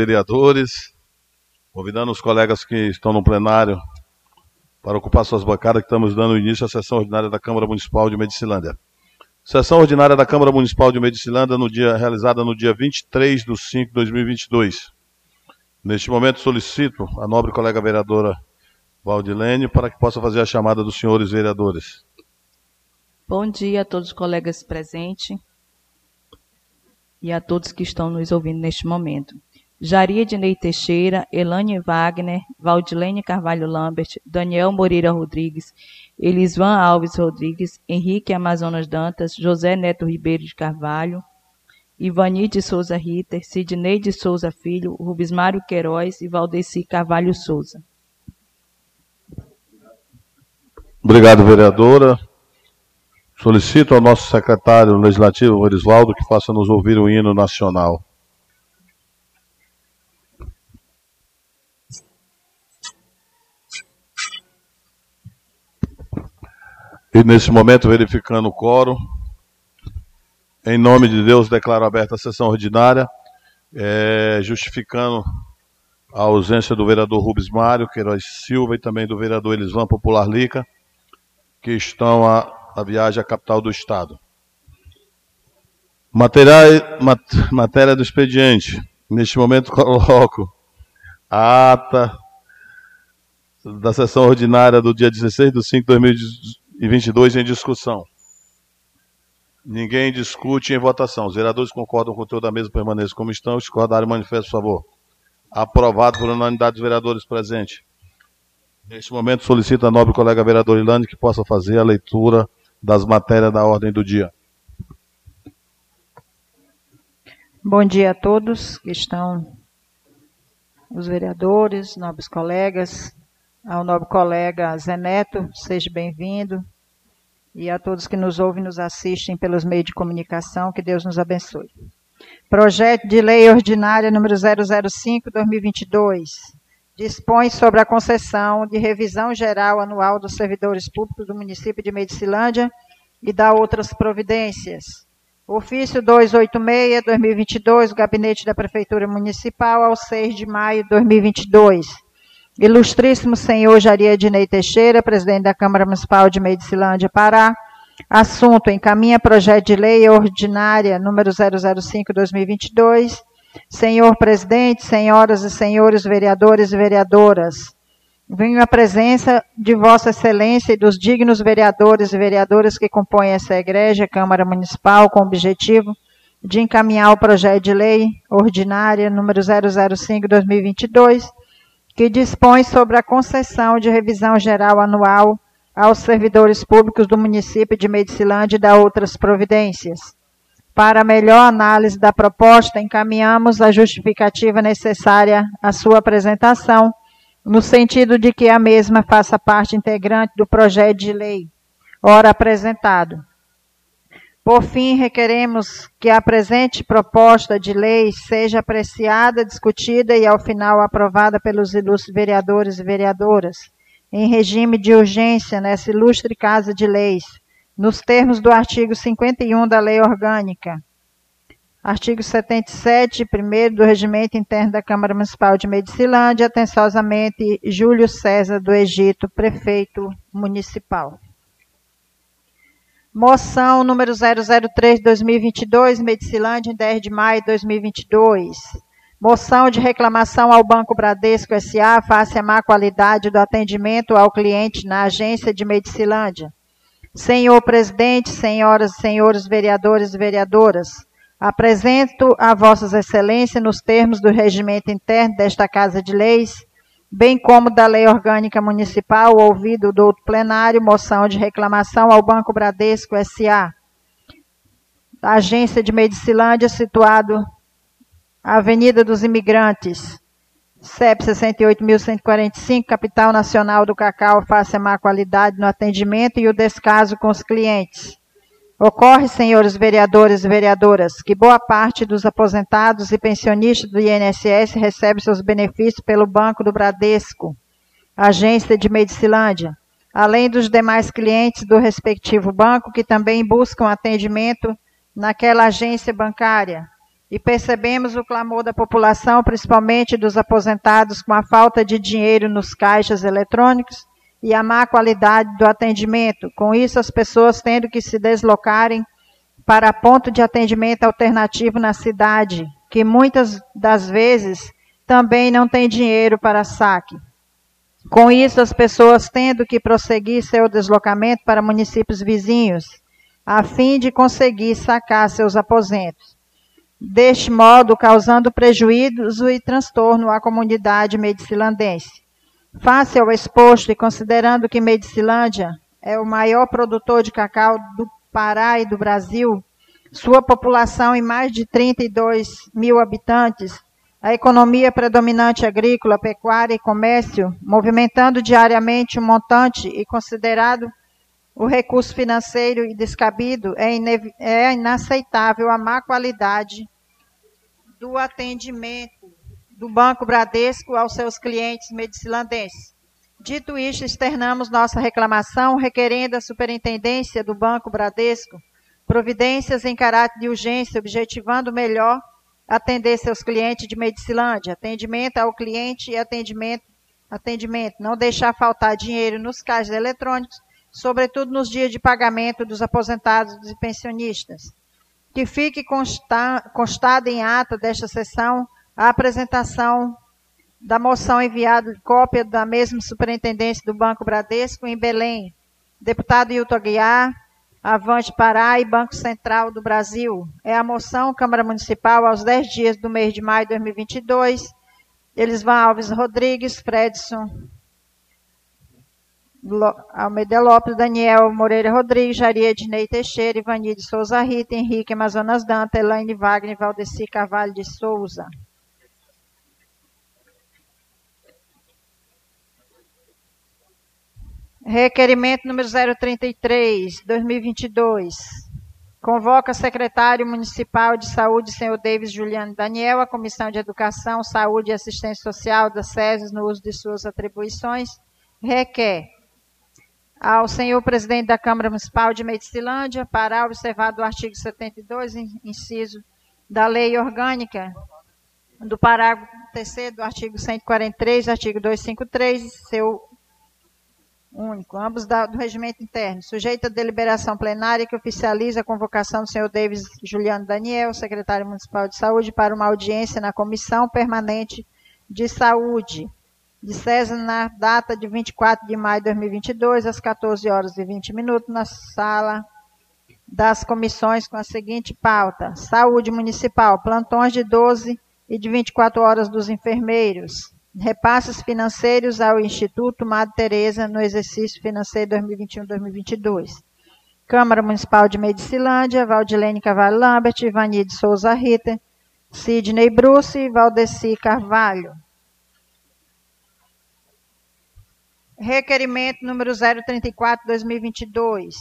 vereadores, convidando os colegas que estão no plenário para ocupar suas bancadas, que estamos dando início à sessão ordinária da Câmara Municipal de Medicilândia. Sessão ordinária da Câmara Municipal de Medicilândia, no dia, realizada no dia 23 de 5 de 2022. Neste momento, solicito a nobre colega vereadora Valdilene para que possa fazer a chamada dos senhores vereadores. Bom dia a todos os colegas presentes e a todos que estão nos ouvindo neste momento. Jaria Dinei Teixeira, Elane Wagner, Valdilene Carvalho Lambert, Daniel Moreira Rodrigues, Elisvan Alves Rodrigues, Henrique Amazonas Dantas, José Neto Ribeiro de Carvalho, Ivani de Souza Ritter, Sidney de Souza Filho, Rubismário Queiroz e Valdeci Carvalho Souza. Obrigado, vereadora. Solicito ao nosso secretário legislativo, Orisvaldo, que faça nos ouvir o hino nacional. E nesse momento, verificando o quórum, em nome de Deus, declaro aberta a sessão ordinária, é, justificando a ausência do vereador Rubens Mário Queiroz Silva e também do vereador Elisvan Popular Lica, que estão a, a viagem à capital do Estado. Matéria, mat, matéria do expediente. Neste momento, coloco a ata da sessão ordinária do dia 16 de 5 de 2018 e 22 em discussão. Ninguém discute em votação. Os vereadores concordam com o conteúdo da mesa permaneça como estão. Discordarem, manifesto, por favor. Aprovado por unanimidade dos vereadores presentes. Neste momento, solicito a nobre colega vereador Ilane que possa fazer a leitura das matérias da ordem do dia. Bom dia a todos que estão, os vereadores, nobres colegas, ao nobre colega Zé Neto, seja bem-vindo. E a todos que nos ouvem e nos assistem pelos meios de comunicação, que Deus nos abençoe. Projeto de Lei Ordinária número 005-2022 dispõe sobre a concessão de revisão geral anual dos servidores públicos do município de Medicilândia e dá outras providências. Ofício 286-2022, Gabinete da Prefeitura Municipal, ao 6 de maio de 2022 Ilustríssimo senhor Jaria Ednei Teixeira, presidente da Câmara Municipal de Medicilândia, Pará. Assunto: encaminha projeto de lei ordinária número 005/2022. Senhor presidente, senhoras e senhores vereadores e vereadoras, venho à presença de Vossa Excelência e dos dignos vereadores e vereadoras que compõem essa igreja, Câmara Municipal, com o objetivo de encaminhar o projeto de lei ordinária número 005/2022 que dispõe sobre a concessão de revisão geral anual aos servidores públicos do município de Medicilândia e da outras providências. Para melhor análise da proposta, encaminhamos a justificativa necessária à sua apresentação, no sentido de que a mesma faça parte integrante do projeto de lei, ora apresentado. Por fim, requeremos que a presente proposta de lei seja apreciada, discutida e, ao final, aprovada pelos ilustres vereadores e vereadoras, em regime de urgência nessa ilustre Casa de Leis, nos termos do artigo 51 da Lei Orgânica. Artigo 77, primeiro do Regimento Interno da Câmara Municipal de Medicilândia, atenciosamente, Júlio César do Egito, prefeito municipal. Moção número 003 de 2022, Medicilândia, em 10 de maio de 2022. Moção de reclamação ao Banco Bradesco SA face à má qualidade do atendimento ao cliente na agência de Medicilândia. Senhor presidente, senhoras e senhores vereadores e vereadoras, apresento a vossas excelências, nos termos do regimento interno desta Casa de Leis, bem como da Lei Orgânica Municipal, ouvido do plenário, moção de reclamação ao Banco Bradesco S.A., da Agência de Medicilândia, situado Avenida dos Imigrantes, CEP 68.145, capital nacional do cacau, face a má qualidade no atendimento e o descaso com os clientes. Ocorre, senhores vereadores e vereadoras, que boa parte dos aposentados e pensionistas do INSS recebe seus benefícios pelo Banco do Bradesco, agência de Medicilândia, além dos demais clientes do respectivo banco que também buscam atendimento naquela agência bancária. e percebemos o clamor da população, principalmente dos aposentados, com a falta de dinheiro nos caixas eletrônicos e a má qualidade do atendimento. Com isso, as pessoas tendo que se deslocarem para ponto de atendimento alternativo na cidade, que muitas das vezes também não tem dinheiro para saque. Com isso, as pessoas tendo que prosseguir seu deslocamento para municípios vizinhos, a fim de conseguir sacar seus aposentos. Deste modo, causando prejuízo e transtorno à comunidade medicilandense. Face ao exposto e considerando que Medicilândia é o maior produtor de cacau do Pará e do Brasil, sua população em mais de 32 mil habitantes, a economia predominante agrícola, pecuária e comércio, movimentando diariamente um montante e considerado o recurso financeiro e descabido, é, é inaceitável a má qualidade do atendimento do Banco Bradesco aos seus clientes medicilandenses. Dito isto, externamos nossa reclamação, requerendo à Superintendência do Banco Bradesco providências em caráter de urgência, objetivando melhor atender seus clientes de Medicilândia, atendimento ao cliente e atendimento, atendimento, não deixar faltar dinheiro nos caixas eletrônicos, sobretudo nos dias de pagamento dos aposentados e pensionistas. Que fique consta, constado em ata desta sessão a apresentação da moção enviada cópia da mesma superintendência do Banco Bradesco em Belém. Deputado Hilton Aguiar, Avante Pará e Banco Central do Brasil. É a moção Câmara Municipal aos 10 dias do mês de maio de 2022. Elisvan Alves Rodrigues, Fredson Almeida Lopes, Daniel Moreira Rodrigues, Jaria Ednei Teixeira, Ivani de Souza Rita, Henrique Amazonas Danta, Elaine Wagner, Valdeci Carvalho de Souza. Requerimento número 033, 2022. Convoca secretário municipal de saúde, senhor Davis Juliano Daniel, a Comissão de Educação, Saúde e Assistência Social da SESES no uso de suas atribuições. Requer ao senhor presidente da Câmara Municipal de Medicilândia, para observar do artigo 72, inciso da Lei Orgânica, do parágrafo 3 do artigo 143, artigo 253, seu único, ambos da, do regimento interno, sujeito à deliberação plenária que oficializa a convocação do senhor Davis Juliano Daniel, secretário municipal de saúde, para uma audiência na Comissão Permanente de Saúde de César na data de 24 de maio de 2022, às 14 horas e 20 minutos, na sala das comissões com a seguinte pauta: Saúde Municipal, plantões de 12 e de 24 horas dos enfermeiros repasses financeiros ao Instituto Madre Teresa no exercício financeiro 2021-2022. Câmara Municipal de Medicilândia, Valdilene Cavalho Lambert, Ivani de Souza Rita, Sidney Bruce, Valdeci Carvalho. Requerimento número 034-2022.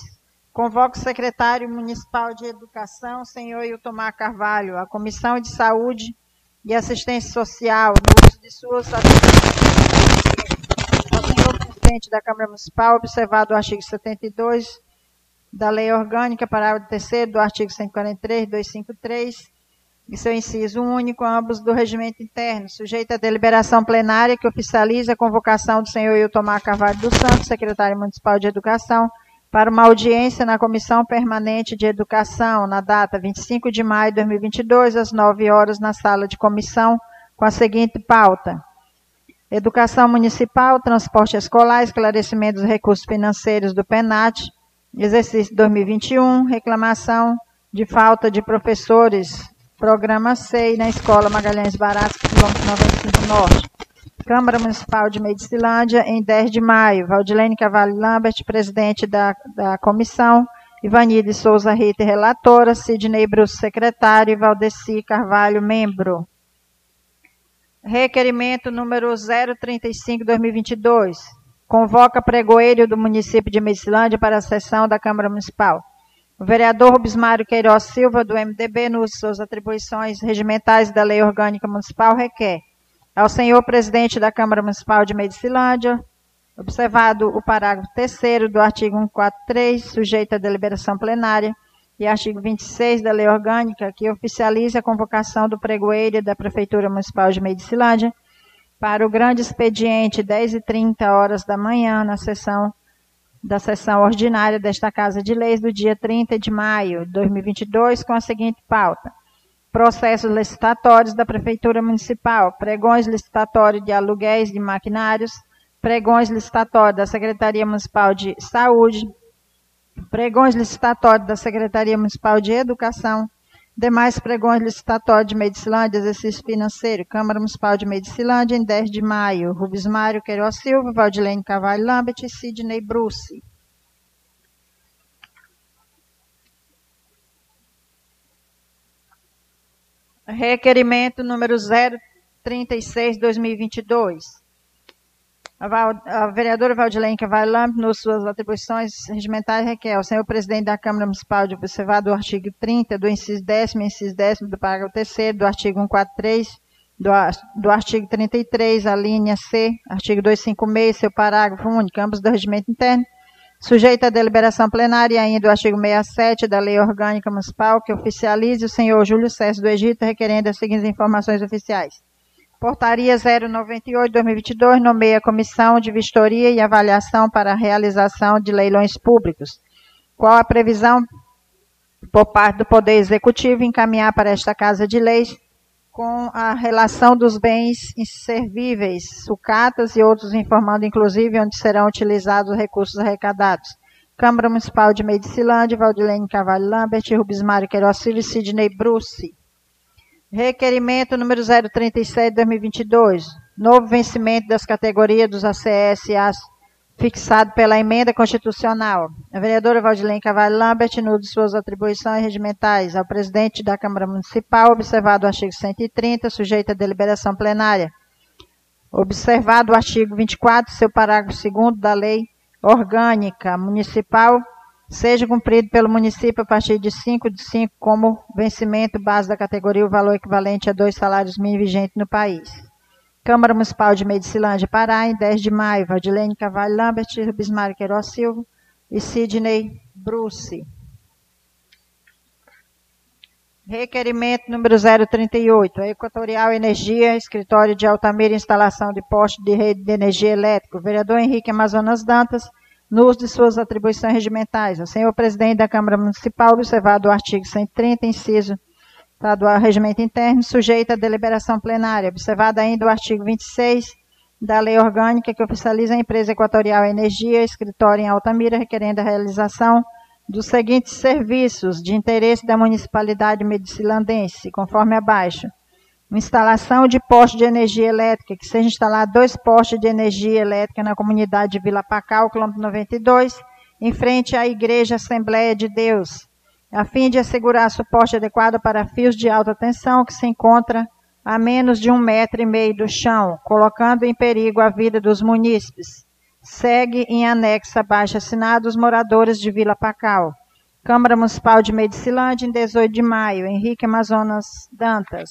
Convoco o secretário municipal de Educação, senhor Iltomar Carvalho, a Comissão de Saúde e Assistência Social, no uso de suas ao senhor presidente da Câmara Municipal, observado o artigo 72 da Lei Orgânica, parágrafo 3 do artigo 143, 253, e seu inciso único, ambos do regimento interno, sujeito à deliberação plenária que oficializa a convocação do senhor Iltomar Carvalho dos Santos, secretário municipal de Educação, para uma audiência na Comissão Permanente de Educação, na data 25 de maio de 2022, às 9 horas, na sala de comissão, com a seguinte pauta: Educação Municipal, Transporte Escolar, Esclarecimento dos Recursos Financeiros do PENAT, exercício 2021, reclamação de falta de professores, programa SEI, na Escola Magalhães Baratos, quilômetro 95 Norte. Câmara Municipal de Medicilândia, em 10 de maio. Valdilene Cavalho Lambert, presidente da, da comissão. Ivanide Souza Rita, relatora. Sidney Bruce, secretário. E Valdeci Carvalho, membro. Requerimento número 035-2022. Convoca pregoeiro do município de Medicilândia para a sessão da Câmara Municipal. O vereador Rubismário Queiroz Silva, do MDB, nos suas atribuições regimentais da Lei Orgânica Municipal, requer ao senhor presidente da Câmara Municipal de Medicilândia, observado o parágrafo 3 do artigo 143, sujeito à deliberação plenária, e artigo 26 da Lei Orgânica, que oficializa a convocação do pregoeiro da Prefeitura Municipal de Medicilândia para o grande expediente 10 e 30 horas da manhã na sessão da sessão ordinária desta Casa de Leis do dia 30 de maio de 2022 com a seguinte pauta: processos licitatórios da Prefeitura Municipal, pregões licitatórios de aluguéis de maquinários, pregões licitatórios da Secretaria Municipal de Saúde, pregões licitatórios da Secretaria Municipal de Educação, demais pregões licitatórios de Medicilândia, exercício financeiro, Câmara Municipal de Medicilândia, em 10 de maio, Rubens Mário Queiroz Silva, Valdilene Cavalho Lambert e Sidney Bruce. Requerimento número 036-2022 a, a vereadora Valdilene Cavalhamp, nos suas atribuições regimentais, requer ao senhor presidente da Câmara Municipal de observar do artigo 30, do inciso 10, inciso 10 do parágrafo 3 do artigo 143, do, do artigo 33, a linha C, artigo 256, seu parágrafo único, ambos do regimento interno, sujeito à deliberação plenária ainda o artigo 67 da Lei Orgânica Municipal, que oficialize o senhor Júlio César do Egito, requerendo as seguintes informações oficiais. Portaria 098-2022 nomeia Comissão de Vistoria e Avaliação para a realização de leilões públicos. Qual a previsão por parte do Poder Executivo encaminhar para esta Casa de Leis com a relação dos bens inservíveis, sucatas e outros, informando inclusive onde serão utilizados os recursos arrecadados. Câmara Municipal de Medicilândia, Valdilene Carvalho Lambert, Rubens Mário Queiroz e Sidney Bruce. Requerimento número 037-2022. Novo vencimento das categorias dos ACS fixado pela emenda constitucional. A vereadora Valdilene Cavalho Lambert, no de suas atribuições regimentais ao presidente da Câmara Municipal, observado o artigo 130, sujeito à deliberação plenária. Observado o artigo 24, seu parágrafo 2 da Lei Orgânica Municipal seja cumprido pelo município a partir de 5 de 5 como vencimento base da categoria o valor equivalente a dois salários mínimos vigentes no país. Câmara Municipal de Medicilândia, Pará, em 10 de maio, Valdilene Cavalho Lambert, Bismarck Queiroz Silva e Sidney Bruce. Requerimento número 038, a Equatorial Energia, Escritório de Altamira, Instalação de Poste de Rede de Energia Elétrica. Vereador Henrique Amazonas Dantas no uso de suas atribuições regimentais. O senhor presidente da Câmara Municipal, observado o artigo 130, inciso tá, do regimento interno, sujeito à deliberação plenária. Observado ainda o artigo 26 da lei orgânica que oficializa a empresa Equatorial Energia, escritório em Altamira, requerendo a realização dos seguintes serviços de interesse da municipalidade medicilandense, conforme abaixo instalação de poste de energia elétrica, que seja instalado dois postes de energia elétrica na comunidade de Vila Pacal, quilômetro 92, em frente à Igreja Assembleia de Deus, a fim de assegurar suporte adequado para fios de alta tensão que se encontra a menos de um metro e meio do chão, colocando em perigo a vida dos munícipes. Segue em anexo abaixo assinado os moradores de Vila Pacal. Câmara Municipal de Medicilândia, em 18 de maio. Henrique Amazonas Dantas.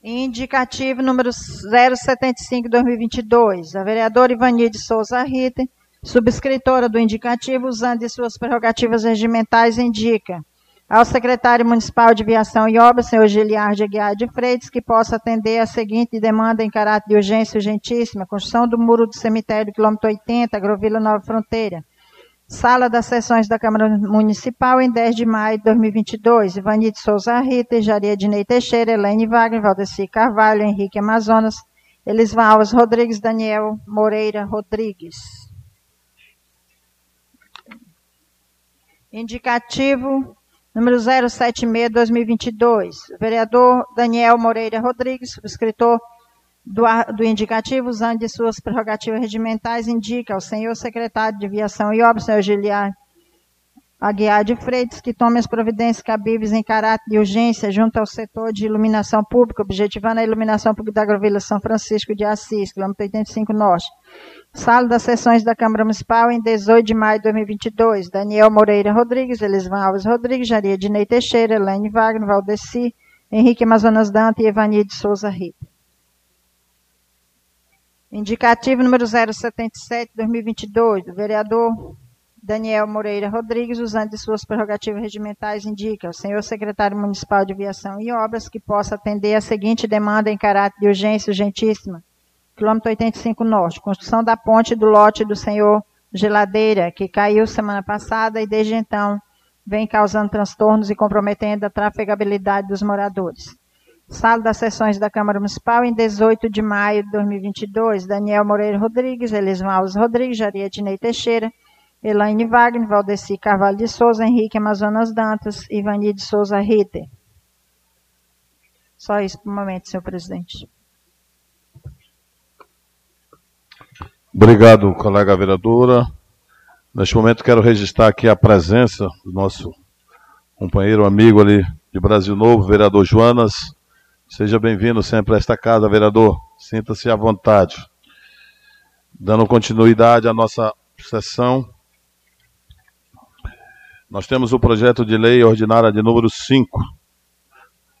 Indicativo número 075-2022. A vereadora Ivani de Souza Rita, subscritora do indicativo, usando de suas prerrogativas regimentais, indica ao secretário municipal de Viação e Obras, senhor Giliar de Aguiar de Freitas, que possa atender a seguinte demanda em caráter de urgência urgentíssima, construção do muro do cemitério quilômetro 80, Agrovila Nova Fronteira, Sala das Sessões da Câmara Municipal, em 10 de maio de 2022. Ivanite Souza Rita, Jaria Dinei Teixeira, Elaine Wagner, Valdeci Carvalho, Henrique Amazonas, Elisvan Alves Rodrigues, Daniel Moreira Rodrigues. Indicativo número 076-2022. Vereador Daniel Moreira Rodrigues, subscritor do, do indicativo, usando de suas prerrogativas regimentais, indica ao senhor secretário de Viação e Obras, senhor Giliar Aguiar de Freitas, que tome as providências cabíveis em caráter de urgência junto ao setor de iluminação pública, objetivando a iluminação pública da Agrovila São Francisco de Assis, quilômetro 85 Norte. Sala das sessões da Câmara Municipal em 18 de maio de 2022. Daniel Moreira Rodrigues, Elisvan Alves Rodrigues, Jaria Dinei Teixeira, Elaine Wagner, Valdeci, Henrique Amazonas Dante e Evani de Souza Rita. Indicativo número 077, 2022, do vereador Daniel Moreira Rodrigues, usando de suas prerrogativas regimentais, indica ao senhor secretário municipal de Viação e Obras que possa atender a seguinte demanda em caráter de urgência urgentíssima. Quilômetro 85 Norte, construção da ponte do lote do senhor Geladeira, que caiu semana passada e desde então vem causando transtornos e comprometendo a trafegabilidade dos moradores. Sala das sessões da Câmara Municipal, em 18 de maio de 2022, Daniel Moreira Rodrigues, Elismaus Rodrigues, Jaria Dinei Teixeira, Elaine Wagner, Valdeci Carvalho de Souza, Henrique Amazonas Dantas, Ivani de Souza Ritter. Só isso por um momento, senhor presidente. Obrigado, colega vereadora. Neste momento quero registrar aqui a presença do nosso companheiro amigo ali de Brasil Novo, vereador Joanas. Seja bem-vindo sempre a esta casa, vereador. Sinta-se à vontade. Dando continuidade à nossa sessão, nós temos o projeto de lei ordinária de número 5.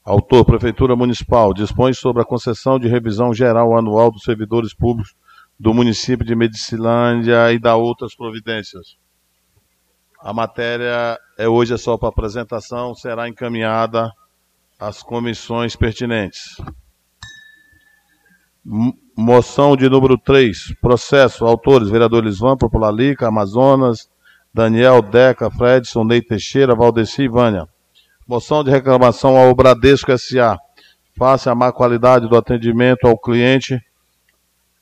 Autor, Prefeitura Municipal, dispõe sobre a concessão de revisão geral anual dos servidores públicos do município de Medicilândia e da outras providências. A matéria é hoje é só para apresentação, será encaminhada às comissões pertinentes. Moção de número 3, processo, autores, vereador Lisvan, Popular Lica, Amazonas, Daniel, Deca, Fredson, Ney Teixeira, Valdeci e Vânia. Moção de reclamação ao Bradesco S.A. Face à má qualidade do atendimento ao cliente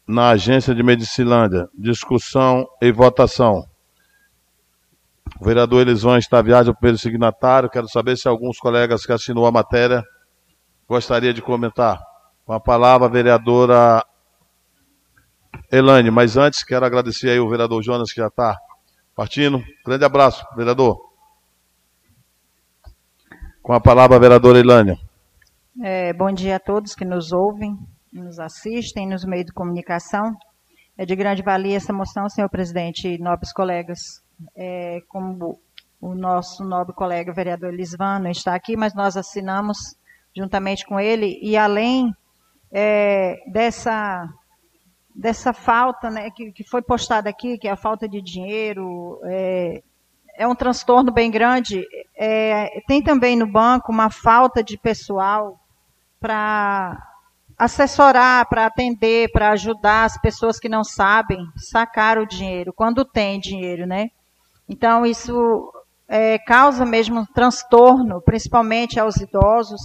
na agência de Medicilândia. Discussão e votação. O vereador Elisão está viagem ao primeiro signatário. Quero saber se alguns colegas que assinou a matéria gostaria de comentar. Com a palavra, a vereadora Elane. Mas antes, quero agradecer aí o vereador Jonas, que já está Partindo. Grande abraço, vereador. Com a palavra, a vereadora Ilânia. É, bom dia a todos que nos ouvem, nos assistem nos meios de comunicação. É de grande valia essa moção, senhor presidente e nobres colegas. É, como o nosso nobre colega vereador Lisvano está aqui, mas nós assinamos juntamente com ele, e além é, dessa dessa falta né, que, que foi postada aqui, que é a falta de dinheiro, é, é um transtorno bem grande. É, tem também no banco uma falta de pessoal para assessorar, para atender, para ajudar as pessoas que não sabem sacar o dinheiro, quando tem dinheiro, né? Então, isso é, causa mesmo transtorno, principalmente aos idosos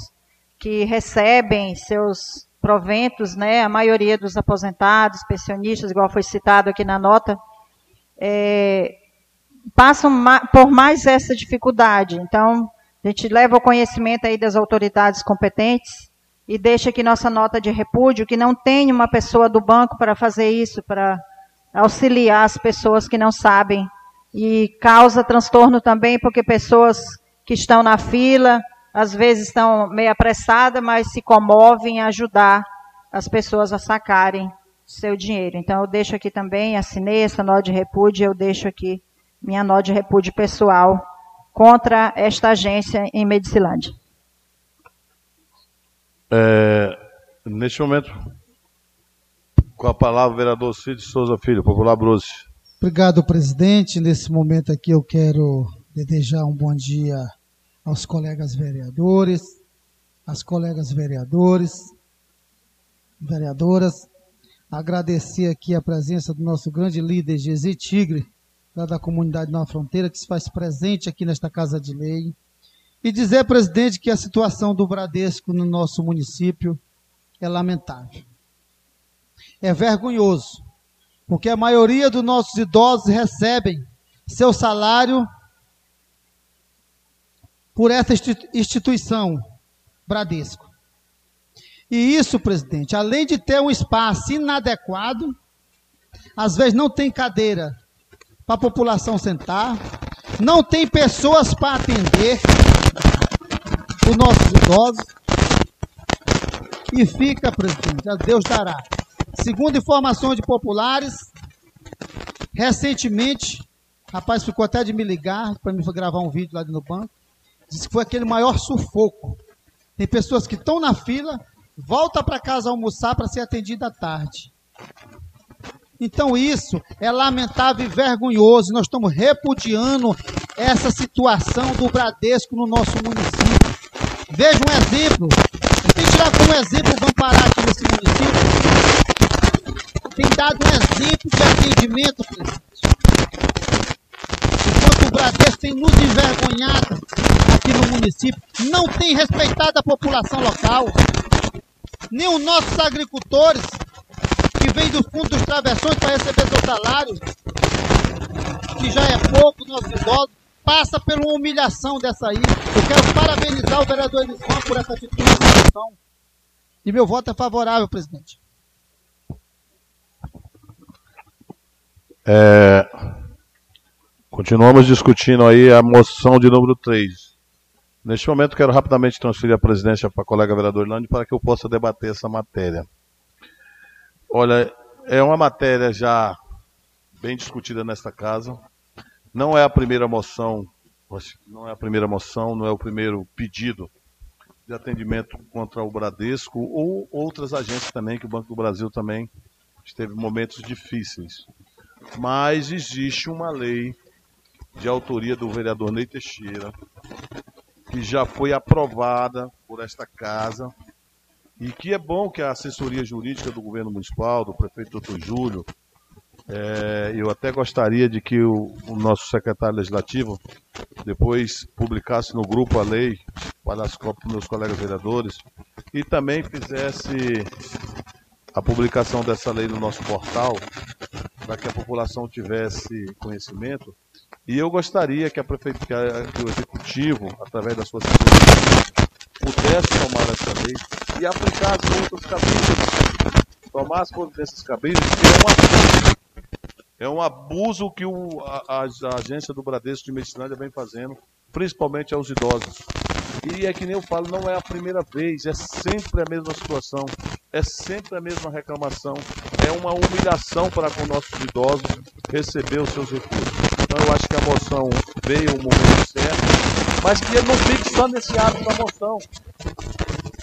que recebem seus proventos, né, a maioria dos aposentados, pensionistas, igual foi citado aqui na nota, é, passam ma por mais essa dificuldade. Então, a gente leva o conhecimento aí das autoridades competentes e deixa aqui nossa nota de repúdio, que não tem uma pessoa do banco para fazer isso, para auxiliar as pessoas que não sabem. E causa transtorno também, porque pessoas que estão na fila, às vezes estão meio apressadas, mas se comovem em ajudar as pessoas a sacarem seu dinheiro. Então, eu deixo aqui também, assinei essa nota de repúdio, eu deixo aqui minha nota de repúdio pessoal contra esta agência em Medicilândia. É, neste momento, com a palavra, o vereador Cid Souza Filho, Popular Bruce. Obrigado, presidente. Nesse momento aqui eu quero desejar um bom dia aos colegas vereadores, às colegas vereadores, vereadoras, agradecer aqui a presença do nosso grande líder, Gesi Tigre, da comunidade Nova Fronteira, que se faz presente aqui nesta Casa de Lei, e dizer, presidente, que a situação do Bradesco no nosso município é lamentável. É vergonhoso, porque a maioria dos nossos idosos recebem seu salário por essa instituição, Bradesco. E isso, presidente, além de ter um espaço inadequado, às vezes não tem cadeira para a população sentar, não tem pessoas para atender os nossos idosos. E fica, presidente, a Deus dará. Segundo informações de populares, recentemente, rapaz ficou até de me ligar para me gravar um vídeo lá no banco. Diz que foi aquele maior sufoco. Tem pessoas que estão na fila, volta para casa almoçar para ser atendida à tarde. Então isso é lamentável e vergonhoso. Nós estamos repudiando essa situação do Bradesco no nosso município. Veja um exemplo. Tem tirar como exemplo, vamos parar aqui nesse município. Tem dado um exemplo de atendimento. Enquanto o Bradesco tem nos envergonhado aqui no município, não tem respeitado a população local, nem os nossos agricultores que vem do fundo dos travessões para receber seu salário, que já é pouco, nossos idosos, passa por uma humilhação dessa aí. Eu quero parabenizar o vereador Elisman por essa atitude de. E meu voto é favorável, presidente. É, continuamos discutindo aí a moção de número 3. Neste momento, quero rapidamente transferir a presidência para a colega vereador Irlande para que eu possa debater essa matéria. Olha, é uma matéria já bem discutida nesta casa. Não é a primeira moção, não é a primeira moção, não é o primeiro pedido de atendimento contra o Bradesco ou outras agências também, que o Banco do Brasil também esteve momentos difíceis. Mas existe uma lei de autoria do vereador Ney Teixeira, que já foi aprovada por esta casa, e que é bom que a assessoria jurídica do governo municipal, do prefeito Dr. Júlio, é, eu até gostaria de que o, o, nosso secretário legislativo depois publicasse no grupo a lei, espalhasse para meus colegas vereadores, e também fizesse a publicação dessa lei no nosso portal, para que a população tivesse conhecimento. E eu gostaria que, a prefeitura, que o executivo, através da sua assessoria, pudesse tomar essa lei e aplicar as outras cabines. Tomar as providências cabines, que é um abuso. É um abuso que o, a, a, agência do Bradesco de Medicilândia vem fazendo, principalmente aos idosos. E é que nem eu falo, não é a primeira vez, é sempre a mesma situação, é sempre a mesma reclamação, é uma humilhação para com nossos idosos receber os seus recursos. Então eu acho que a moção veio o momento certo, mas que não fique só nesse ato da moção.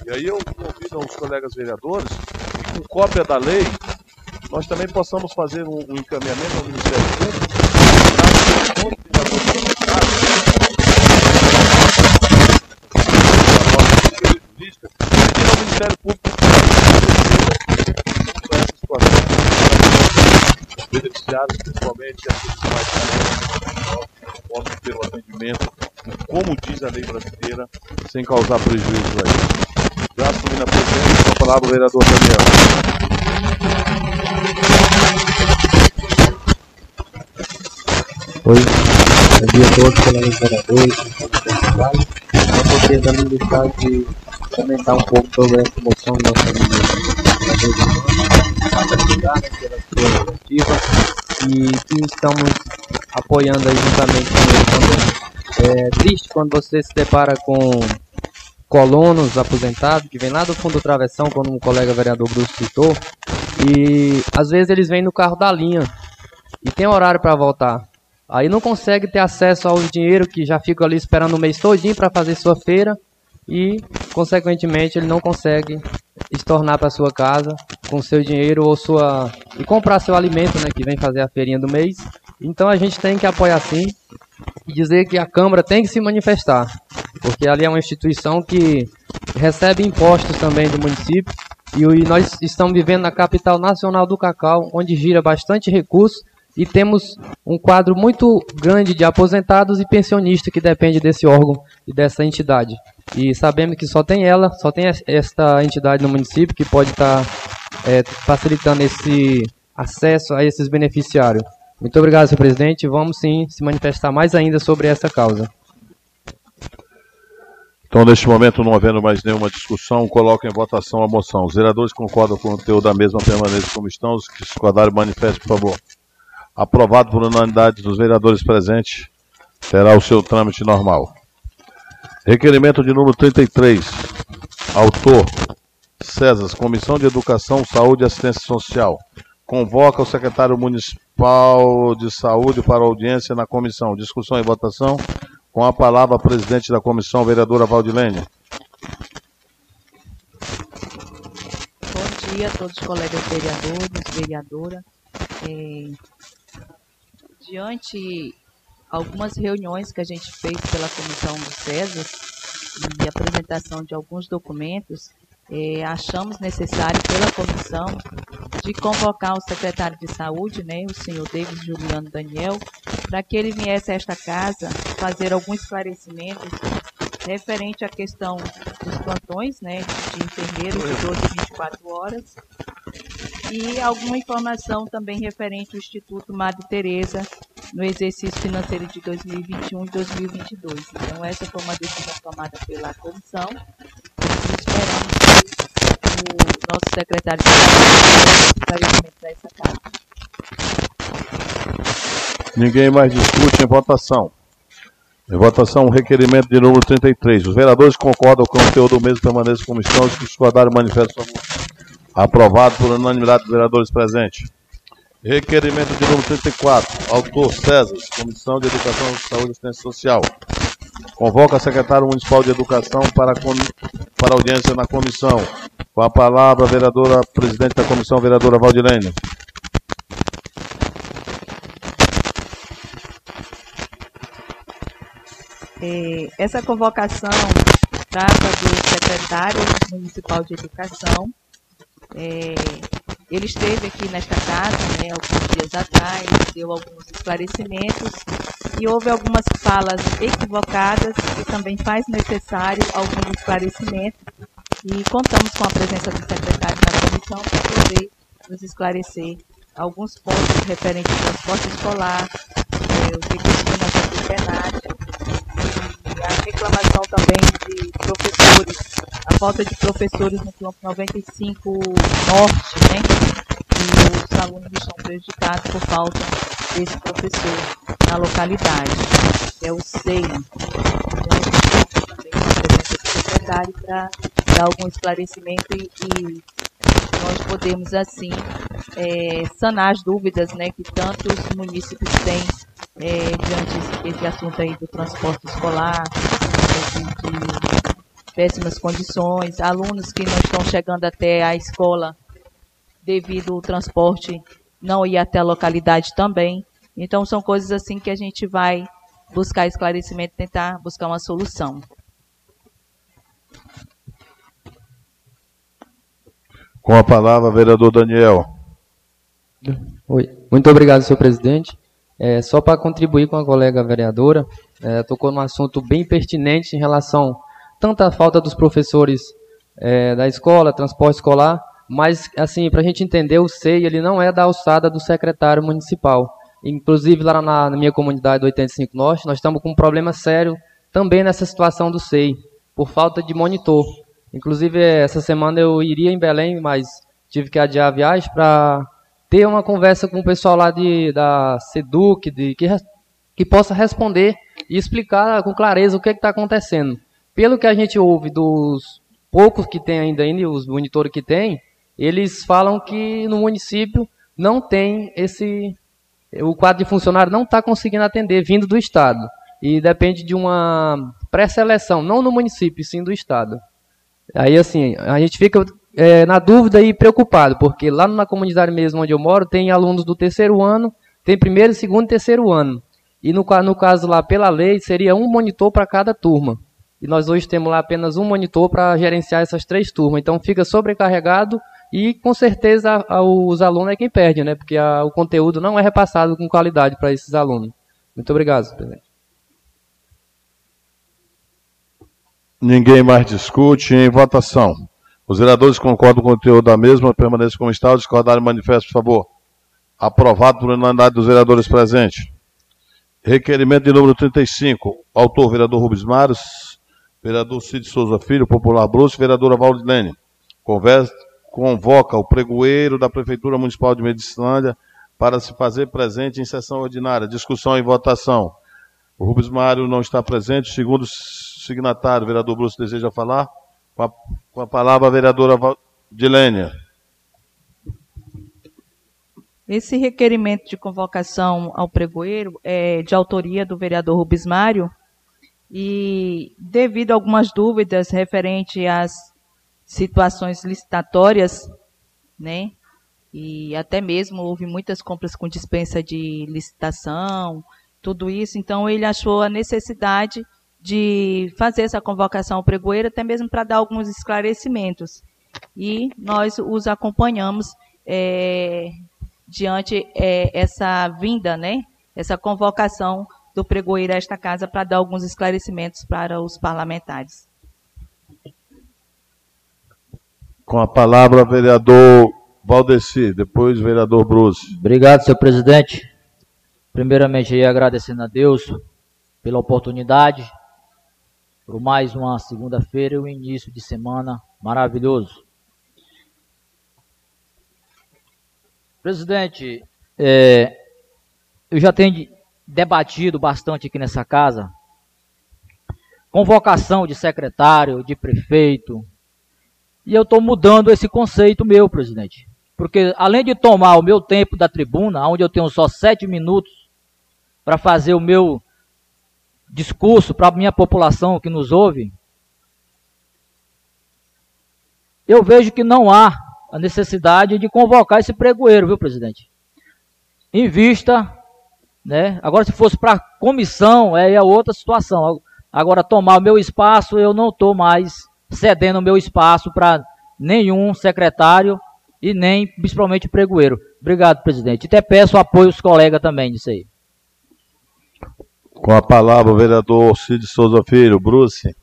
E aí eu convido os colegas vereadores, com cópia da lei, nós também possamos fazer um, um encaminhamento ao Ministério Público o Ministério Público essa situação beneficiados, principalmente aqueles que mais possam ter o atendimento, como diz a lei brasileira, sem causar prejuízo a eles. Já assumindo a presidência, com a palavra o vereador Daniel. Oi, bom dia a todos, colegas vereadores, da minha deixar de comentar um pouco sobre essa moção do nosso amigo parabenizar né, pela sua iniciativa e que estamos apoiando aí juntamente com ele também. É triste quando você se depara com colonos aposentados que vêm lá do fundo do travessão, como o colega vereador Bruce citou, e às vezes eles vêm no carro da linha e tem horário para voltar. Aí não consegue ter acesso ao dinheiro que já fica ali esperando o mês todinho para fazer sua feira e, consequentemente, ele não consegue estornar para sua casa com seu dinheiro ou sua e comprar seu alimento, né, que vem fazer a feirinha do mês. Então a gente tem que apoiar sim e dizer que a Câmara tem que se manifestar, porque ali é uma instituição que recebe impostos também do município e nós estamos vivendo na capital nacional do cacau, onde gira bastante recurso e temos um quadro muito grande de aposentados e pensionistas que depende desse órgão e dessa entidade. E sabemos que só tem ela, só tem esta entidade no município que pode estar é, facilitando esse acesso a esses beneficiários. Muito obrigado, senhor presidente. Vamos sim se manifestar mais ainda sobre essa causa. Então, neste momento, não havendo mais nenhuma discussão, coloco em votação a moção. Os vereadores concordam com o conteúdo da mesma permanência como estão. Os que discordarem, manifestem, por favor. Aprovado por unanimidade dos vereadores presentes, terá o seu trâmite normal. Requerimento de número 33. Autor: César, Comissão de Educação, Saúde e Assistência Social. Convoca o secretário municipal de saúde para audiência na comissão. Discussão e votação. Com a palavra, a presidente da comissão, vereadora Valdilene. Bom dia a todos os colegas vereadores, vereadora. É, diante algumas reuniões que a gente fez pela comissão do César e apresentação de alguns documentos, é, achamos necessário pela comissão de convocar o secretário de saúde, né, o senhor David Juliano Daniel, para que ele viesse a esta casa fazer alguns esclarecimentos referente à questão dos plantões, né, de enfermeiros de 12 e 24 horas, e alguma informação também referente ao Instituto Madre Teresa no exercício financeiro de 2021 e 2022. Então, essa foi uma decisão tomada pela comissão. Esperamos o nosso secretário esclarecimento dessa casa. Ninguém mais discute em votação. Em votação, o requerimento de número 33. Os vereadores concordam com o conteúdo do mesmo permaneça como estão. Os que manifestam Aprovado por unanimidade dos vereadores presentes. Requerimento de número 34. Autor César, Comissão de Educação, Saúde e Assistência Social. Convoca a secretário municipal de Educação para, para audiência na comissão. Com a palavra, a vereadora, presidente da comissão, vereadora Valdilene. É, essa convocação trata do secretário municipal de Educação. É, ele esteve aqui nesta casa né, alguns dias atrás, deu alguns esclarecimentos e houve algumas falas equivocadas e também faz necessário alguns esclarecimentos e contamos com a presença do secretário na comissão para poder nos esclarecer alguns pontos referentes ao transporte escolar, é, o costuma ser plenário, e a reclamação também de professores, a falta de professores no campo 95 Norte, né? E os alunos estão prejudicados por falta desse professor na localidade, é o SEI. Secretário para dar algum esclarecimento e, e nós podemos assim é, sanar as dúvidas né, que tantos municípios têm é, diante desse assunto aí do transporte escolar, de, de péssimas condições, alunos que não estão chegando até a escola devido ao transporte não ir até a localidade também. Então são coisas assim que a gente vai buscar esclarecimento, tentar buscar uma solução. Com a palavra, vereador Daniel. Oi. Muito obrigado, senhor presidente. É, só para contribuir com a colega vereadora, é, tocou num assunto bem pertinente em relação tanto à falta dos professores é, da escola, transporte escolar, mas assim, para a gente entender, o SEI ele não é da alçada do secretário municipal. Inclusive lá na, na minha comunidade do 85 Norte, nós estamos com um problema sério também nessa situação do SEI, por falta de monitor. Inclusive, essa semana eu iria em Belém, mas tive que adiar a viagem para ter uma conversa com o pessoal lá de, da SEDUC, de, que, que possa responder e explicar com clareza o que é está acontecendo. Pelo que a gente ouve dos poucos que tem ainda, ainda os monitores que tem, eles falam que no município não tem esse. O quadro de funcionário não está conseguindo atender vindo do Estado. E depende de uma pré-seleção, não no município, sim do Estado. Aí, assim, a gente fica é, na dúvida e preocupado, porque lá na comunidade mesmo onde eu moro, tem alunos do terceiro ano, tem primeiro, segundo e terceiro ano. E no, no caso lá, pela lei, seria um monitor para cada turma. E nós hoje temos lá apenas um monitor para gerenciar essas três turmas. Então fica sobrecarregado e com certeza os alunos é quem perde, né? Porque a, o conteúdo não é repassado com qualidade para esses alunos. Muito obrigado, presidente. Ninguém mais discute em votação. Os vereadores concordam com o conteúdo da mesma, permaneçam como está. Discordarem, manifesto, por favor. Aprovado por unanimidade dos vereadores presentes. Requerimento de número 35. Autor, vereador Rubens Maros. Vereador Cid Souza Filho, Popular Bruce. Vereadora Valdilene. Conversa, convoca o pregoeiro da Prefeitura Municipal de Medicilândia para se fazer presente em sessão ordinária. Discussão e votação. O Rubens Mário não está presente. Segundo signatário, o vereador Bruce deseja falar. Com a, com a palavra, a vereadora Dilênia. Esse requerimento de convocação ao pregoeiro é de autoria do vereador Rubens Mário e devido a algumas dúvidas referente às situações licitatórias, né? e até mesmo houve muitas compras com dispensa de licitação, tudo isso. Então ele achou a necessidade de fazer essa convocação ao pregoeiro, até mesmo para dar alguns esclarecimentos. E nós os acompanhamos é, diante é, essa vinda, né, essa convocação do pregoeiro a esta casa para dar alguns esclarecimentos para os parlamentares. Com a palavra, vereador Valdeci, depois vereador Bruce. Obrigado, senhor presidente. Primeiramente, aí, agradecendo a Deus pela oportunidade, por mais uma segunda-feira e um início de semana maravilhoso. Presidente, é, eu já tenho debatido bastante aqui nessa casa convocação de secretário, de prefeito, e eu estou mudando esse conceito meu, presidente. Porque além de tomar o meu tempo da tribuna, onde eu tenho só sete minutos para fazer o meu discurso para a minha população que nos ouve, eu vejo que não há a necessidade de convocar esse pregoeiro, viu, presidente? Em vista, né? Agora, se fosse para comissão, é, é outra situação. Agora, tomar o meu espaço, eu não estou mais cedendo o meu espaço para nenhum secretário e nem principalmente pregoeiro. Obrigado, presidente. E até peço apoio aos colegas também nisso aí. Com a palavra, o vereador Cid Souza Filho. Bruce.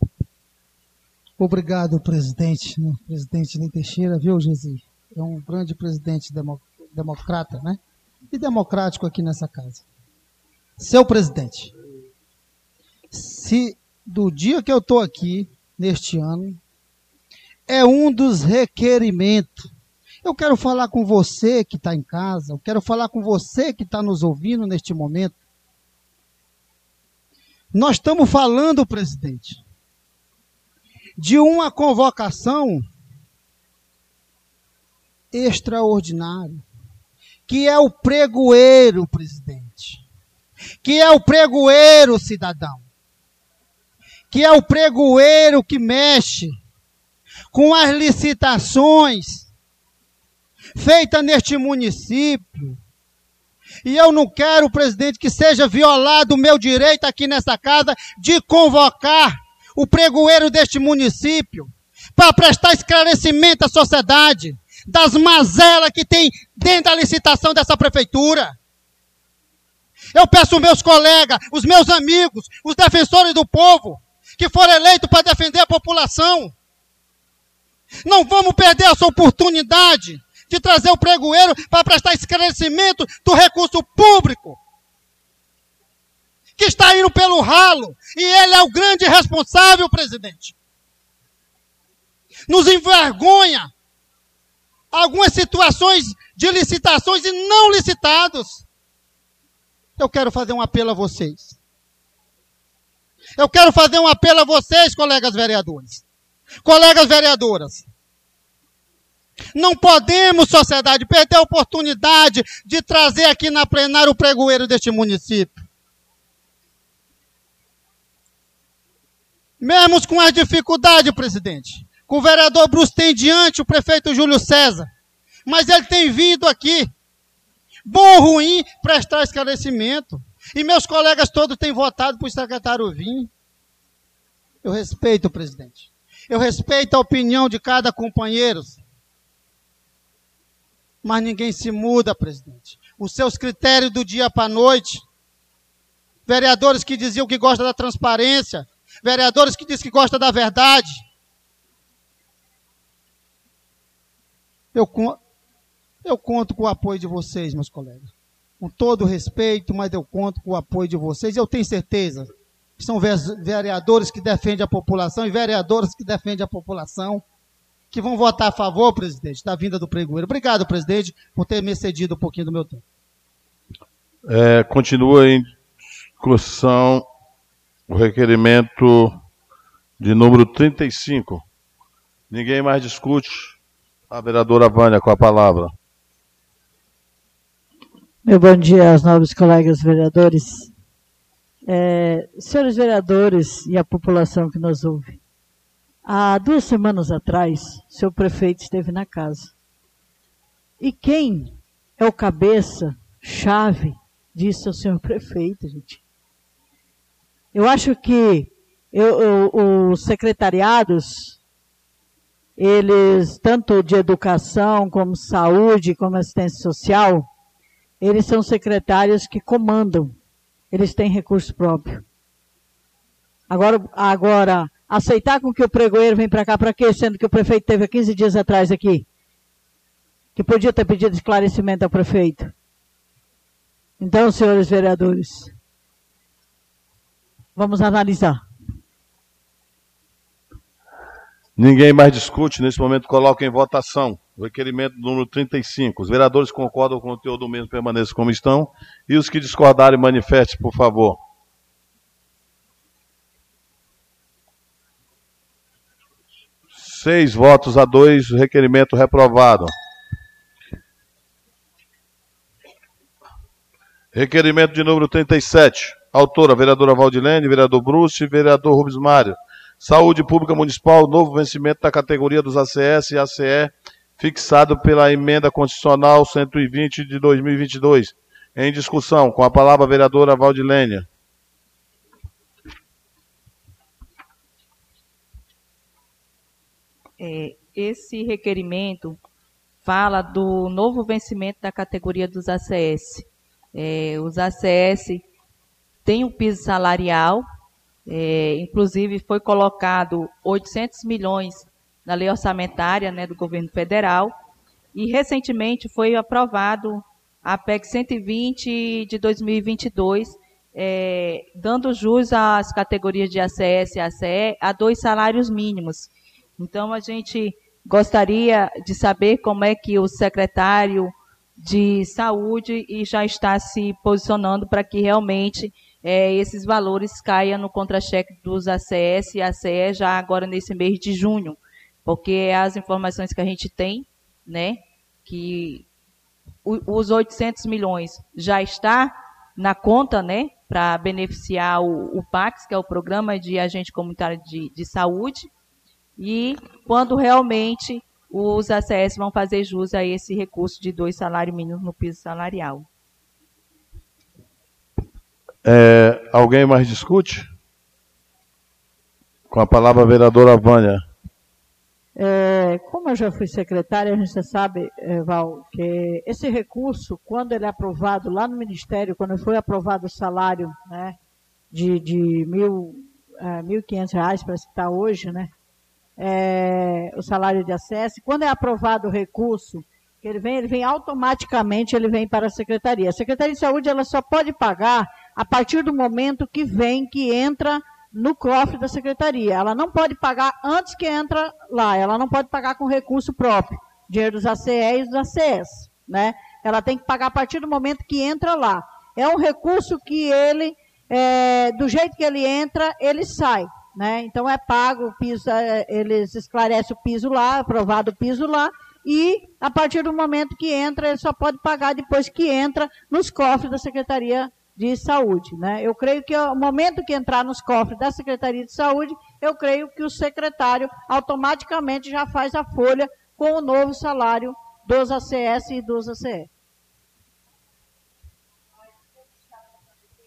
Obrigado, presidente. Né? Presidente Ney Teixeira, viu, Gesi? É um grande presidente democrata, né? E democrático aqui nessa casa. Seu presidente, se do dia que eu estou aqui, neste ano, é um dos requerimentos. Eu quero falar com você que está em casa, eu quero falar com você que está nos ouvindo neste momento. Nós estamos falando, presidente, de uma convocação extraordinária, que é o pregoeiro, presidente, que é o pregoeiro, cidadão, que é o pregoeiro que mexe com as licitações feitas neste município. E eu não quero, presidente, que seja violado o meu direito aqui nessa casa de convocar o pregoeiro deste município, para prestar esclarecimento à sociedade das mazelas que tem dentro da licitação dessa prefeitura. Eu peço aos meus colegas, os meus amigos, os defensores do povo, que foram eleitos para defender a população. Não vamos perder essa oportunidade de trazer o pregoeiro para prestar esclarecimento do recurso público que está indo pelo ralo. E ele é o grande responsável, presidente. Nos envergonha algumas situações de licitações e não licitados. Eu quero fazer um apelo a vocês. Eu quero fazer um apelo a vocês, colegas vereadores. Colegas vereadoras. Não podemos, sociedade, perder a oportunidade de trazer aqui na plenária o pregoeiro deste município. Mesmo com as dificuldades, presidente. Com o vereador Bruce tem diante o prefeito Júlio César. Mas ele tem vindo aqui. Bom ou ruim, prestar esclarecimento. E meus colegas todos têm votado para o secretário vir. Eu respeito, presidente. Eu respeito a opinião de cada companheiro. Mas ninguém se muda, presidente. Os seus critérios do dia para a noite. Vereadores que diziam que gostam da transparência, vereadores que dizem que gostam da verdade. Eu, eu conto com o apoio de vocês, meus colegas. Com todo respeito, mas eu conto com o apoio de vocês. Eu tenho certeza que são vereadores que defendem a população e vereadoras que defendem a população que vão votar a favor, presidente, da vinda do pregoeiro. Obrigado, presidente, por ter me cedido um pouquinho do meu tempo. É, continua em discussão o requerimento de número 35. Ninguém mais discute. A vereadora Vânia com a palavra. Meu bom dia aos nobres colegas vereadores. É, senhores vereadores e a população que nos ouve. Há duas semanas atrás, seu prefeito esteve na casa. E quem é o cabeça, chave disso é o senhor prefeito, gente. Eu acho que eu, eu, os secretariados, eles, tanto de educação, como saúde, como assistência social, eles são secretários que comandam. Eles têm recurso próprio. Agora, agora aceitar com que o pregoeiro vem para cá para quê? Sendo que o prefeito teve há 15 dias atrás aqui. Que podia ter pedido esclarecimento ao prefeito. Então, senhores vereadores, vamos analisar. Ninguém mais discute, nesse momento coloca em votação requerimento número 35. Os vereadores concordam com o conteúdo mesmo, permaneçam como estão. E os que discordarem, manifestem, por favor. Seis votos a dois, requerimento reprovado. Requerimento de número 37. Autora, vereadora Valdilene, vereador Bruce, vereador Rubens Mário. Saúde Pública Municipal, novo vencimento da categoria dos ACS e ACE, fixado pela emenda constitucional 120 de 2022. Em discussão, com a palavra a vereadora Valdilene. É, esse requerimento fala do novo vencimento da categoria dos ACS. É, os ACS têm um piso salarial, é, inclusive foi colocado 800 milhões na lei orçamentária né, do governo federal, e recentemente foi aprovado a PEC 120 de 2022, é, dando jus às categorias de ACS e ACE a dois salários mínimos. Então, a gente gostaria de saber como é que o secretário de saúde e já está se posicionando para que realmente é, esses valores caiam no contra-cheque dos ACS e ACE já agora nesse mês de junho, porque as informações que a gente tem, né, que os 800 milhões já está na conta, né, para beneficiar o, o, PAX, que é o Programa de Agente Comunitário de, de Saúde, e quando realmente os ACS vão fazer jus a esse recurso de dois salários mínimos no piso salarial. É, alguém mais discute? Com a palavra a vereadora Vânia. É, como eu já fui secretária, a gente sabe, é, Val, que esse recurso, quando ele é aprovado lá no Ministério, quando foi aprovado o salário né, de, de mil, é, 1.500 reais, para citar hoje, né, é, o salário de acesso, quando é aprovado o recurso, que ele vem, ele vem automaticamente, ele vem para a secretaria. A Secretaria de Saúde ela só pode pagar a partir do momento que vem, que entra no cofre da secretaria. Ela não pode pagar antes que entra lá, ela não pode pagar com recurso próprio, dinheiro dos ACE e dos ACS, né? Ela tem que pagar a partir do momento que entra lá. É um recurso que ele, é, do jeito que ele entra, ele sai. Né? Então é pago o piso, é, eles esclarecem o piso lá, aprovado o piso lá, e a partir do momento que entra, ele só pode pagar depois que entra nos cofres da Secretaria de Saúde. Né? Eu creio que o momento que entrar nos cofres da Secretaria de Saúde, eu creio que o secretário automaticamente já faz a folha com o novo salário dos ACS e dos ACE.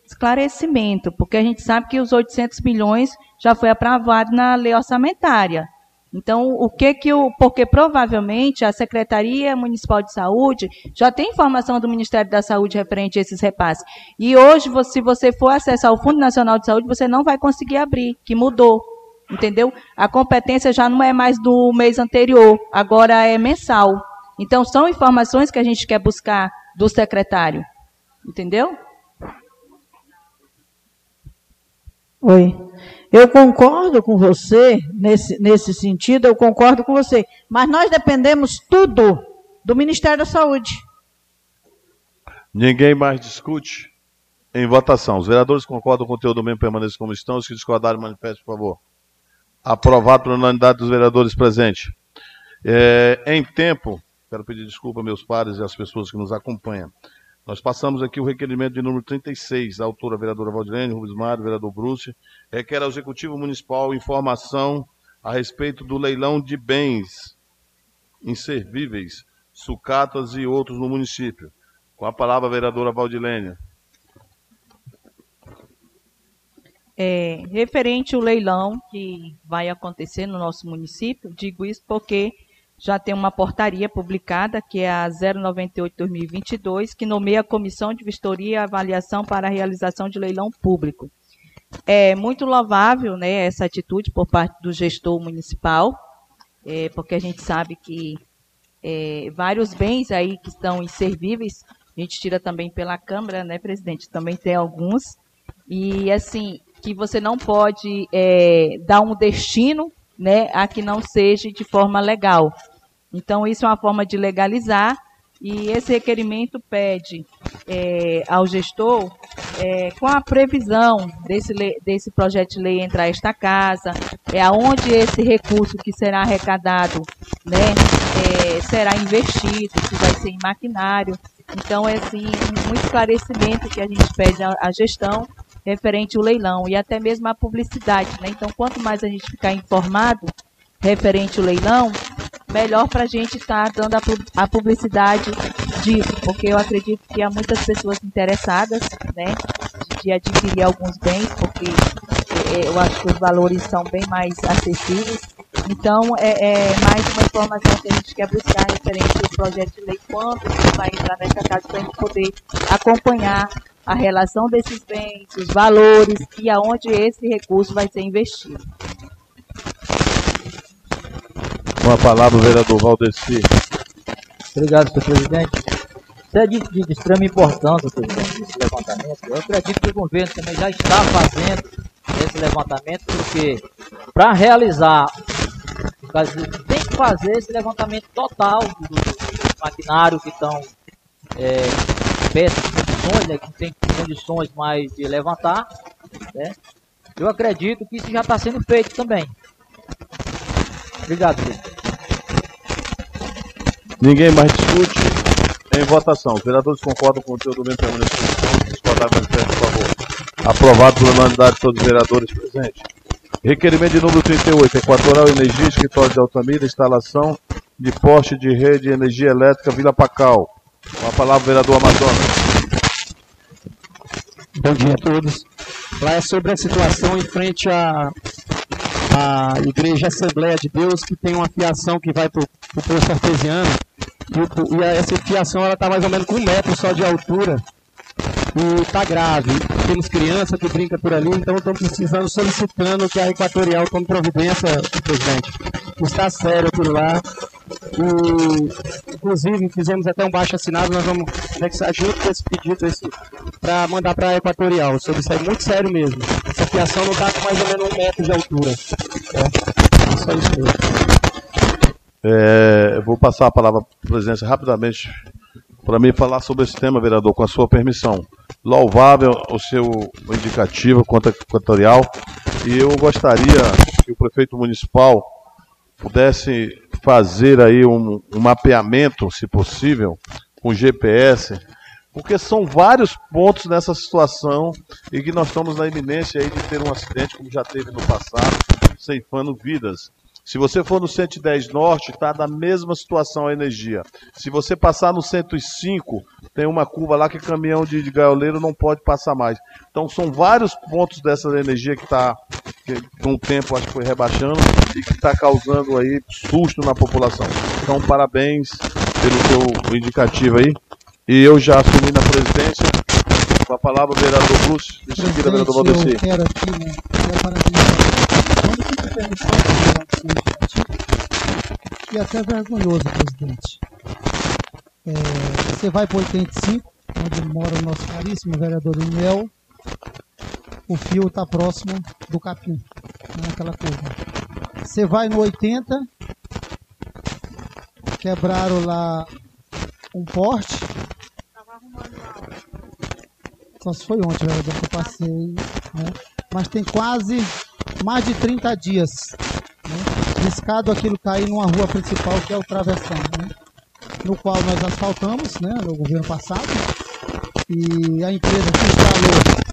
esclarecimento, porque a gente sabe que os 800 milhões já foi aprovado na lei orçamentária. Então, o que que o, porque provavelmente a Secretaria Municipal de Saúde já tem informação do Ministério da Saúde referente a esses repasses. E hoje, se você for acessar o Fundo Nacional de Saúde, você não vai conseguir abrir, que mudou. Entendeu? A competência já não é mais do mês anterior, agora é mensal. Então, são informações que a gente quer buscar do secretário. Entendeu? Oi. Eu concordo com você, nesse, nesse sentido, eu concordo com você. Mas nós dependemos tudo do Ministério da Saúde. Ninguém mais discute? Em votação. Os vereadores concordam com o conteúdo mesmo permanecer como estão. Os que discordarem, manifestem, por favor. Aprovado por unanimidade dos vereadores presentes. É, em tempo, quero pedir desculpa meus pares e às pessoas que nos acompanham. Nós passamos aqui o requerimento de número 36, da autora vereadora Valdilene, Rubens Mário, vereador Bruce, requer ao Executivo Municipal informação a respeito do leilão de bens inservíveis sucatas e outros no município. Com a palavra, a vereadora Valdilênia. É, referente ao leilão que vai acontecer no nosso município, digo isso porque já tem uma portaria publicada, que é a 098-2022, que nomeia a Comissão de Vistoria e Avaliação para a realização de leilão público. É muito louvável né, essa atitude por parte do gestor municipal, é, porque a gente sabe que é, vários bens aí que estão inservíveis, a gente tira também pela Câmara, né, presidente? Também tem alguns. E, assim, que você não pode é, dar um destino né, a que não seja de forma legal. Então, isso é uma forma de legalizar e esse requerimento pede é, ao gestor, é, com a previsão desse, desse projeto de lei entrar esta casa, é aonde esse recurso que será arrecadado né, é, será investido, se vai ser em maquinário. Então, é assim, um esclarecimento que a gente pede à, à gestão referente ao leilão e até mesmo à publicidade. Né? Então, quanto mais a gente ficar informado referente ao leilão, melhor para a gente estar tá dando a, publicidade disso, porque eu acredito que há muitas pessoas interessadas né, de adquirir alguns bens, porque é, eu acho que os valores são bem mais acessíveis. Então, é, é, mais uma informação que a gente quer buscar referente ao projeto de lei, quando vai entrar nessa casa, para a gente poder acompanhar a relação desses bens, os valores e aonde esse recurso vai ser investido. Com a palavra, o vereador Valdeci. Obrigado, senhor presidente. Isso é de, de, de extrema importância, presidente, esse levantamento. Eu acredito que o governo também já está fazendo esse levantamento, porque para realizar, tem que fazer esse levantamento total do, do maquinário que estão é, peças, condições, né, que tem condições mais de levantar. Né? Eu acredito que isso já está sendo feito também. Obrigado, presidente. Ninguém mais discute. Em votação. Os vereadores concordam com o conteúdo do mesmo discussão. Discordar, manifestem, por favor. Aprovado por unanimidade de todos os vereadores presentes. Requerimento de número 38, Equatorial Energia, Escritório de Altamira, instalação de poste de rede de energia elétrica Vila Pacal. Com a palavra, vereador Amazonas. Bom dia a todos. Lá é sobre a situação em frente à, à Igreja Assembleia de Deus, que tem uma fiação que vai para o posto artesiano. E, e essa fiação está mais ou menos com um metro só de altura e está grave. Temos criança que brinca por ali, então estamos precisando, solicitando que a Equatorial tome providência, presidente. Está sério aquilo lá. E, inclusive, fizemos até um baixo assinado, nós vamos anexar junto com esse pedido para mandar para a Equatorial. Sobre isso é muito sério mesmo. Essa fiação não está com mais ou menos um metro de altura. É, só isso mesmo. É, vou passar a palavra para a presidência rapidamente para mim falar sobre esse tema, vereador, com a sua permissão. Louvável o seu indicativo quanto equatorial e eu gostaria que o prefeito municipal pudesse fazer aí um, um mapeamento, se possível, com GPS, porque são vários pontos nessa situação e que nós estamos na iminência aí de ter um acidente como já teve no passado, ceifando vidas. Se você for no 110 Norte, está na mesma situação a energia. Se você passar no 105, tem uma curva lá que caminhão de, de gaioleiro não pode passar mais. Então são vários pontos dessa energia que está, com o tempo acho que foi rebaixando e que está causando aí susto na população. Então parabéns pelo seu indicativo aí. E eu já assumi na presidência. Com a palavra, o vereador Bruce. Em seguida, vereador Valdeci. Eu quero aqui, né, e até vergonhoso, presidente. É, você vai para 85, onde mora o nosso caríssimo vereador Daniel. O fio está próximo do capim, naquela curva. Você vai no 80, quebraram lá um porte. Só se foi ontem, vereador, que eu passei. Né? Mas tem quase mais de 30 dias. Né? Riscado aquilo cair numa rua principal que é o Travessão, né? no qual nós asfaltamos né, no governo passado. E a empresa que instalou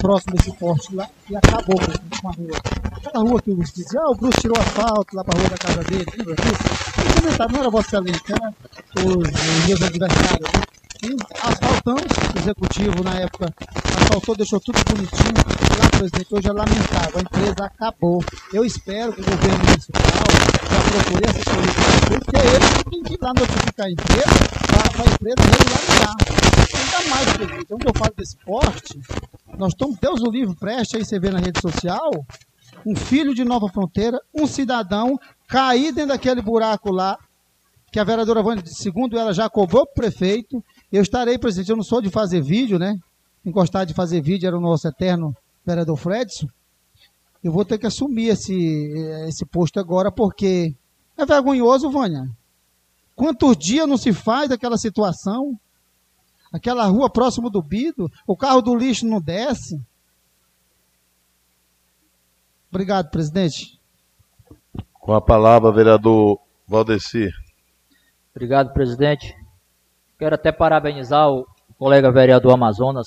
próximo desse porte lá e acabou com a rua. Aquela rua que o Bruce dizia, ah, o Bruce tirou asfalto lá para a rua da casa dele, lembra disso? Não era Vossa Excelência, era os meus adversários. Né? Asfaltamos, o executivo na época asfaltou, deixou tudo bonitinho. Lá, presidente, hoje é lamentável, a empresa acabou. Eu espero que o governo municipal já procure assessoria porque ele tem que ir lá notificar a empresa para a empresa regularizar. Ainda mais, presidente, onde eu falo desse porte, nós estamos, Deus o livro, preste aí, você vê na rede social, um filho de Nova Fronteira, um cidadão, cair dentro daquele buraco lá, que a vereadora Vânia, segundo ela, já cobrou para o prefeito. Eu estarei, presidente, eu não sou de fazer vídeo, né? Encostar de fazer vídeo era o nosso eterno vereador Fredson. Eu vou ter que assumir esse, esse posto agora, porque é vergonhoso, Vânia. Quantos dias não se faz daquela situação? Aquela rua próximo do Bido, o carro do lixo não desce. Obrigado, presidente. Com a palavra, vereador Valdeci. Obrigado, presidente. Quero até parabenizar o colega vereador Amazonas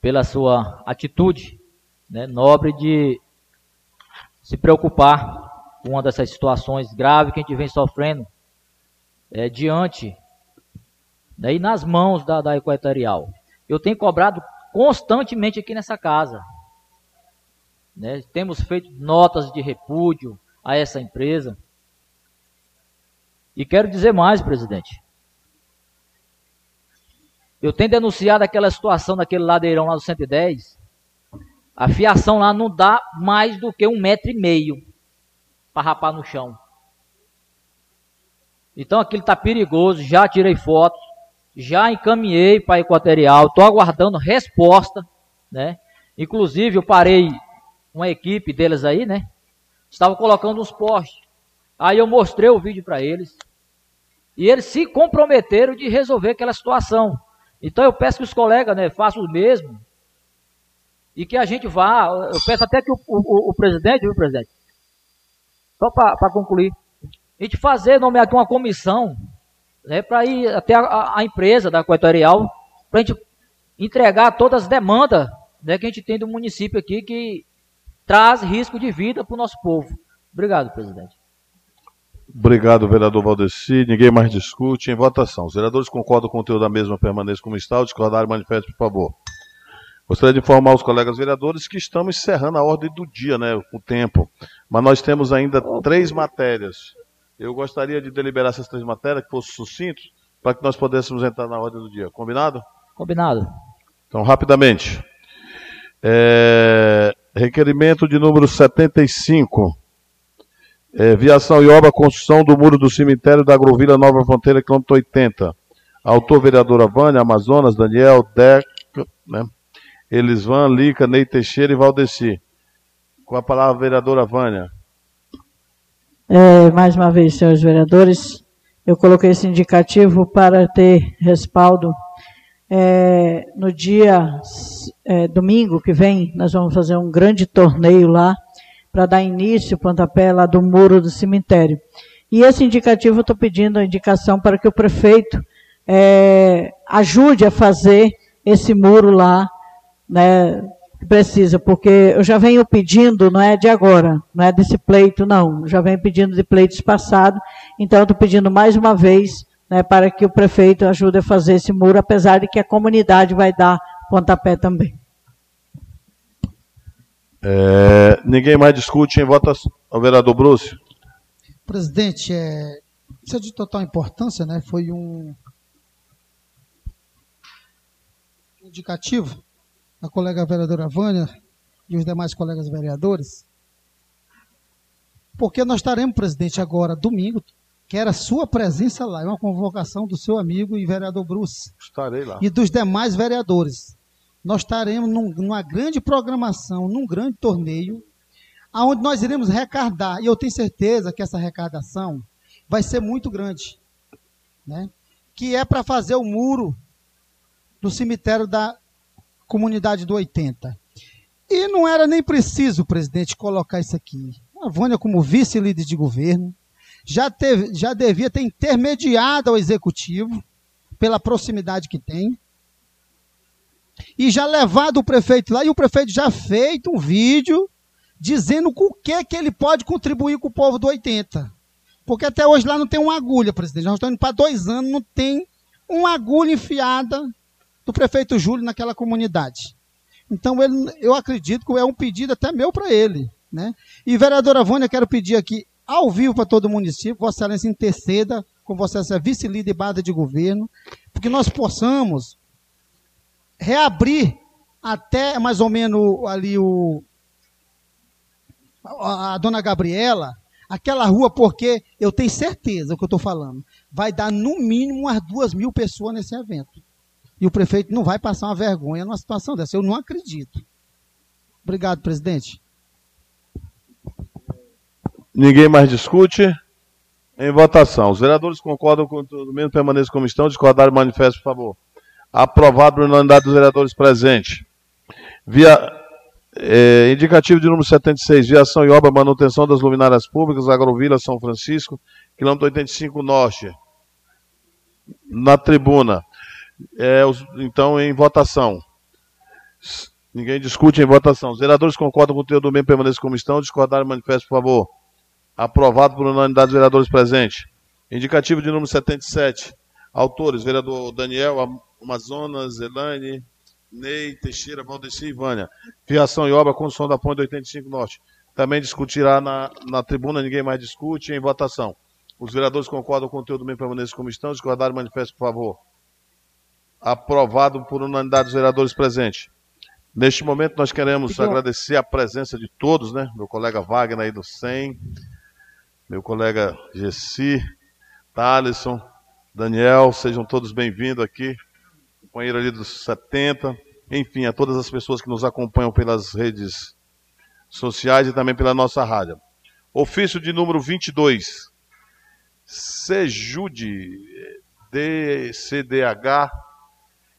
pela sua atitude né, nobre de se preocupar com uma dessas situações graves que a gente vem sofrendo é, diante né, e nas mãos da, da Equatorial. Eu tenho cobrado constantemente aqui nessa casa. Né, temos feito notas de repúdio a essa empresa. E quero dizer mais, presidente. Eu tenho denunciado aquela situação daquele ladeirão lá do 110. A fiação lá não dá mais do que um metro e meio para rapar no chão. Então aquilo está perigoso. Já tirei fotos, já encaminhei para Equatorial. Estou aguardando resposta, né? Inclusive eu parei uma equipe deles aí, né? Estava colocando uns postes. Aí eu mostrei o vídeo para eles. E eles se comprometeram de resolver aquela situação. Então eu peço que os colegas né, façam o mesmo. E que a gente vá. Eu peço até que o, o, o presidente, viu, presidente? Só para concluir. A gente fazer, nomear aqui uma comissão né, para ir até a, a, empresa da Equatorial, para a gente entregar todas as demandas né, que a gente tem do município aqui que traz risco de vida para o nosso povo. Obrigado, presidente. Obrigado, vereador Valdeci. Ninguém mais discute. Em votação. Os vereadores concordam com o conteúdo da mesma permanência como está. O discordário manifeste, por favor. Gostaria de informar os colegas vereadores que estamos encerrando a ordem do dia, né, o tempo. Mas nós temos ainda três matérias. Eu gostaria de deliberar essas três matérias, que fossem sucintos, para que nós pudéssemos entrar na ordem do dia. Combinado? Combinado. Então, rapidamente. É... Requerimento de número 75 é, viação e obra, construção do muro do cemitério da Agrovila Nova Fronteira, quilômetro 80. Autor, vereadora Vânia, Amazonas, Daniel, Deca, né? Elisvan, Lica, Ney Teixeira e Valdeci. Com a palavra, vereadora Vânia. É, mais uma vez, senhores vereadores, eu coloquei esse indicativo para ter respaldo. É, no dia é, domingo que vem, nós vamos fazer um grande torneio lá para dar início, o pontapé lá do muro do cemitério. E esse indicativo eu estou pedindo a indicação para que o prefeito é, ajude a fazer esse muro lá, né, que precisa, porque eu já venho pedindo, não é de agora, não é desse pleito, não, já venho pedindo de pleitos passados, então estou pedindo mais uma vez, né, para que o prefeito ajude a fazer esse muro, apesar de que a comunidade vai dar pontapé também. É, ninguém mais discute em votação. O vereador Bruce. Presidente, é, isso é de total importância, né? Foi um indicativo da colega vereadora Vânia e os demais colegas vereadores. Porque nós estaremos, presidente, agora, domingo, que era sua presença lá, é uma convocação do seu amigo e vereador Bruce. Estarei lá. E dos demais vereadores nós estaremos num, numa grande programação, num grande torneio, aonde nós iremos recardar, e eu tenho certeza que essa arrecadação vai ser muito grande, né? que é para fazer o muro do cemitério da comunidade do 80. E não era nem preciso, presidente, colocar isso aqui. A Vânia, como vice-líder de governo, já, teve, já devia ter intermediado ao executivo, pela proximidade que tem, e já levado o prefeito lá, e o prefeito já feito um vídeo dizendo com o que, que ele pode contribuir com o povo do 80. Porque até hoje lá não tem uma agulha, presidente. Nós estamos indo para dois anos, não tem uma agulha enfiada do prefeito Júlio naquela comunidade. Então, ele, eu acredito que é um pedido até meu para ele. Né? E, vereadora Vânia, quero pedir aqui, ao vivo para todo o município, Vossa Excelência interceda com Vossa Excelência, vice-líder e base de governo, porque nós possamos reabrir até mais ou menos ali o a, dona Gabriela, aquela rua, porque eu tenho certeza o que eu estou falando, vai dar no mínimo umas duas mil pessoas nesse evento. E o prefeito não vai passar uma vergonha numa situação dessa. Eu não acredito. Obrigado, presidente. Ninguém mais discute. Em votação. Os vereadores concordam com o mesmo permaneça como estão. Discordaram manifesto, por favor. Aprovado por unanimidade dos vereadores presentes. Via, é, indicativo de número 76, viação e obra manutenção das luminárias públicas, Agrovila São Francisco, quilômetro 85 Norte. Na tribuna. É, os, então, em votação. Ninguém discute em votação. Os vereadores concordam com o conteúdo do permaneça como estão. Discordaram manifesto, por favor. Aprovado por unanimidade dos vereadores presentes. Indicativo de número 77. Autores, vereador Daniel Amazonas, Elaine, Ney, Teixeira, Valdeci e Vânia. Fiação e obra, construção da ponte do 85 Norte. Também discutirá na, na tribuna, ninguém mais discute, em votação. Os vereadores concordam com o conteúdo do mesmo permaneça como estão. Discordaram manifesto, por favor. Aprovado por unanimidade dos vereadores presentes. Neste momento, nós queremos agradecer a presença de todos, né? Meu colega Wagner aí do SEM, meu colega Gessi, Thaleson, Daniel, sejam todos bem-vindos aqui, companheiro ali dos 70, enfim, a todas as pessoas que nos acompanham pelas redes sociais e também pela nossa rádio. Ofício de número 22, Sejude, DCDH,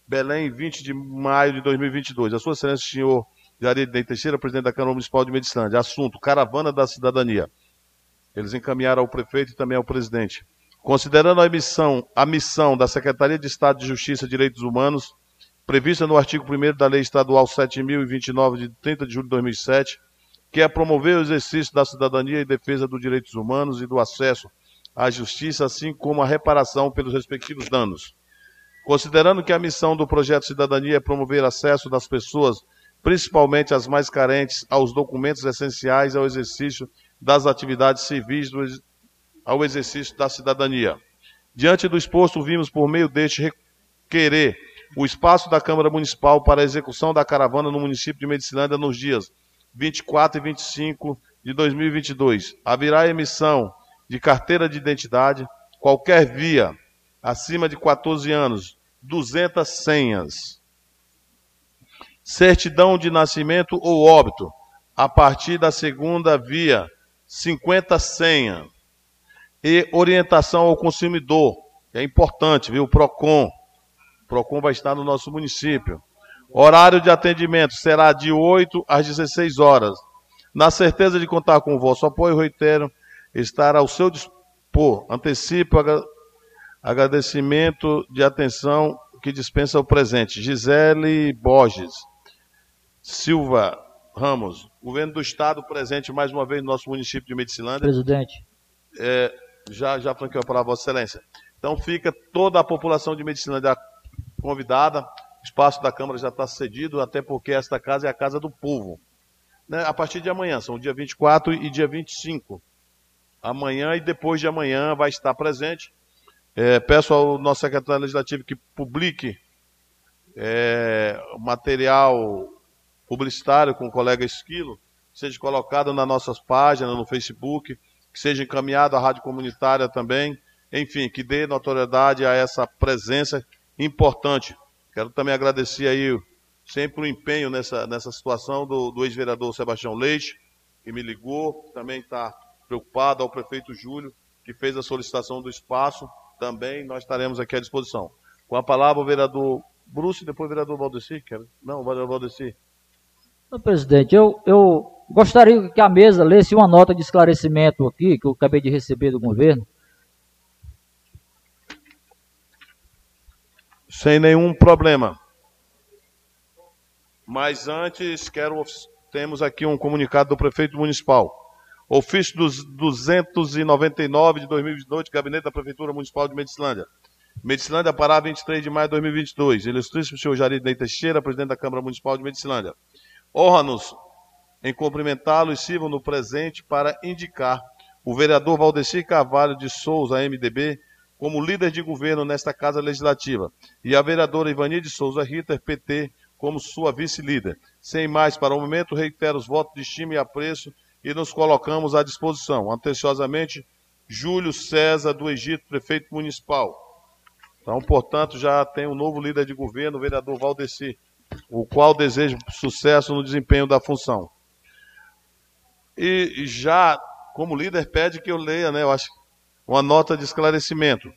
Belém, 20 de maio de 2022. A sua excelência, senhor Jair de Teixeira, presidente da Câmara Municipal de Medicilândia. Assunto, caravana da cidadania. Eles encaminharam ao prefeito e também ao presidente. Considerando a missão, a missão da Secretaria de Estado de Justiça e Direitos Humanos, prevista no artigo 1 da Lei Estadual 7.029, de 30 de julho de 2007, que é promover o exercício da cidadania e defesa dos direitos humanos e do acesso à justiça, assim como a reparação pelos respectivos danos. Considerando que a missão do projeto Cidadania é promover acesso das pessoas, principalmente as mais carentes, aos documentos essenciais ao exercício das atividades civis ao exercício da cidadania. Diante do exposto, vimos por meio deste requerer o espaço da Câmara Municipal para a execução da caravana no município de Medicilândia nos dias 24 e 25 de 2022. Haverá emissão de carteira de identidade, qualquer via acima de 14 anos, 200 senhas. Certidão de nascimento ou óbito, a partir da segunda via, 50 senha. E orientação ao consumidor, que é importante, viu? PROCON. O PROCON vai estar no nosso município. Horário de atendimento será de 8 às 16 horas. Na certeza de contar com o vosso apoio, reitero, estar ao seu dispor. Antecipo agradecimento de atenção que dispensa o presente. Gisele Borges. Silva Ramos, governo do Estado presente mais uma vez no nosso município de Medicilândia. Presidente. É, já, já franqueou a palavra, Vossa Excelência. Então fica toda a população de Medicilândia convidada. O espaço da Câmara já está cedido, até porque esta casa é a casa do povo. Né, a partir de amanhã, são dia 24 e dia 25. Amanhã e depois de amanhã vai estar presente. É, peço ao nosso secretário legislativo que publique é, material publicitário com o colega Esquilo, seja colocado nas nossas páginas, no Facebook, que seja encaminhado à rádio comunitária também, enfim, que dê notoriedade a essa presença importante. Quero também agradecer aí sempre o empenho nessa, nessa situação do, do ex-vereador Sebastião Leite, que me ligou, também está preocupado, ao prefeito Júlio, que fez a solicitação do espaço, também nós estaremos aqui à disposição. Com a palavra o vereador Bruce, depois o vereador Valdeci, quer? Não, o vereador Valdeci. Presidente, eu, eu gostaria que a mesa lesse uma nota de esclarecimento aqui, que eu acabei de receber do governo. Sem nenhum problema. Mas antes, quero temos aqui um comunicado do prefeito municipal. Ofício dos 299 de 2022, Gabinete da Prefeitura Municipal de Medicilândia. Medicilândia, Pará, 23 de maio de 2022. Ilustríssimo senhor Jair Ney Teixeira, presidente da Câmara Municipal de Medicilândia. Honra-nos em cumprimentá-lo e sirvam no presente para indicar o vereador Valdecir Carvalho de Souza, MDB, como líder de governo nesta Casa Legislativa, e a vereadora Ivani de Souza Ritter, PT, como sua vice-líder. Sem mais, para o momento, reitero os votos de estima e apreço e nos colocamos à disposição. Atenciosamente, Júlio César do Egito, prefeito municipal. Então, portanto, já tem um novo líder de governo, o vereador Valdeci, o qual desejo sucesso no desempenho da função. E já, como líder, pede que eu leia, né, eu acho, uma nota de esclarecimento.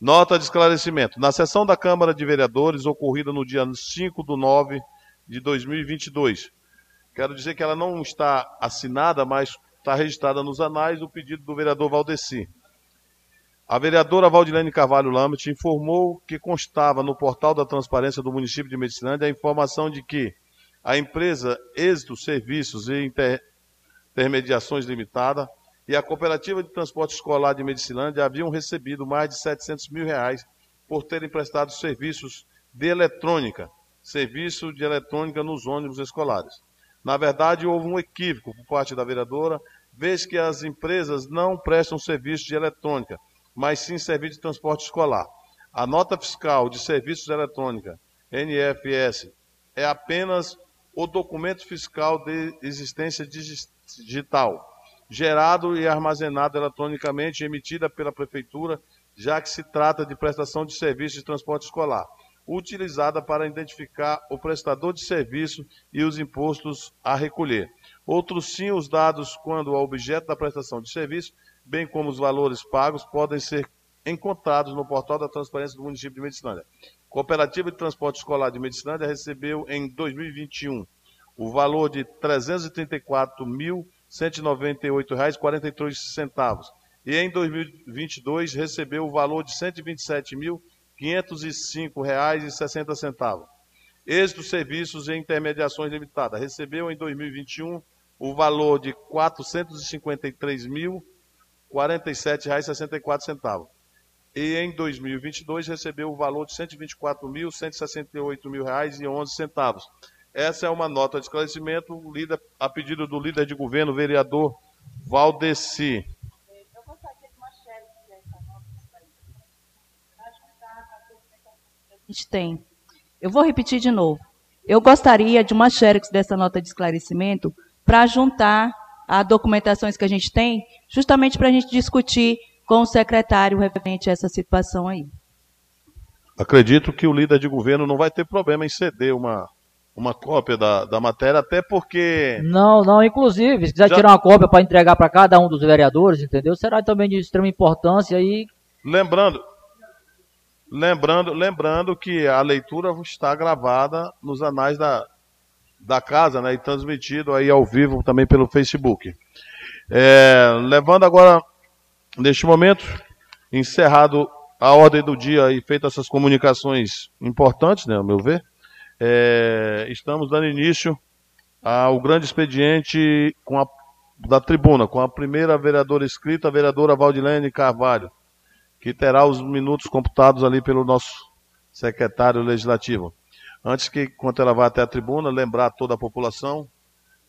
Nota de esclarecimento. Na sessão da Câmara de Vereadores, ocorrida no dia 5 de 9 de 2022, quero dizer que ela não está assinada, mas está registrada nos anais o pedido do vereador Valdeci. A vereadora Valdilene Carvalho Lamet informou que constava no portal da transparência do município de Medicilândia a informação de que a empresa Êxito Serviços e. Intermediações Limitada e a Cooperativa de Transporte Escolar de Medicilândia haviam recebido mais de 700 mil reais por terem prestado serviços de eletrônica, serviço de eletrônica nos ônibus escolares. Na verdade, houve um equívoco por parte da vereadora, vez que as empresas não prestam serviço de eletrônica, mas sim serviço de transporte escolar. A nota fiscal de serviços de eletrônica, NFS, é apenas o documento fiscal de existência digital gerado e armazenado eletronicamente emitida pela Prefeitura, já que se trata de prestação de serviço de transporte escolar, utilizada para identificar o prestador de serviço e os impostos a recolher. Outros sim, os dados quando o objeto da prestação de serviço, bem como os valores pagos, podem ser encontrados no portal da transparência do município de Medicilândia. Cooperativa de Transporte Escolar de Medicilândia recebeu em 2021 o valor de R$ 334 mil 198,43 e em 2022 recebeu o valor de R$ 127.505,60. Êxito Serviços e Intermediações Limitada. Recebeu em 2021 o valor de R$ 453.047,64 e em 2022 recebeu o valor de R$ 124.168,11 essa é uma nota de esclarecimento lida a pedido do líder de governo, vereador Valdeci. A gente tem. Eu vou repetir de novo. Eu gostaria de uma xerox dessa nota de esclarecimento para juntar as documentações que a gente tem, justamente para a gente discutir com o secretário referente a essa situação aí. Acredito que o líder de governo não vai ter problema em ceder uma, uma cópia da, da matéria, até porque. Não, não, inclusive, se quiser Já... tirar uma cópia para entregar para cada um dos vereadores, entendeu? Será também de extrema importância e. Lembrando, lembrando, lembrando que a leitura está gravada nos anais da, da casa, né? E transmitido aí ao vivo também pelo Facebook. É, levando agora, neste momento, encerrado a ordem do dia e feito essas comunicações importantes, né, ao meu ver é, estamos dando início ao grande expediente a, da tribuna, com a primeira vereadora escrita, a vereadora Valdilene Carvalho, que terá os minutos computados ali pelo nosso secretário legislativo. Antes que, enquanto ela vá até a tribuna, lembrar toda a população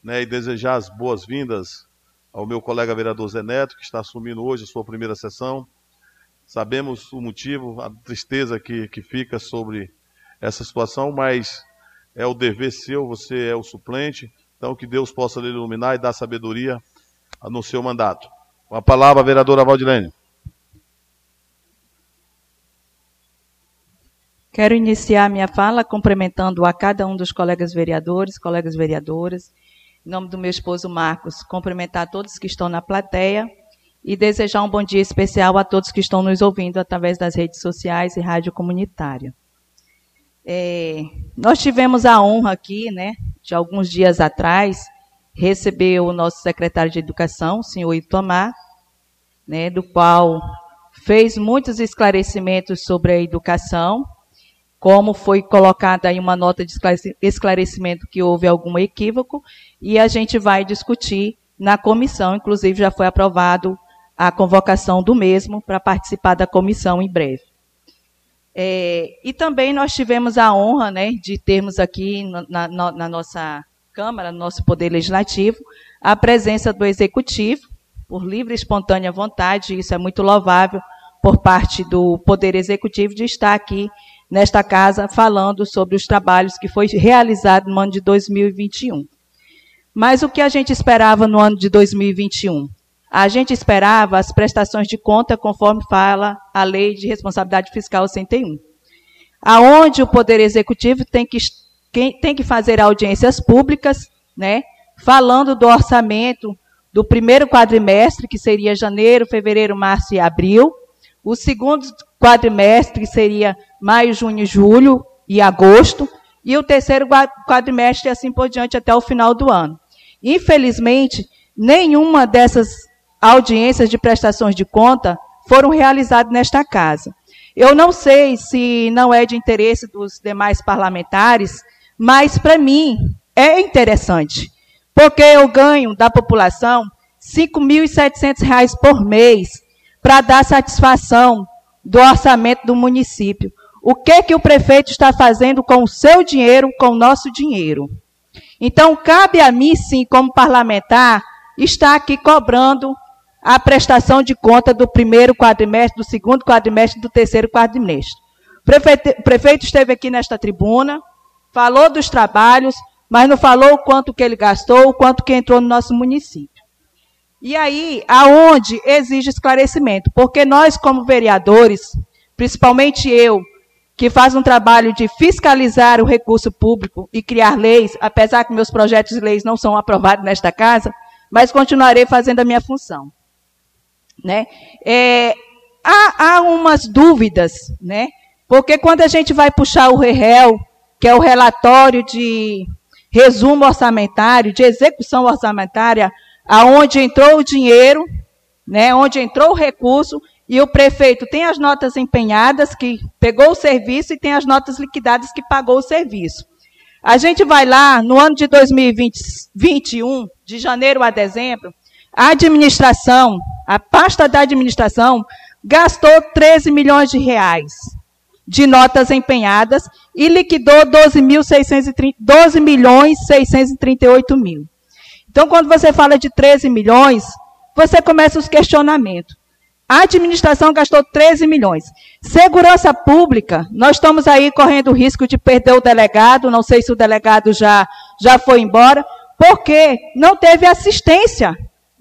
né, e desejar as boas-vindas ao meu colega vereador Zé Neto, que está assumindo hoje a sua primeira sessão. Sabemos o motivo, a tristeza que, que fica sobre essa situação, mas é o dever seu, você é o suplente, então que Deus possa lhe iluminar e dar sabedoria no seu mandato. Com a palavra, a vereadora Valdilene. Quero iniciar minha fala cumprimentando a cada um dos colegas vereadores, colegas vereadoras, em nome do meu esposo Marcos, cumprimentar todos que estão na plateia e desejar um bom dia especial a todos que estão nos ouvindo através das redes sociais e rádio comunitária. É, nós tivemos a honra aqui, né, de alguns dias atrás, receber o nosso secretário de Educação, o senhor Itomar, né, do qual fez muitos esclarecimentos sobre a educação, como foi colocada aí uma nota de esclarecimento que houve algum equívoco, e a gente vai discutir na comissão, inclusive já foi aprovado a convocação do mesmo para participar da comissão em breve. É, e também nós tivemos a honra né, de termos aqui na, na, na nossa Câmara, no nosso Poder Legislativo, a presença do Executivo, por livre e espontânea vontade, isso é muito louvável por parte do Poder Executivo de estar aqui nesta casa falando sobre os trabalhos que foi realizado no ano de 2021. Mas o que a gente esperava no ano de 2021? A gente esperava as prestações de conta conforme fala a Lei de Responsabilidade Fiscal 101. Aonde o Poder Executivo tem que, tem que fazer audiências públicas, né, falando do orçamento do primeiro quadrimestre, que seria janeiro, fevereiro, março e abril, o segundo quadrimestre, seria maio, junho, julho e agosto, e o terceiro quadrimestre assim por diante até o final do ano. Infelizmente, nenhuma dessas audiências de prestações de conta foram realizadas nesta casa. Eu não sei se não é de interesse dos demais parlamentares, mas para mim é interessante, porque eu ganho da população R$ 5.700 por mês para dar satisfação do orçamento do município. O que que o prefeito está fazendo com o seu dinheiro, com o nosso dinheiro? Então, cabe a mim, sim, como parlamentar, estar aqui cobrando a prestação de conta do primeiro quadrimestre, do segundo quadrimestre, do terceiro quadrimestre. O prefeito, esteve aqui nesta tribuna, falou dos trabalhos, mas não falou o quanto que ele gastou, o quanto que entrou no nosso município. E aí, aonde exige esclarecimento? Porque nós, como vereadores, principalmente eu, que faz um trabalho de fiscalizar o recurso público e criar leis, apesar que meus projetos de leis não são aprovados nesta casa, mas continuarei fazendo a minha função. Né? É, há, há umas dúvidas, né? porque quando a gente vai puxar o REL, que é o relatório de resumo orçamentário, de execução orçamentária, aonde entrou o dinheiro, né, onde entrou o recurso, e o prefeito tem as notas empenhadas, que pegou o serviço, e tem as notas liquidadas, que pagou o serviço. A gente vai lá, no ano de 2021, de janeiro a dezembro, a administração, a pasta da administração, gastou 13 milhões de reais de notas empenhadas e liquidou 12, 12 milhões 638 mil. Então, quando você fala de 13 milhões, você começa os questionamentos. A administração gastou 13 milhões. Segurança pública, nós estamos aí correndo o risco de perder o delegado, não sei se o delegado já, já foi embora, porque não teve assistência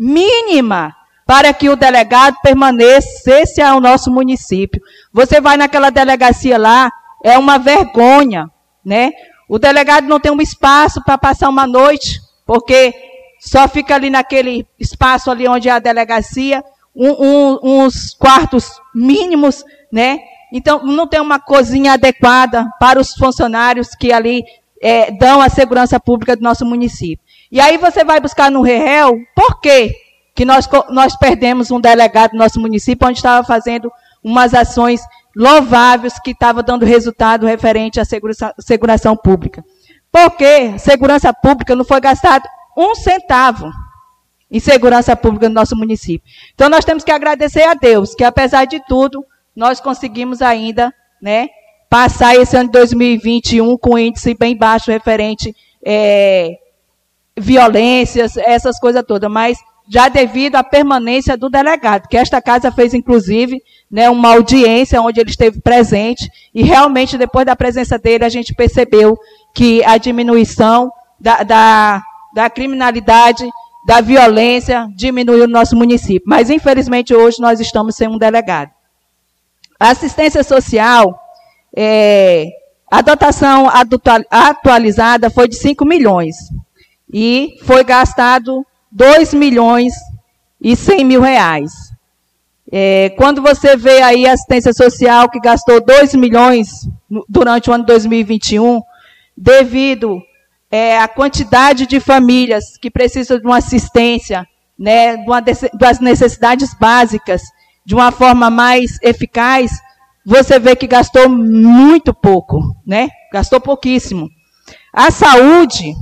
mínima para que o delegado permanecesse ao nosso município. Você vai naquela delegacia lá, é uma vergonha, né? O delegado não tem um espaço para passar uma noite, porque só fica ali naquele espaço ali onde é a delegacia, um, um, uns quartos mínimos, né? Então, não tem uma cozinha adequada para os funcionários que ali é, dão a segurança pública do nosso município. E aí você vai buscar no REL, por quê? Que nós, nós perdemos um delegado do nosso município, onde estava fazendo umas ações louváveis que estavam dando resultado referente à segurança, segurança pública. Porque segurança pública não foi gastado um centavo em segurança pública no nosso município. Então, nós temos que agradecer a Deus, que apesar de tudo, nós conseguimos ainda né, passar esse ano de 2021 com índice bem baixo referente é, violências, essas coisas todas, mas já devido à permanência do delegado, que esta casa fez, inclusive, né, uma audiência onde ele esteve presente, e realmente, depois da presença dele, a gente percebeu que a diminuição da, da, da criminalidade da violência diminuiu no nosso município. Mas, infelizmente, hoje nós estamos sem um delegado. A assistência social, é, a dotação atualizada foi de 5 milhões. E foi gastado 2 milhões e 100 mil reais. É, quando você vê aí a assistência social que gastou 2 milhões durante o ano 2021, devido é, a quantidade de famílias que precisam de uma assistência, né, de uma, das necessidades básicas, de uma forma mais eficaz, você vê que gastou muito pouco, né? Gastou pouquíssimo. A saúde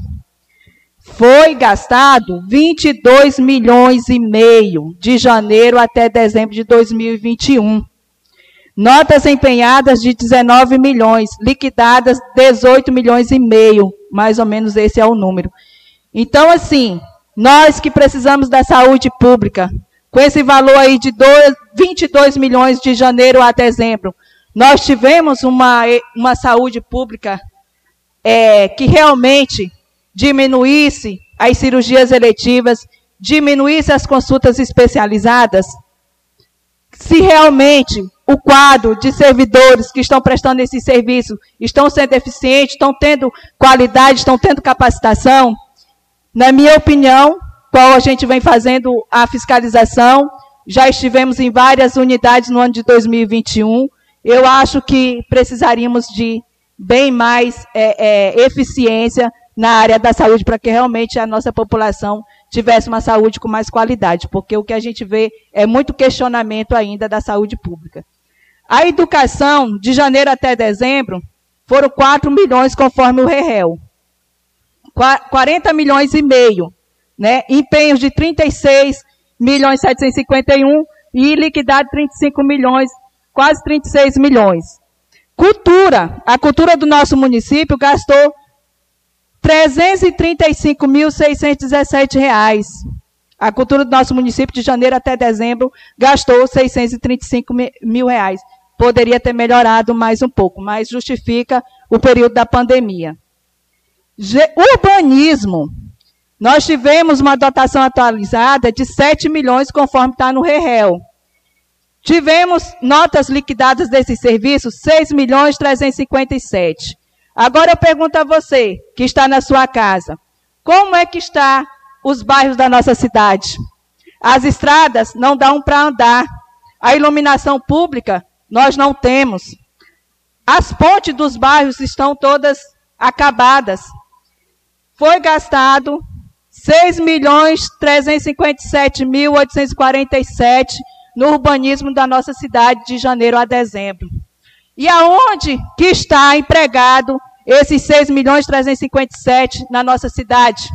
foi gastado 22 milhões e meio de janeiro até dezembro de 2021. Notas empenhadas de 19 milhões, liquidadas 18 milhões e meio, mais ou menos esse é o número. Então, assim, nós que precisamos da saúde pública, com esse valor aí de 22 milhões de janeiro a dezembro, nós tivemos uma, uma saúde pública é, que realmente diminuísse as cirurgias eletivas, diminuísse as consultas especializadas? Se realmente o quadro de servidores que estão prestando esse serviço estão sendo eficientes, estão tendo qualidade, estão tendo capacitação, na minha opinião, qual a gente vem fazendo a fiscalização, já estivemos em várias unidades no ano de 2021, eu acho que precisaríamos de bem mais é, é, eficiência na área da saúde para que realmente a nossa população tivesse uma saúde com mais qualidade, porque o que a gente vê é muito questionamento ainda da saúde pública. A educação, de janeiro até dezembro, foram 4 milhões conforme o REREL. 40 milhões e meio, né? Empenhos de 36 milhões 751 e liquidado 35 milhões, quase 36 milhões. Cultura, a cultura do nosso município gastou 335.617 reais. A cultura do nosso município, de janeiro até dezembro, gastou 635 mil reais. Poderia ter melhorado mais um pouco, mas justifica o período da pandemia. Urbanismo. Nós tivemos uma dotação atualizada de 7 milhões, conforme está no REREL. Tivemos notas liquidadas desse serviço, 6 milhões 357. Agora eu pergunto a você, que está na sua casa, como é que está os bairros da nossa cidade? As estradas não dão para andar. A iluminação pública nós não temos. As pontes dos bairros estão todas acabadas. Foi gastado 6 milhões 357 mil 847 no urbanismo da nossa cidade de janeiro a dezembro. E aonde que está empregado esses 6 milhões 357 na nossa cidade?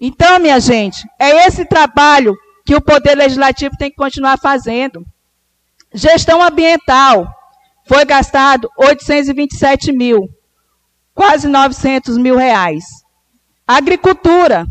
Então, minha gente, é esse trabalho que o Poder Legislativo tem que continuar fazendo. Gestão ambiental. Foi gastado 827 mil, quase 900 mil reais. Agricultura.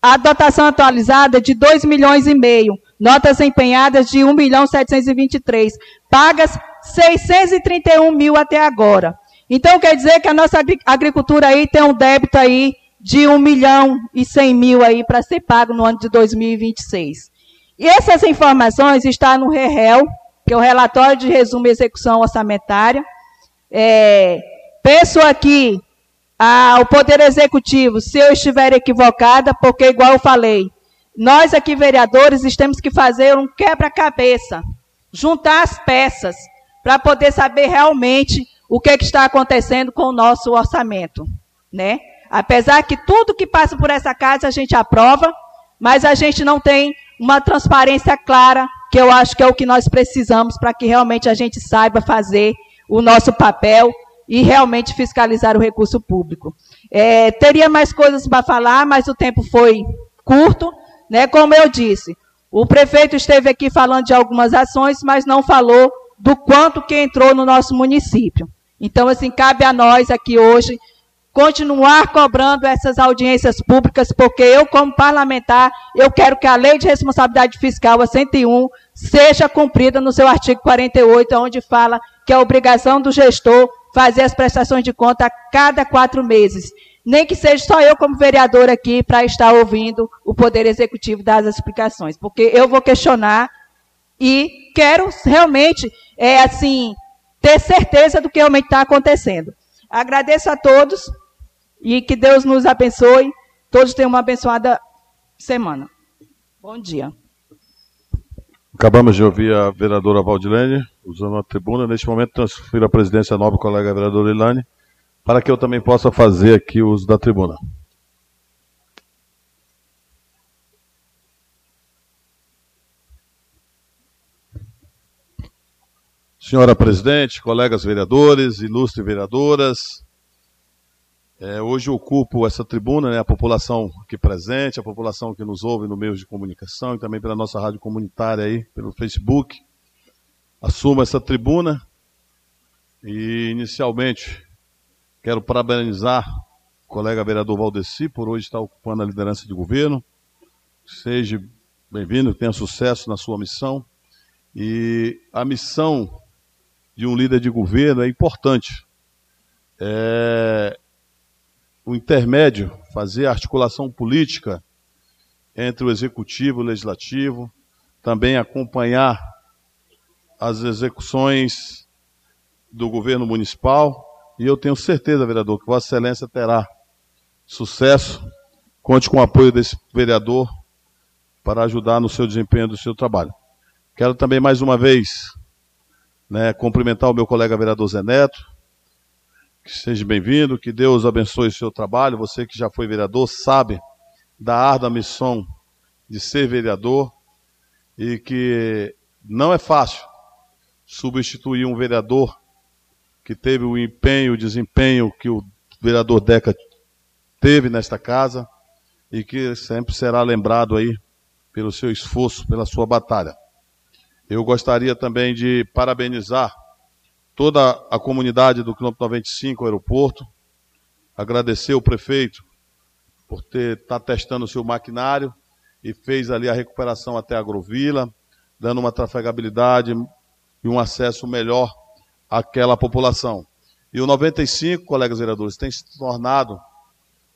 A dotação atualizada é de 2 milhões e meio. Notas empenhadas de 1 milhão 723. Pagas 631 mil até agora. Então, quer dizer que a nossa agricultura aí tem um débito aí de 1 milhão e 100 mil aí para ser pago no ano de 2026. E essas informações estão no REREL, que é o Relatório de Resumo e Execução Orçamentária. É, peço aqui ao Poder Executivo, se eu estiver equivocada, porque, igual eu falei, nós aqui, vereadores, temos que fazer um quebra-cabeça, juntar as peças, para poder saber realmente o que, é que, está acontecendo com o nosso orçamento. Né? Apesar que tudo que passa por essa casa a gente aprova, mas a gente não tem uma transparência clara, que eu acho que é o que nós precisamos para que realmente a gente saiba fazer o nosso papel e realmente fiscalizar o recurso público. É, teria mais coisas para falar, mas o tempo foi curto. Né? Como eu disse, o prefeito esteve aqui falando de algumas ações, mas não falou do quanto que entrou no nosso município. Então, assim, cabe a nós aqui hoje continuar cobrando essas audiências públicas, porque eu, como parlamentar, eu quero que a Lei de Responsabilidade Fiscal, a 101, seja cumprida no seu artigo 48, onde fala que é obrigação do gestor fazer as prestações de conta a cada quatro meses. Nem que seja só eu, como vereador, aqui, para estar ouvindo o Poder Executivo dar as explicações, porque eu vou questionar e quero realmente, é assim, ter certeza do que realmente está acontecendo. Agradeço a todos e que Deus nos abençoe. Todos tenham uma abençoada semana. Bom dia. Acabamos de ouvir a vereadora Valdilene, usando a tribuna. Neste momento, transfiro a presidência à nobre colega vereadora Ilane, para que eu também possa fazer aqui o uso da tribuna. Senhora presidente, colegas vereadores, ilustres vereadoras, É, hoje ocupo essa tribuna, né, a população aqui presente, a população que nos ouve no meio de comunicação e também pela nossa rádio comunitária aí, pelo Facebook. Assumo essa tribuna e, inicialmente, quero parabenizar o colega vereador Valdeci por hoje estar ocupando a liderança de governo. Seja bem-vindo, tenha sucesso na sua missão. E a missão de um líder de governo é importante. É, o intermédio, fazer a articulação política entre o executivo e o legislativo, também acompanhar as execuções do governo municipal, e eu tenho certeza, vereador, que Vossa Excelência terá sucesso. Conte com o apoio desse vereador para ajudar no seu desempenho do seu trabalho. Quero também mais uma vez né, cumprimentar o meu colega vereador Zé Neto, que seja bem-vindo, que Deus abençoe o seu trabalho. Você que já foi vereador sabe da árdua missão de ser vereador e que não é fácil substituir um vereador que teve o empenho, o desempenho que o vereador Deca teve nesta casa e que sempre será lembrado aí pelo seu esforço, pela sua batalha. Eu gostaria também de parabenizar toda a comunidade do quilômetro 95 aeroporto, agradecer o prefeito por ter tá testando o seu maquinário e fez ali a recuperação até a Agrovila, dando uma trafegabilidade e um acesso melhor àquela população. E o 95, colegas vereadores, tem se tornado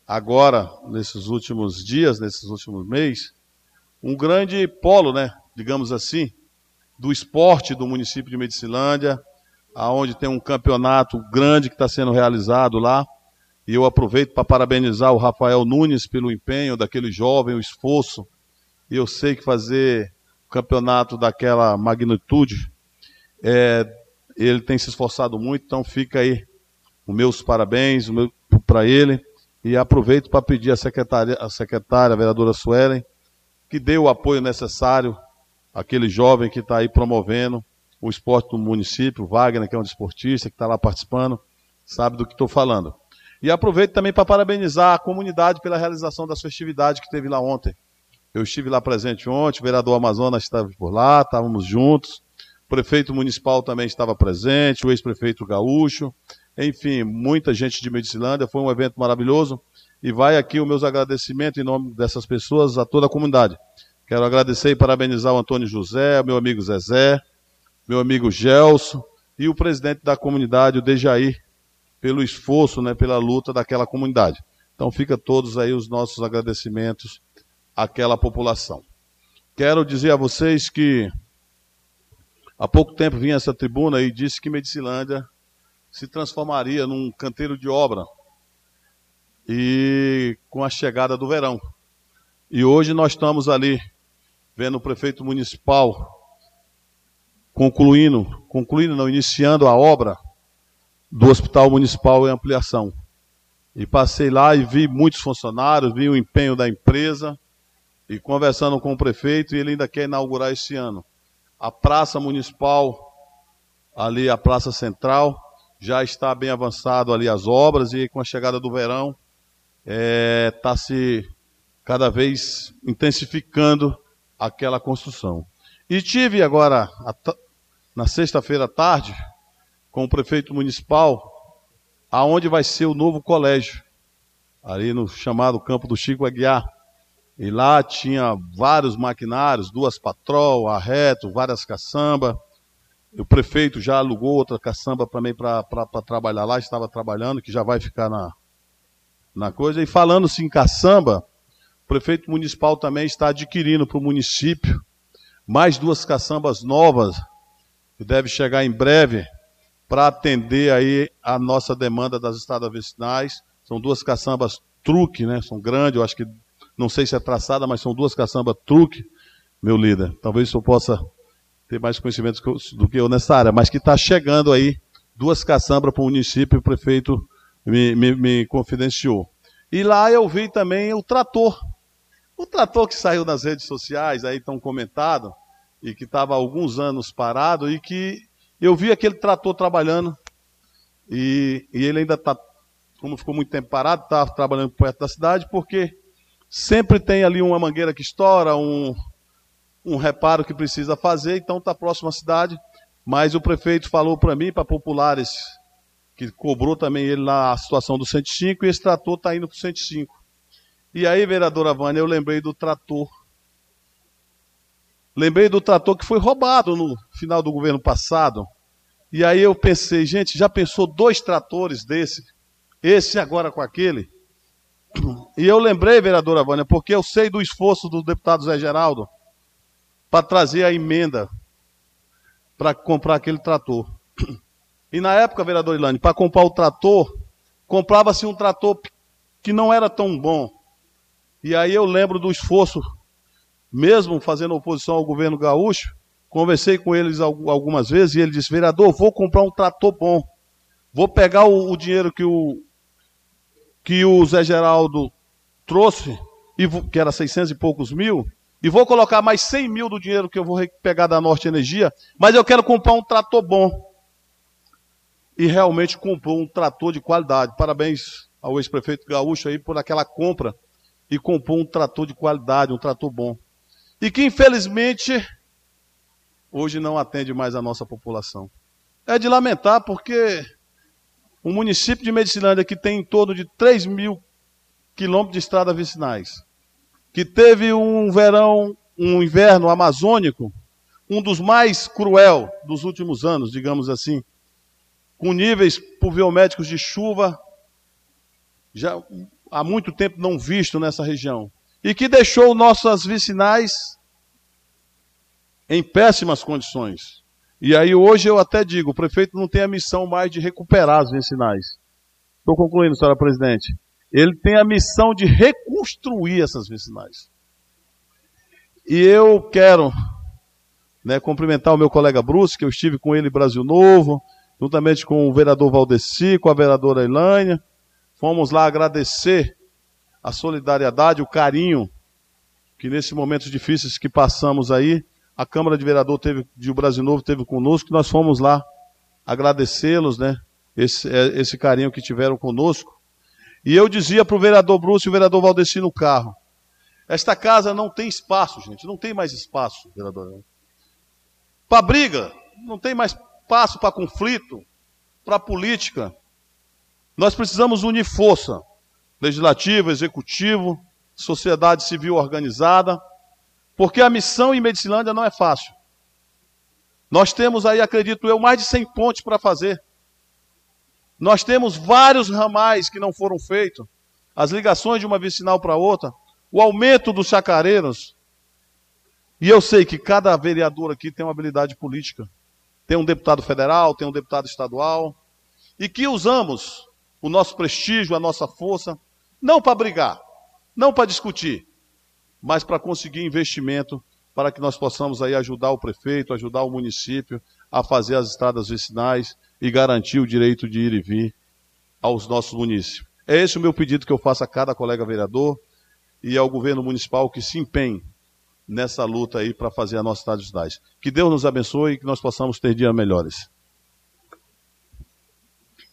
agora, nesses últimos dias, nesses últimos meses, um grande polo, né, digamos assim, do esporte do município de Medicilândia, aonde tem um campeonato grande que está sendo realizado lá. E eu aproveito para parabenizar o Rafael Nunes pelo empenho daquele jovem, o esforço. E eu sei que fazer campeonato daquela magnitude, é, ele tem se esforçado muito, então fica aí os meus parabéns para ele. E aproveito para pedir à secretária, à secretária, a vereadora Suelen, que dê o apoio necessário àquele jovem que está aí promovendo o esporte do município, Wagner, que é um desportista, que está lá participando, sabe do que estou falando. E aproveito também para parabenizar a comunidade pela realização das festividades que teve lá ontem. Eu estive lá presente ontem, o vereador Amazonas estava por lá, estávamos juntos, o prefeito municipal também estava presente, o ex-prefeito Gaúcho, enfim, muita gente de Medicilândia, foi um evento maravilhoso. E vai aqui o meus agradecimentos em nome dessas pessoas a toda a comunidade. Quero agradecer e parabenizar o Antônio José, meu amigo Zezé, meu amigo Gelson e o presidente da comunidade, o Dejair, pelo esforço, né, pela luta daquela comunidade. Então fica todos aí os nossos agradecimentos àquela população. Quero dizer a vocês que há pouco tempo vim a essa tribuna e disse que Medicilândia se transformaria num canteiro de obra e com a chegada do verão. E hoje nós estamos ali vendo o prefeito municipal concluindo, concluindo não, iniciando a obra do Hospital Municipal em ampliação. E passei lá e vi muitos funcionários, vi o empenho da empresa e conversando com o prefeito, e ele ainda quer inaugurar esse ano. A Praça Municipal, ali a Praça Central, já está bem avançado ali as obras e com a chegada do verão está é, tá se cada vez intensificando aquela construção. E tive agora, na sexta-feira à tarde, com o prefeito municipal, aonde vai ser o novo colégio, ali no chamado campo do Chico Aguiar. E lá tinha vários maquinários, duas patrol, arreto, várias caçamba. O prefeito já alugou outra caçamba também para trabalhar lá, estava trabalhando, que já vai ficar na, na coisa. E falando-se em caçamba, prefeito municipal também está adquirindo para o município mais duas caçambas novas, que deve chegar em breve, para atender aí a nossa demanda das estradas vicinais. São duas caçambas truque, né? São grandes, eu acho que, não sei se é traçada, mas são duas caçambas truque, meu líder. Talvez eu possa ter mais conhecimentos do que eu nessa área, mas que está chegando aí duas caçambas para o município, o prefeito me, me, me confidenciou. E lá eu vi também o trator, o trator que saiu nas redes sociais, aí tão comentado, e que estava alguns anos parado, e que eu vi aquele trator trabalhando, e, e ele ainda está como ficou muito tempo parado, estava trabalhando perto da cidade, porque sempre tem ali uma mangueira que estoura, um, um reparo que precisa fazer, então está próximo à cidade. Mas o prefeito falou para mim, para Populares, que cobrou também ele lá a situação do 105, e esse trator está indo para o 105. E aí, vereadora Vânia, eu lembrei do trator. Lembrei do trator que foi roubado no final do governo passado. E aí eu pensei, gente, já pensou dois tratores desse? Esse agora com aquele? E eu lembrei, vereadora Vânia, porque eu sei do esforço do deputado Zé Geraldo para trazer a emenda para comprar aquele trator. E na época, vereador Ilane, para comprar o trator, comprava-se um trator que não era tão bom. E aí eu lembro do esforço, mesmo fazendo oposição ao governo gaúcho, conversei com eles algumas vezes e ele disse: vereador, vou comprar um trator bom. Vou pegar o, o dinheiro que o, que o Zé Geraldo trouxe, e, que era 600 e poucos mil, e vou colocar mais 100 mil do dinheiro que eu vou pegar da Norte Energia, mas eu quero comprar um trator bom. E realmente comprou um trator de qualidade. Parabéns ao ex-prefeito Gaúcho aí por aquela compra e comprou um trator de qualidade, um trator bom. E que infelizmente hoje não atende mais a nossa população. É de lamentar porque o município de Medicilândia, que tem em torno de 3 mil quilômetros de estradas vicinais, que teve um verão, um inverno amazônico, um dos mais cruel dos últimos anos, digamos assim, com níveis pluviométricos de chuva já há muito tempo não visto nessa região, e que deixou nossas vicinais em péssimas condições. E aí hoje eu até digo, o prefeito não tem a missão mais de recuperar as vicinais. Estou concluindo, senhora presidente. Ele tem a missão de reconstruir essas vicinais. E eu quero né, cumprimentar o meu colega Bruce, que eu estive com ele em Brasil Novo, juntamente com o vereador Valdeci, com a vereadora Elânia. Fomos lá agradecer a solidariedade, o carinho que nesses momentos difíceis que passamos aí, a Câmara de Vereador teve, de Brasil Novo teve conosco, nós fomos lá agradecê-los, né? Esse, é, esse carinho que tiveram conosco. E eu dizia para o vereador Bruce e o vereador Valdeci no carro: esta casa não tem espaço, gente, não tem mais espaço, vereador. Para briga, não tem mais espaço para conflito, para política. Nós precisamos unir força, legislativo, executivo, sociedade civil organizada, porque a missão em Medicilândia não é fácil. Nós temos aí, acredito eu, mais de 100 pontes para fazer. Nós temos vários ramais que não foram feitos, as ligações de uma vicinal para outra, o aumento dos chacareiros. E eu sei que cada vereador aqui tem uma habilidade política. Tem um deputado federal, tem um deputado estadual, e que usamos o nosso prestígio, a nossa força, não para brigar, não para discutir, mas para conseguir investimento para que nós possamos aí ajudar o prefeito, ajudar o município a fazer as estradas vicinais, e garantir o direito de ir e vir aos nossos municípios. É esse o meu pedido que eu faço a cada colega vereador e ao governo municipal que se empenhe nessa luta aí para fazer a nossa cidade cidade. Que Deus nos abençoe e que nós possamos ter dias melhores.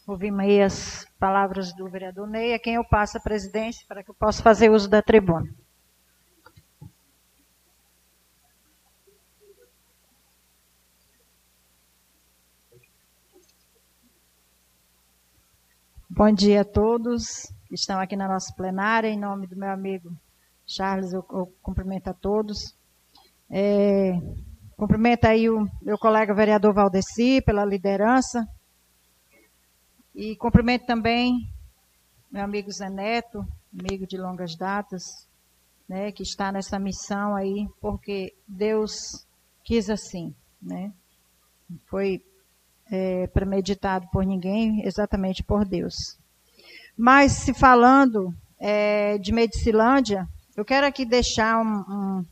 Ouvimos aí as palavras do vereador Ney, a quem eu passo a presidência para que eu possa fazer uso da tribuna. Bom dia a todos que estão aqui na nossa plenária. Em nome do meu amigo Charles, eu, eu cumprimento a todos. É, cumprimento aí o meu colega vereador Valdeci pela liderança. E cumprimento também meu amigo Zé Neto, amigo de longas datas, né, que está nessa missão aí, porque Deus quis assim, né? Foi é, premeditado por ninguém, exatamente por Deus. Mas, se falando é, de Medicilândia, eu quero aqui deixar um, um,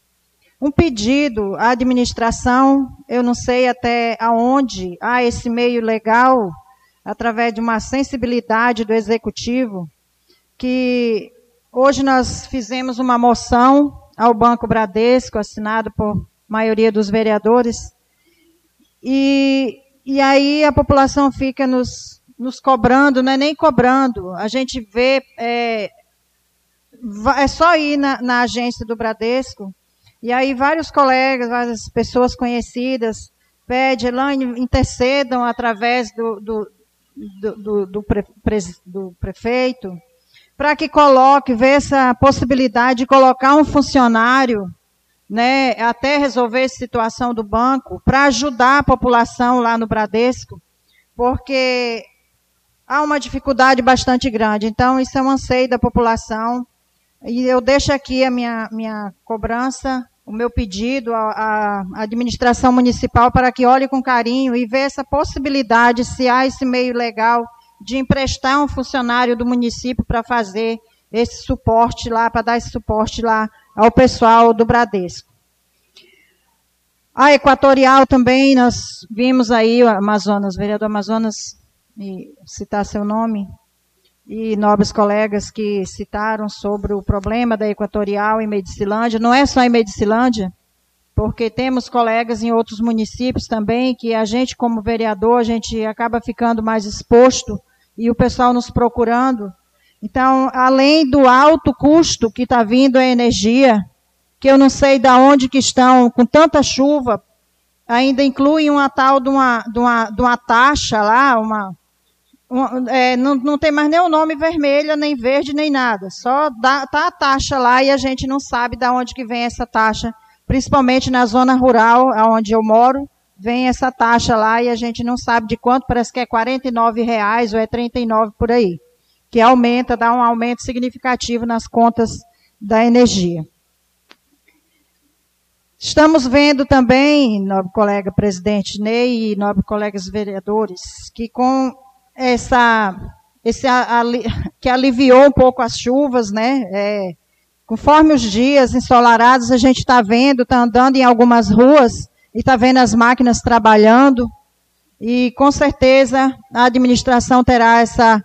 um, pedido à administração, eu não sei até aonde há esse meio legal, através de uma sensibilidade do executivo, que hoje nós fizemos uma moção ao Banco Bradesco, assinado por maioria dos vereadores, e e aí a população fica nos nos cobrando, não é nem cobrando, a gente vê, é, é só ir na, na agência do Bradesco, e aí vários colegas, várias pessoas conhecidas, pede, Elaine, intercedam através do, do, do, do, do, pre, do prefeito, para que coloque, vê essa possibilidade de colocar um funcionário, né, até resolver essa situação do banco, para ajudar a população lá no Bradesco, porque há uma dificuldade bastante grande. Então, isso é um anseio da população. E eu deixo aqui a minha, minha cobrança, o meu pedido à, à administração municipal para que olhe com carinho e veja essa possibilidade, se há esse meio legal, de emprestar um funcionário do município para fazer esse suporte lá, para dar esse suporte lá ao pessoal do Bradesco. A Equatorial também, nós vimos aí, o Amazonas, vereador Amazonas, citar seu nome, e nobres colegas que citaram sobre o problema da Equatorial em Medicilândia. Não é só em Medicilândia, porque temos colegas em outros municípios também que a gente, como vereador, a gente acaba ficando mais exposto e o pessoal nos procurando. Então, além do alto custo que está vindo a energia, que eu não sei de onde que estão, com tanta chuva, ainda inclui uma tal de uma, de uma, de uma taxa lá, uma, uma é, não, não tem mais nem o nome vermelho, nem verde, nem nada. Só dá, tá a taxa lá e a gente não sabe de onde que vem essa taxa, principalmente na zona rural, onde eu moro, vem essa taxa lá e a gente não sabe de quanto, parece que é R$ reais ou é 39 por aí, que aumenta, dá um aumento significativo nas contas da energia. Estamos vendo também, nobre colega presidente Ney e nobre colegas vereadores, que com essa, esse que aliviou um pouco as chuvas, né? É, conforme os dias ensolarados, a gente está vendo, está andando em algumas ruas, e está vendo as máquinas trabalhando. E com certeza a administração terá essa,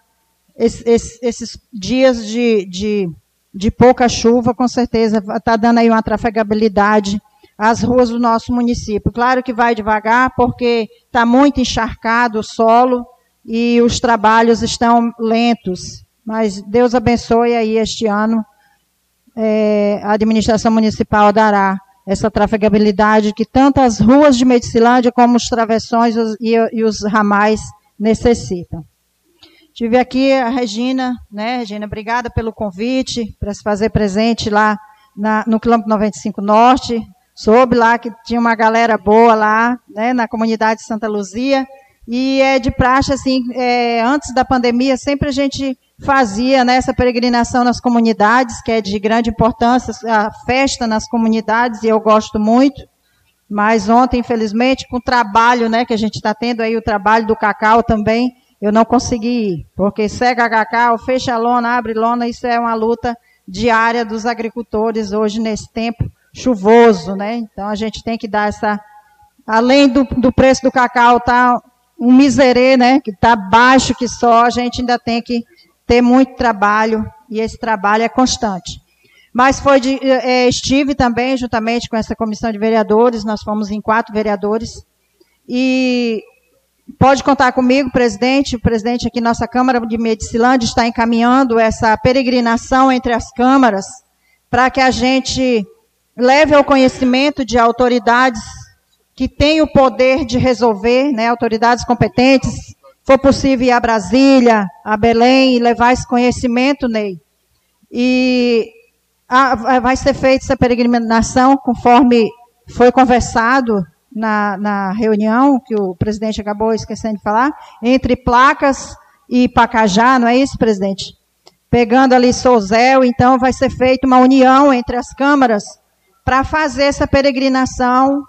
esses, esses dias de, de, de, pouca chuva, com certeza está dando aí uma trafegabilidade às ruas do nosso município. Claro que vai devagar, porque está muito encharcado o solo e os trabalhos estão lentos. Mas Deus abençoe aí este ano. É, a administração municipal dará essa trafegabilidade que tanto as ruas de Medicilândia como os travessões e, e os ramais necessitam. Tive aqui a Regina, né, Regina, obrigada pelo convite para se fazer presente lá na, no quilômetro 95 Norte. Soube lá que tinha uma galera boa lá, né, na comunidade de Santa Luzia. E é de praxe, assim, é, antes da pandemia, sempre a gente fazia né, essa peregrinação nas comunidades, que é de grande importância, a festa nas comunidades, e eu gosto muito. Mas ontem, infelizmente, com o trabalho né, que a gente está tendo aí, o trabalho do cacau também, eu não consegui ir. Porque cega cacau, fecha lona, abre lona, isso é uma luta diária dos agricultores hoje nesse tempo chuvoso, né? Então a gente tem que dar essa. Além do, do preço do cacau tá um miserê, né? Que está baixo que só, a gente ainda tem que ter muito trabalho e esse trabalho é constante. Mas foi de, é, estive também juntamente com essa comissão de vereadores, nós fomos em quatro vereadores e pode contar comigo, presidente. O presidente aqui, nossa Câmara de Medicilândia, está encaminhando essa peregrinação entre as câmaras para que a gente leve ao conhecimento de autoridades que têm o poder de resolver, né, autoridades competentes, for possível ir a Brasília, a Belém e levar esse conhecimento, Ney. E a, vai ser feita essa peregrinação conforme foi conversado na, na, reunião, que o presidente acabou esquecendo de falar, entre placas e Pacajá, não é isso, presidente? Pegando ali Souzel, então vai ser feita uma união entre as câmaras para fazer essa peregrinação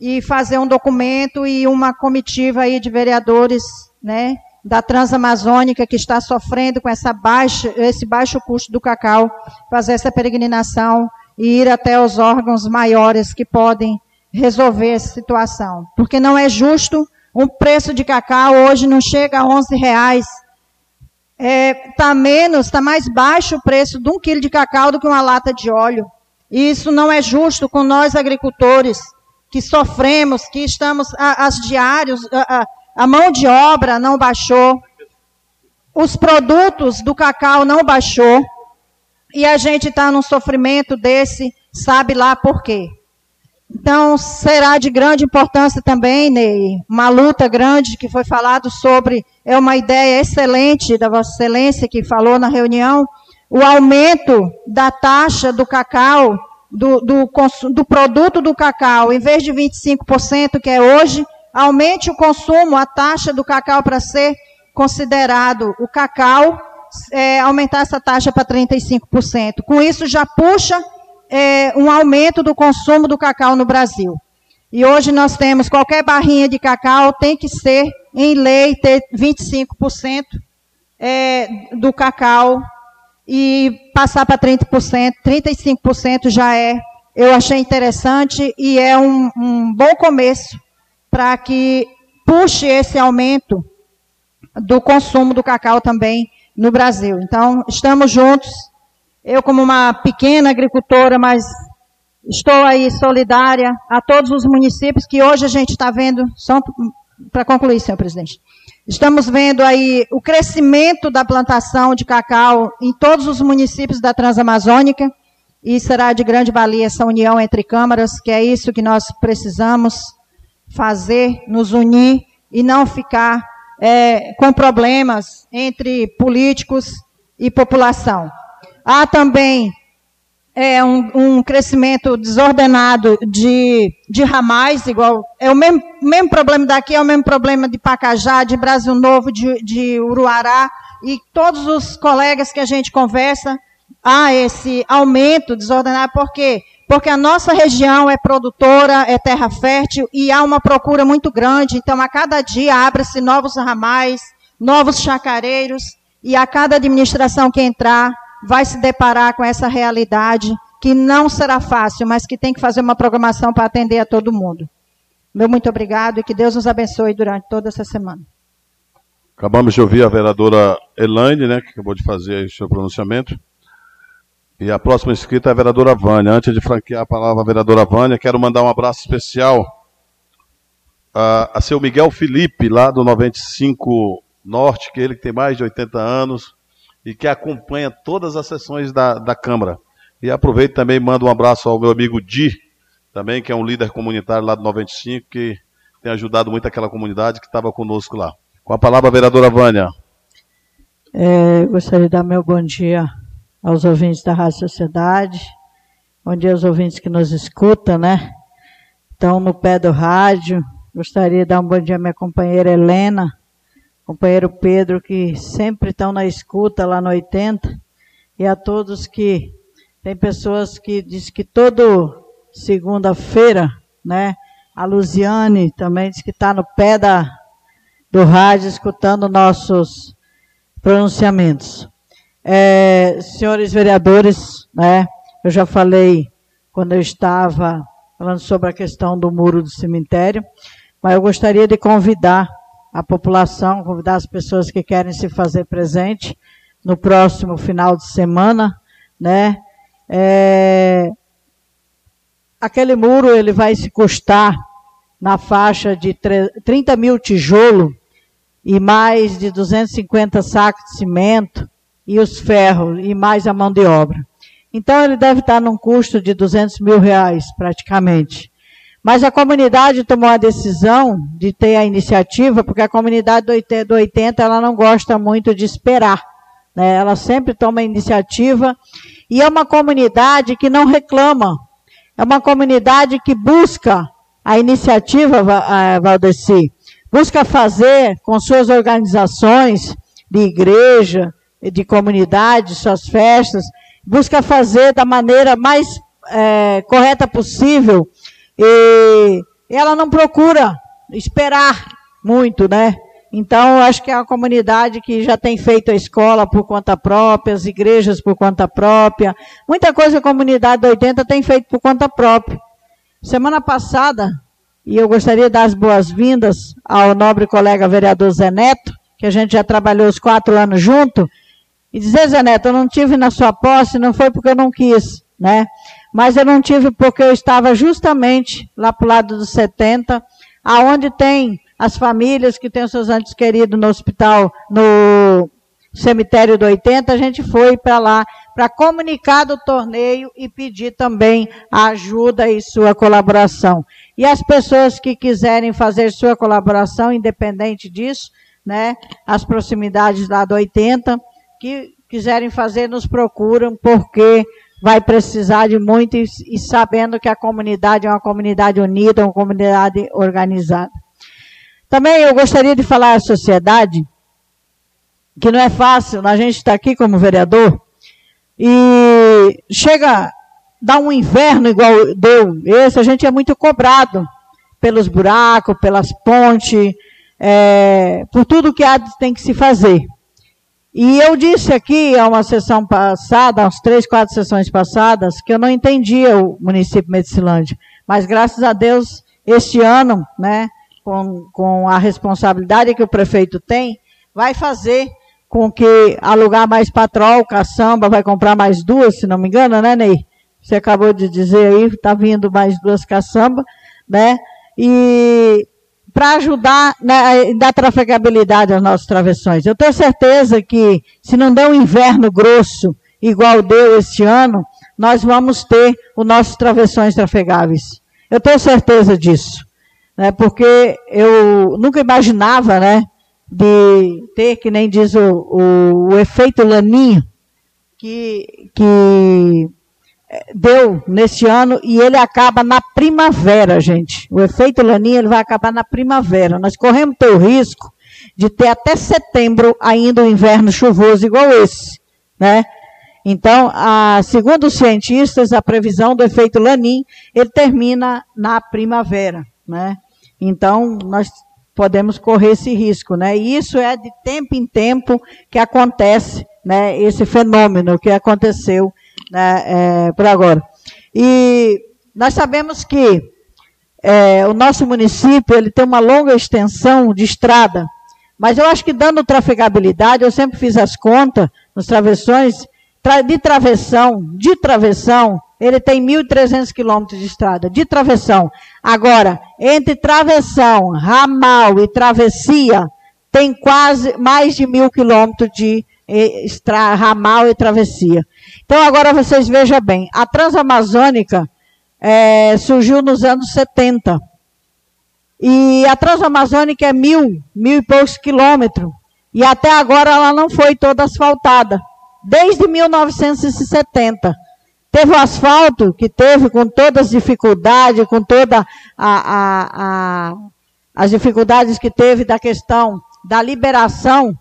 e fazer um documento e uma comitiva aí de vereadores né, da Transamazônica que está sofrendo com essa baixa, esse baixo custo do cacau, fazer essa peregrinação e ir até os órgãos maiores que podem resolver essa situação. Porque não é justo um preço de cacau hoje não chega a 11 reais. Está é, menos, está mais baixo o preço de um quilo de cacau do que uma lata de óleo. E isso não é justo com nós agricultores que sofremos, que estamos as diários, a, a mão de obra não baixou. os produtos do cacau não baixou e a gente está num sofrimento desse, sabe lá por quê. Então, será de grande importância também, Ney, uma luta grande que foi falado sobre, é uma ideia excelente da Vossa Excelência que falou na reunião, o aumento da taxa do cacau, do, do, do produto do cacau, em vez de 25%, que é hoje, aumente o consumo, a taxa do cacau para ser considerado o cacau, é, aumentar essa taxa para 35%. Com isso, já puxa é, um aumento do consumo do cacau no Brasil. E hoje nós temos qualquer barrinha de cacau tem que ser, em lei, ter 25% é, do cacau e passar para 30%, 35% já é. Eu achei interessante e é um, um bom começo para que puxe esse aumento do consumo do cacau também no Brasil. Então, estamos juntos eu, como uma pequena agricultora, mas estou aí solidária a todos os municípios que hoje a gente está vendo, só para concluir, senhor presidente, estamos vendo aí o crescimento da plantação de cacau em todos os municípios da Transamazônica e será de grande valia essa união entre câmaras, que é isso que nós precisamos fazer, nos unir e não ficar é, com problemas entre políticos e população. Há também é, um, um, crescimento desordenado de, de ramais, igual. É o mesmo, mesmo problema daqui, é o mesmo problema de Pacajá, de Brasil Novo, de, de Uruará. E todos os colegas que a gente conversa, há esse aumento desordenado. Por quê? Porque a nossa região é produtora, é terra fértil e há uma procura muito grande. Então, a cada dia abre-se novos ramais, novos chacareiros, e a cada administração que entrar, vai se deparar com essa realidade que não será fácil, mas que tem que fazer uma programação para atender a todo mundo. Meu muito obrigado e que Deus nos abençoe durante toda essa semana. Acabamos de ouvir a vereadora Elaine, né, que acabou de fazer o seu pronunciamento. E a próxima inscrita é a vereadora Vânia. Antes de franquear a palavra à vereadora Vânia, quero mandar um abraço especial a, a seu Miguel Felipe, lá do 95 Norte, que ele que tem mais de 80 anos, e que acompanha todas as sessões da, da Câmara. E aproveito também e mando um abraço ao meu amigo Di, também, que é um líder comunitário lá do 95, que tem ajudado muito aquela comunidade que estava conosco lá. Com a palavra, a vereadora Vânia. É, gostaria de dar meu bom dia aos ouvintes da Rádio Sociedade, bom dia aos ouvintes que nos escutam, né? Estão no pé do rádio. Gostaria de dar um bom dia à minha companheira Helena, companheiro Pedro, que sempre estão na escuta lá no 80, e a todos que tem pessoas que diz que todo segunda-feira, né? A Luziane também diz que está no pé da, do rádio escutando nossos pronunciamentos. É, senhores vereadores, né? Eu já falei quando eu estava falando sobre a questão do muro do cemitério, mas eu gostaria de convidar a população, convidar as pessoas que querem se fazer presente no próximo final de semana, né? É, aquele muro ele vai se custar na faixa de 30 mil tijolo e mais de 250 sacos de cimento e os ferros e mais a mão de obra. Então ele deve estar num custo de 200 mil reais praticamente. Mas a comunidade tomou a decisão de ter a iniciativa, porque a comunidade do 80, ela não gosta muito de esperar. Né? Ela sempre toma a iniciativa. E é uma comunidade que não reclama. É uma comunidade que busca a iniciativa, Valdeci. Busca fazer com suas organizações de igreja, de comunidade, suas festas, busca fazer da maneira mais é, correta possível e ela não procura esperar muito, né? Então, acho que é a comunidade que já tem feito a escola por conta própria, as igrejas por conta própria. Muita coisa a comunidade do 80 tem feito por conta própria. Semana passada, e eu gostaria de dar as boas-vindas ao nobre colega vereador Zé Neto, que a gente já trabalhou os quatro anos junto, e dizer, Zé Neto, eu não tive na sua posse, não foi porque eu não quis, né? Mas eu não tive porque eu estava justamente lá para o lado dos 70, aonde tem as famílias que têm os seus antes queridos no hospital, no cemitério do 80, a gente foi para lá para comunicar do torneio e pedir também a ajuda e sua colaboração. E as pessoas que quiserem fazer sua colaboração, independente disso, né, as proximidades lá do 80, que quiserem fazer, nos procuram, porque vai precisar de muito e, e sabendo que a comunidade é uma comunidade unida, uma comunidade organizada. Também eu gostaria de falar à sociedade que não é fácil, a gente está aqui como vereador, e chega, dá um inverno igual deu esse, a gente é muito cobrado pelos buracos, pelas pontes, é, por tudo que há, tem que se fazer. E eu disse aqui, a uma sessão passada, umas três, quatro sessões passadas, que eu não entendia o município Medicilândia. Mas graças a Deus, este ano, né, com, com a responsabilidade que o prefeito tem, vai fazer com que alugar mais patrol, caçamba, vai comprar mais duas, se não me engano, né, Ney? Você acabou de dizer aí, está vindo mais duas caçamba, né? E para ajudar né, dar trafegabilidade aos nossos travessões. Eu tenho certeza que se não der um inverno grosso, igual deu este ano, nós vamos ter os nossos travessões trafegáveis. Eu tenho certeza disso. Né, porque eu nunca imaginava, né, de ter, que nem diz o, o, o efeito laninho, que, que deu nesse ano e ele acaba na primavera, gente. O efeito laninha ele vai acabar na primavera. Nós corremos o risco de ter até setembro ainda um inverno chuvoso igual esse, né? Então, a, segundo os cientistas, a previsão do efeito Lanin, ele termina na primavera, né? Então, nós podemos correr esse risco, né? E isso é de tempo em tempo que acontece, né? Esse fenômeno que aconteceu né, é, por agora. E nós sabemos que é, o nosso município ele tem uma longa extensão de estrada, mas eu acho que dando trafegabilidade, eu sempre fiz as contas nos travessões, de travessão, de travessão, ele tem 1.300 quilômetros de estrada, de travessão. Agora, entre travessão, ramal e travessia, tem quase mais de mil quilômetros de extra, ramal e travessia. Então, agora vocês vejam bem, a Transamazônica é, surgiu nos anos 70. E a Transamazônica é mil, mil e poucos quilômetros. E até agora ela não foi toda asfaltada. Desde 1970. Teve o asfalto que teve com todas as dificuldades, com todas as dificuldades que teve da questão da liberação,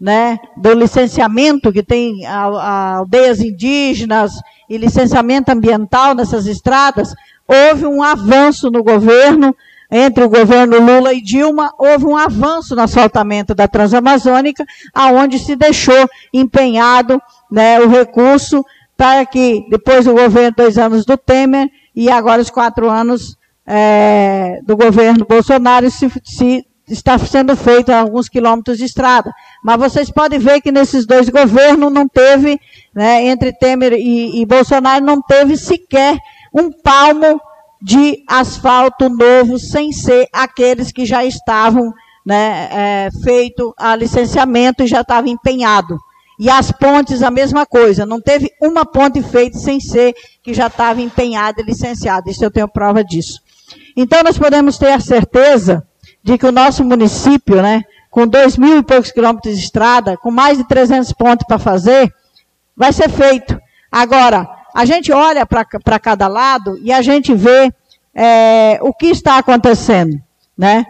né, do licenciamento que tem a, a aldeias indígenas e licenciamento ambiental nessas estradas, houve um avanço no governo, entre o governo Lula e Dilma, houve um avanço no asfaltamento da Transamazônica, aonde se deixou empenhado né, o recurso para que, depois do governo, dois anos do Temer, e agora os quatro anos é, do governo Bolsonaro, se, se está sendo feito alguns quilômetros de estrada. Mas vocês podem ver que nesses dois governos não teve, né, entre Temer e, e Bolsonaro, não teve sequer um palmo de asfalto novo, sem ser aqueles que já estavam né, é, feito a licenciamento e já estava empenhado. E as pontes, a mesma coisa. Não teve uma ponte feita sem ser que já estava empenhada e licenciada. Isso eu tenho prova disso. Então, nós podemos ter a certeza de que o nosso município, né, com dois mil e poucos quilômetros de estrada, com mais de 300 pontos para fazer, vai ser feito. Agora, a gente olha para cada lado e a gente vê é, o que está acontecendo, né?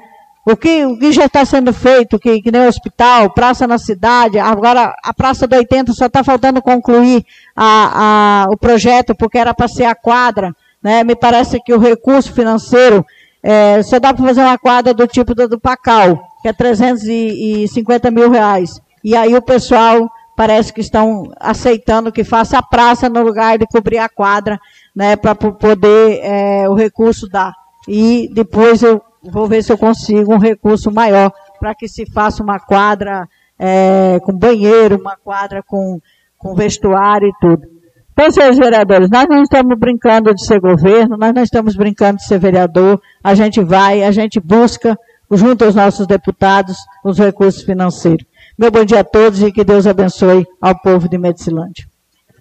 O que, o que já está sendo feito, que, que nem o hospital, praça na cidade, agora a Praça do 80 só está faltando concluir a, a, o projeto, porque era para ser a quadra. Né? Me parece que o recurso financeiro é, só dá para fazer uma quadra do tipo do, do Pacal, que é 350 mil reais. E aí o pessoal parece que estão aceitando que faça a praça no lugar de cobrir a quadra, né, para poder é, o recurso dar. E depois eu vou ver se eu consigo um recurso maior para que se faça uma quadra é, com banheiro, uma quadra com, com vestuário e tudo. Então, senhores vereadores, nós não estamos brincando de ser governo, nós não estamos brincando de ser vereador, a gente vai, a gente busca, junto aos nossos deputados, os recursos financeiros. Meu bom dia a todos e que Deus abençoe ao povo de Medicilândia.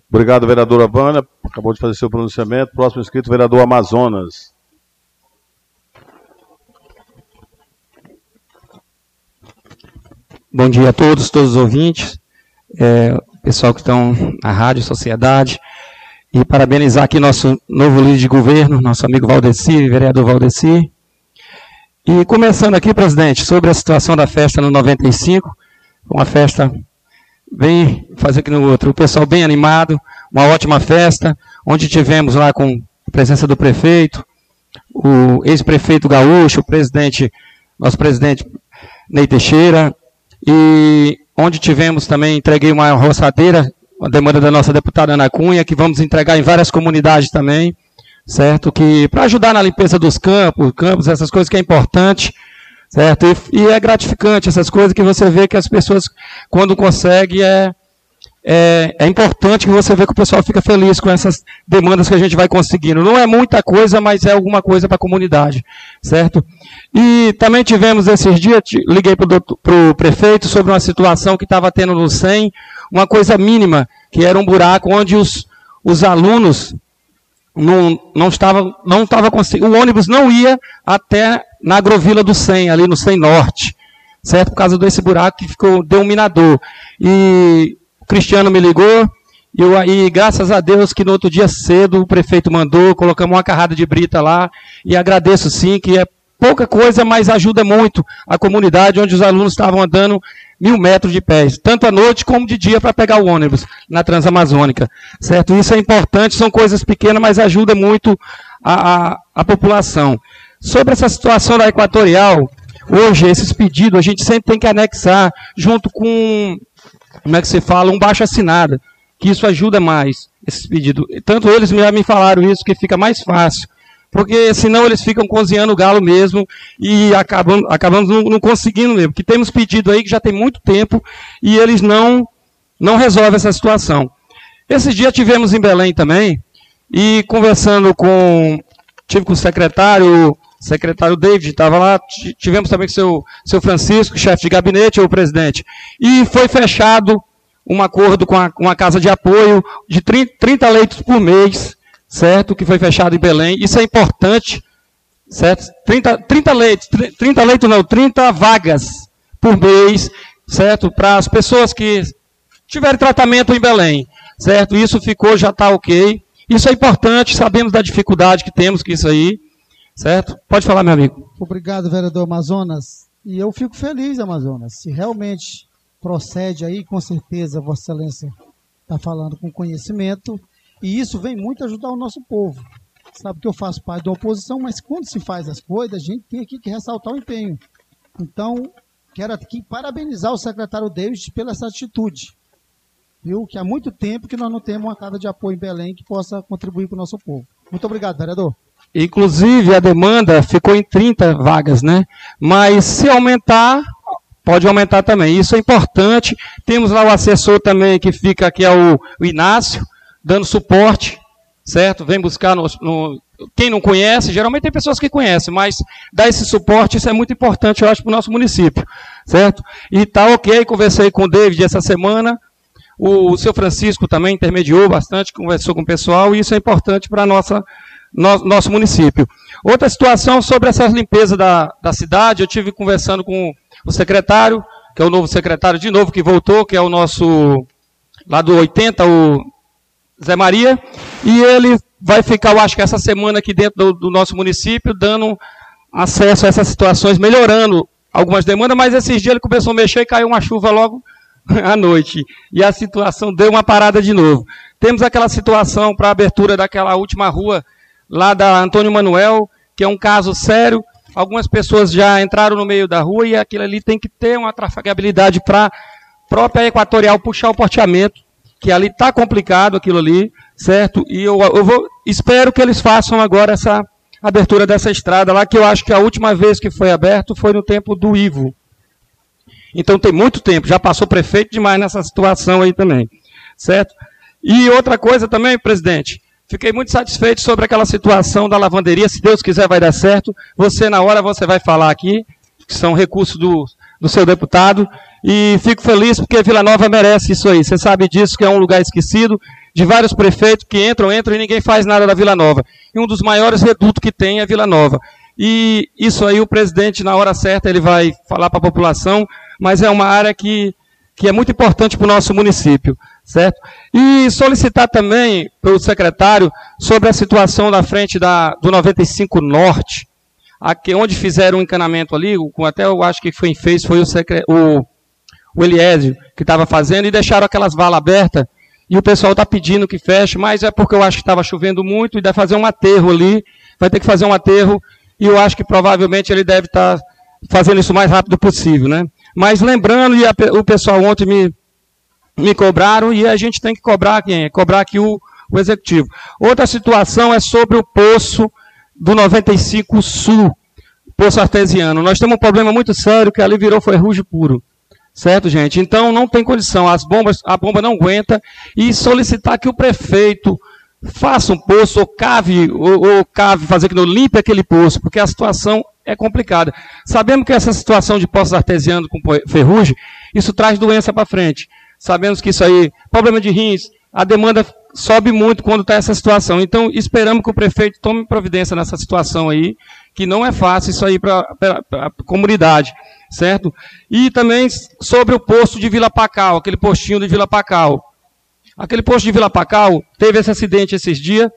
Obrigado, vereadora Vânia. Acabou de fazer seu pronunciamento. Próximo inscrito, vereador Amazonas. Bom dia a todos, todos os ouvintes, é, pessoal que estão na rádio, sociedade, e parabenizar aqui nosso novo líder de governo, nosso amigo Valdeci, vereador Valdeci. E começando aqui, presidente, sobre a situação da festa no 95, uma festa bem, fazer aqui no outro, o pessoal bem animado, uma ótima festa, onde tivemos lá com a presença do prefeito, o ex-prefeito Gaúcho, o presidente, nosso presidente Ney Teixeira, e onde tivemos também, entreguei uma roçadeira, uma demanda da nossa deputada Ana Cunha, que vamos entregar em várias comunidades também, certo? Que para ajudar na limpeza dos campos, campos, essas coisas que é importante, certo? E, e, é gratificante essas coisas que você vê que as pessoas, quando conseguem, é, é, é, importante que você vê que o pessoal fica feliz com essas demandas que a gente vai conseguindo. Não é muita coisa, mas é alguma coisa para a comunidade, certo? E também tivemos esses dias, liguei para o prefeito sobre uma situação que estava tendo no SEM, uma coisa mínima, que era um buraco onde os, os alunos não, não estavam não estava conseguindo, o ônibus não ia até na agrovila do SEM, ali no SEM Norte, certo? Por causa desse buraco que ficou dominador. E o Cristiano me ligou, e, eu, e graças a Deus que no outro dia cedo o prefeito mandou, colocamos uma carrada de brita lá, e agradeço sim, que é pouca coisa, mas ajuda muito a comunidade onde os alunos estavam andando mil metros de pés, tanto à noite como de dia para pegar o ônibus na Transamazônica, certo? Isso é importante, são coisas pequenas, mas ajuda muito a, a, a população. Sobre essa situação da Equatorial, hoje esses pedidos a gente sempre tem que anexar junto com, como é que se fala, um baixo assinado, que isso ajuda mais, esses pedidos. Tanto eles já me falaram isso, que fica mais fácil porque senão eles ficam cozinhando o galo mesmo e acabam, acabamos não, não, conseguindo mesmo. Que temos pedido aí que já tem muito tempo e eles não, não resolvem essa situação. Esses dias tivemos em Belém também e conversando com, tive com o secretário, secretário David estava lá, tivemos também com o seu, seu Francisco, chefe de gabinete, ou presidente, e foi fechado um acordo com a, casa de apoio de 30, 30 leitos por mês certo? Que foi fechado em Belém. Isso é importante, certo? 30, 30 leitos, 30 leitos não, 30 vagas por mês, certo? Para as pessoas que tiverem tratamento em Belém, certo? Isso ficou, já está ok. Isso é importante, sabemos da dificuldade que temos com isso aí, certo? Pode falar, meu amigo. Obrigado, vereador Amazonas. E eu fico feliz, Amazonas, se realmente procede aí, com certeza, Vossa Excelência está falando com conhecimento, e isso vem muito ajudar o nosso povo. Sabe que eu faço parte da oposição, mas quando se faz as coisas, a gente tem aqui que ressaltar o empenho. Então, quero aqui parabenizar o secretário David pela essa atitude. Viu? Que há muito tempo que nós não temos uma casa de apoio em Belém que possa contribuir para o nosso povo. Muito obrigado, vereador. Inclusive, a demanda ficou em 30 vagas, né? Mas se aumentar, pode aumentar também. Isso é importante. Temos lá o assessor também que fica, que é o Inácio, dando suporte, certo? Vem buscar no, no, quem não conhece, geralmente tem pessoas que conhecem, mas dar esse suporte, isso é muito importante, eu acho, para o nosso município, certo? E tá ok, conversei com o David essa semana, o, o seu Francisco também intermediou bastante, conversou com o pessoal, e isso é importante para nossa no, nosso município. Outra situação sobre essa limpeza da, da cidade, eu tive conversando com o secretário, que é o novo secretário de novo que voltou, que é o nosso lá do 80, o Zé Maria, e ele vai ficar, eu acho que essa semana aqui dentro do, do nosso município, dando acesso a essas situações, melhorando algumas demandas, mas esses dias ele começou a mexer e caiu uma chuva logo à noite. E a situação deu uma parada de novo. Temos aquela situação para a abertura daquela última rua lá da Antônio Manuel, que é um caso sério. Algumas pessoas já entraram no meio da rua e aquilo ali tem que ter uma trafegabilidade para a própria Equatorial puxar o porteamento que ali está complicado aquilo ali, certo? E eu, eu vou, espero que eles façam agora essa abertura dessa estrada lá, que eu acho que a última vez que foi aberto foi no tempo do Ivo. Então tem muito tempo, já passou prefeito demais nessa situação aí também, certo? E outra coisa também, presidente, fiquei muito satisfeito sobre aquela situação da lavanderia, se Deus quiser vai dar certo. Você na hora você vai falar aqui, que são recursos do, do seu deputado, E fico feliz porque Vila Nova merece isso aí. Você sabe disso, que é um lugar esquecido, de vários prefeitos que entram, entram e ninguém faz nada da Vila Nova. E um dos maiores redutos que tem é Vila Nova. E isso aí o presidente, na hora certa, ele vai falar para a população, mas é uma área que, que é muito importante para o nosso município, certo? E solicitar também para o secretário sobre a situação da frente da, do 95 Norte, aqui, onde fizeram um encanamento ali, com até eu acho que quem fez foi o, o, o Eliésio, que estava fazendo, e deixaram aquelas valas abertas, e o pessoal está pedindo que feche, mas é porque eu acho que estava chovendo muito, e deve fazer um aterro ali, vai ter que fazer um aterro, e eu acho que provavelmente ele deve estar tá fazendo isso o mais rápido possível, né? Mas lembrando, e a, o pessoal ontem me, me cobraram, e a gente tem que cobrar quem? Cobrar aqui o, o executivo. Outra situação é sobre o poço do 95 Sul, poço artesiano. Nós temos um problema muito sério que ali virou ferrugem puro. Certo, gente? Então não tem condição, as bombas, a bomba não aguenta e solicitar que o prefeito faça um poço ou cave, ou, ou cave, fazer que não limpe aquele poço, porque a situação é complicada. Sabemos que essa situação de poços artesianos com ferrugem, isso traz doença para frente. Sabemos que isso aí, problema de rins, a demanda sobe muito quando está essa situação. Então, esperamos que o prefeito tome providência nessa situação aí, que não é fácil isso aí para a comunidade, certo? E também sobre o posto de Vila Pacal, aquele postinho de Vila Pacal. Aquele posto de Vila Pacal teve esse acidente esses dias.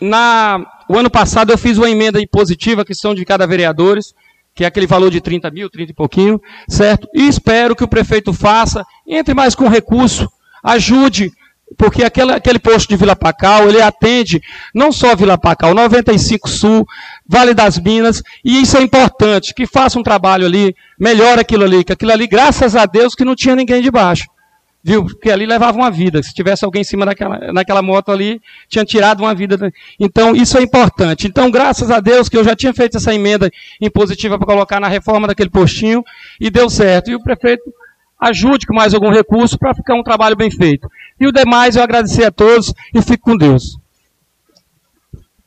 Na, o ano passado eu fiz uma emenda impositiva, que são de cada vereadores, que é aquele valor de 30 mil, 30 e pouquinho, certo? E espero que o prefeito faça, entre mais com recurso, ajude porque aquele, aquele posto de Vila Pacal, ele atende não só Vila Pacal, 95 Sul, Vale das Minas, e isso é importante, que faça um trabalho ali, melhore aquilo ali, que aquilo ali, graças a Deus, que não tinha ninguém debaixo. Viu? Porque ali levava uma vida. Se tivesse alguém em cima daquela, naquela moto ali, tinha tirado uma vida. Então, isso é importante. Então, graças a Deus que eu já tinha feito essa emenda impositiva para colocar na reforma daquele postinho, e deu certo. E o prefeito ajude com mais algum recurso para ficar um trabalho bem feito. E o demais eu agradecer a todos e fico com Deus.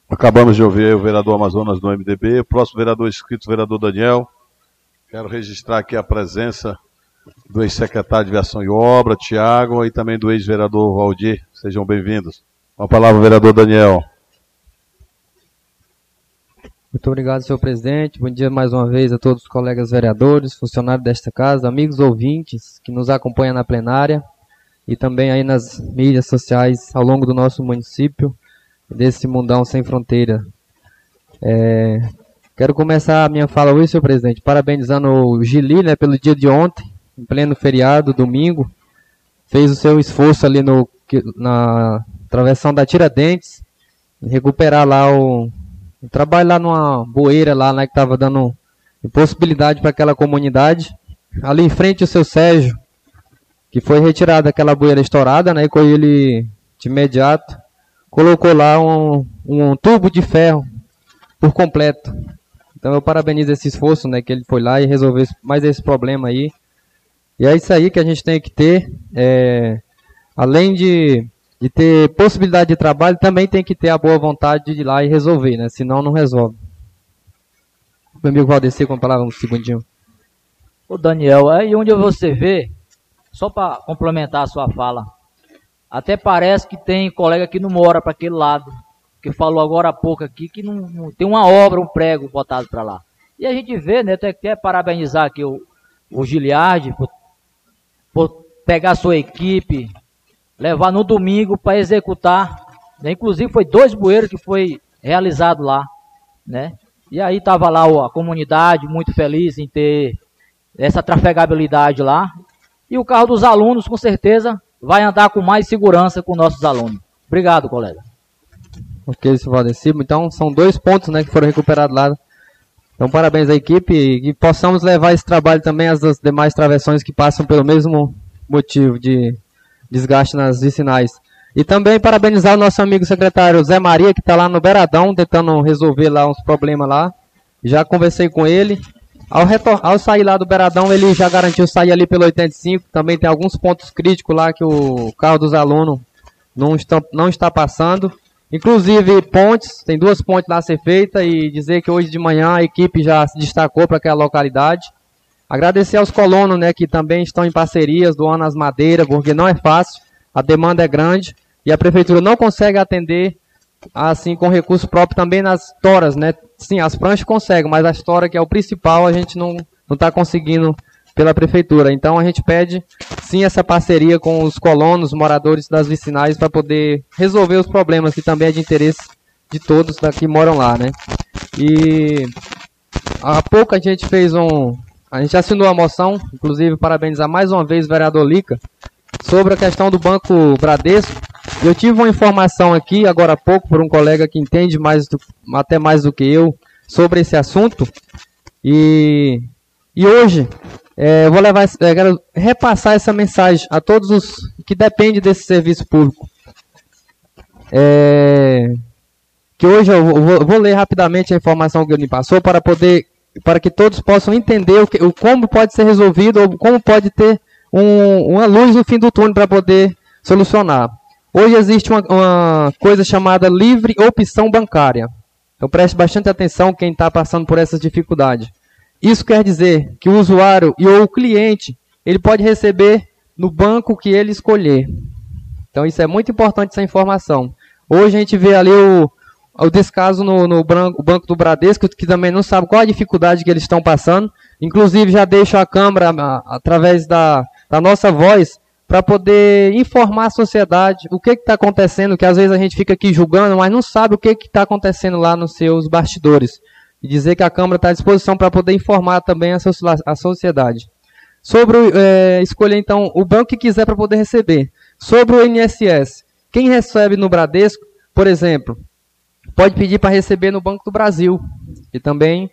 Acabamos de ouvir o vereador Amazonas do MDB, o próximo vereador inscrito, o vereador Daniel. Quero registrar aqui a presença do ex-secretário de Viação e Obra, Tiago, e também do ex-vereador Valdir. Sejam bem-vindos. Com a palavra, vereador Daniel. Muito obrigado, senhor presidente. Bom dia mais uma vez a todos os colegas vereadores, funcionários desta casa, amigos ouvintes que nos acompanham na plenária e também aí nas mídias sociais ao longo do nosso município, desse mundão sem fronteira. É, quero começar a minha fala hoje, senhor presidente, parabenizando o Gili né, pelo dia de ontem, em pleno feriado, domingo. Fez o seu esforço ali no, na travessão da Tiradentes, recuperar lá o, eu trabalho lá numa boeira lá, né, que estava dando impossibilidade para aquela comunidade. Ali em frente o seu Sérgio, que foi retirado daquela boeira estourada, né, e com ele de imediato colocou lá um, um tubo de ferro por completo. Então eu parabenizo esse esforço, né, que ele foi lá e resolveu mais esse problema aí. E é isso aí que a gente tem que ter, é, além de de ter possibilidade de trabalho, também tem que ter a boa vontade de ir lá e resolver, né? Senão não resolve. Meu amigo Valdeci com a palavra um segundinho. Ô Daniel, aí onde você vê, só para complementar a sua fala, até parece que tem colega que não mora para aquele lado, que falou agora há pouco aqui que não, não tem uma obra, um prego botado para lá. E a gente vê, né, até quer parabenizar aqui o, o Giliardi por, por pegar sua equipe, levar no domingo para executar. Né? Inclusive foi dois bueiros que foi realizado lá, né? E aí estava lá a comunidade muito feliz em ter essa trafegabilidade lá. E o carro dos alunos, com certeza, vai andar com mais segurança com nossos alunos. Obrigado, colega. Ok, senhor Valdecimo. Então, são dois pontos né, que foram recuperados lá. Então, parabéns à equipe e possamos levar esse trabalho também às demais travessões que passam pelo mesmo motivo de desgaste nas vicinais. E também parabenizar o nosso amigo secretário Zé Maria, que está lá no Beradão, tentando resolver lá uns problemas lá. Já conversei com ele. Ao, ao sair lá do Beradão, ele já garantiu sair ali pelo 85. Também tem alguns pontos críticos lá que o carro dos alunos não está, não está passando. Inclusive pontes, tem duas pontes lá a ser feitas e dizer que hoje de manhã a equipe já se destacou para aquela localidade. Agradecer aos colonos, né, que também estão em parcerias, doando as madeiras, porque não é fácil, a demanda é grande e a prefeitura não consegue atender assim com recurso próprio também nas toras, né? Sim, as pranchas conseguem, mas a tora que é o principal a gente não não está conseguindo pela prefeitura. Então a gente pede sim essa parceria com os colonos, moradores das vicinais para poder resolver os problemas que também é de interesse de todos que moram lá, né? E há pouco a gente fez um, a gente assinou a moção, inclusive parabenizar mais uma vez o vereador Lica, sobre a questão do Banco Bradesco. Eu tive uma informação aqui, agora há pouco, por um colega que entende mais do, até mais do que eu sobre esse assunto. E, e hoje é, eu vou levar, é, quero repassar essa mensagem a todos os que dependem desse serviço público. É, que hoje eu vou, vou, ler rapidamente a informação que ele me passou para poder para que todos possam entender o, que, o como pode ser resolvido ou como pode ter um, uma luz no fim do túnel para poder solucionar. Hoje existe uma, uma, coisa chamada livre opção bancária. Então preste bastante atenção quem está passando por essas dificuldades. Isso quer dizer que o usuário e ou o cliente ele pode receber no banco que ele escolher. Então isso é muito importante essa informação. Hoje a gente vê ali o, o descaso no, no branco, Banco do Bradesco, que também não sabe qual a dificuldade que eles estão passando. Inclusive, já deixo a Câmara, através da, da nossa voz, para poder informar a sociedade o que está acontecendo, que às vezes a gente fica aqui julgando, mas não sabe o que está acontecendo lá nos seus bastidores. E dizer que a Câmara está à disposição para poder informar também a, a sociedade. Sobre é, escolher, então, o banco que quiser para poder receber. Sobre o INSS. Quem recebe no Bradesco, por exemplo, pode pedir para receber no Banco do Brasil. E também.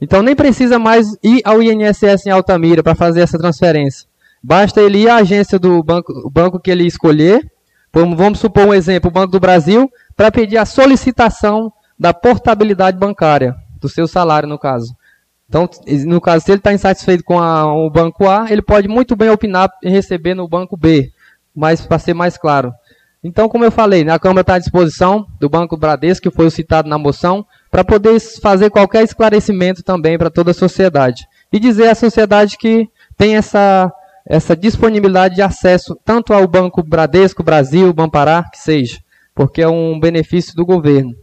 Então nem precisa mais ir ao INSS em Altamira para fazer essa transferência. Basta ele ir à agência do banco, banco que ele escolher. Vamos supor um exemplo, o Banco do Brasil, para pedir a solicitação da portabilidade bancária, do seu salário, no caso. Então, no caso, se ele está insatisfeito com a, o banco A, ele pode muito bem opinar em receber no banco B, mas para ser mais claro. Então, como eu falei, né, a Câmara está à disposição do Banco Bradesco, que foi citado na moção, para poder fazer qualquer esclarecimento também para toda a sociedade. E dizer à sociedade que tem essa, essa disponibilidade de acesso tanto ao Banco Bradesco, Brasil, Bampará, que seja, porque é um benefício do governo.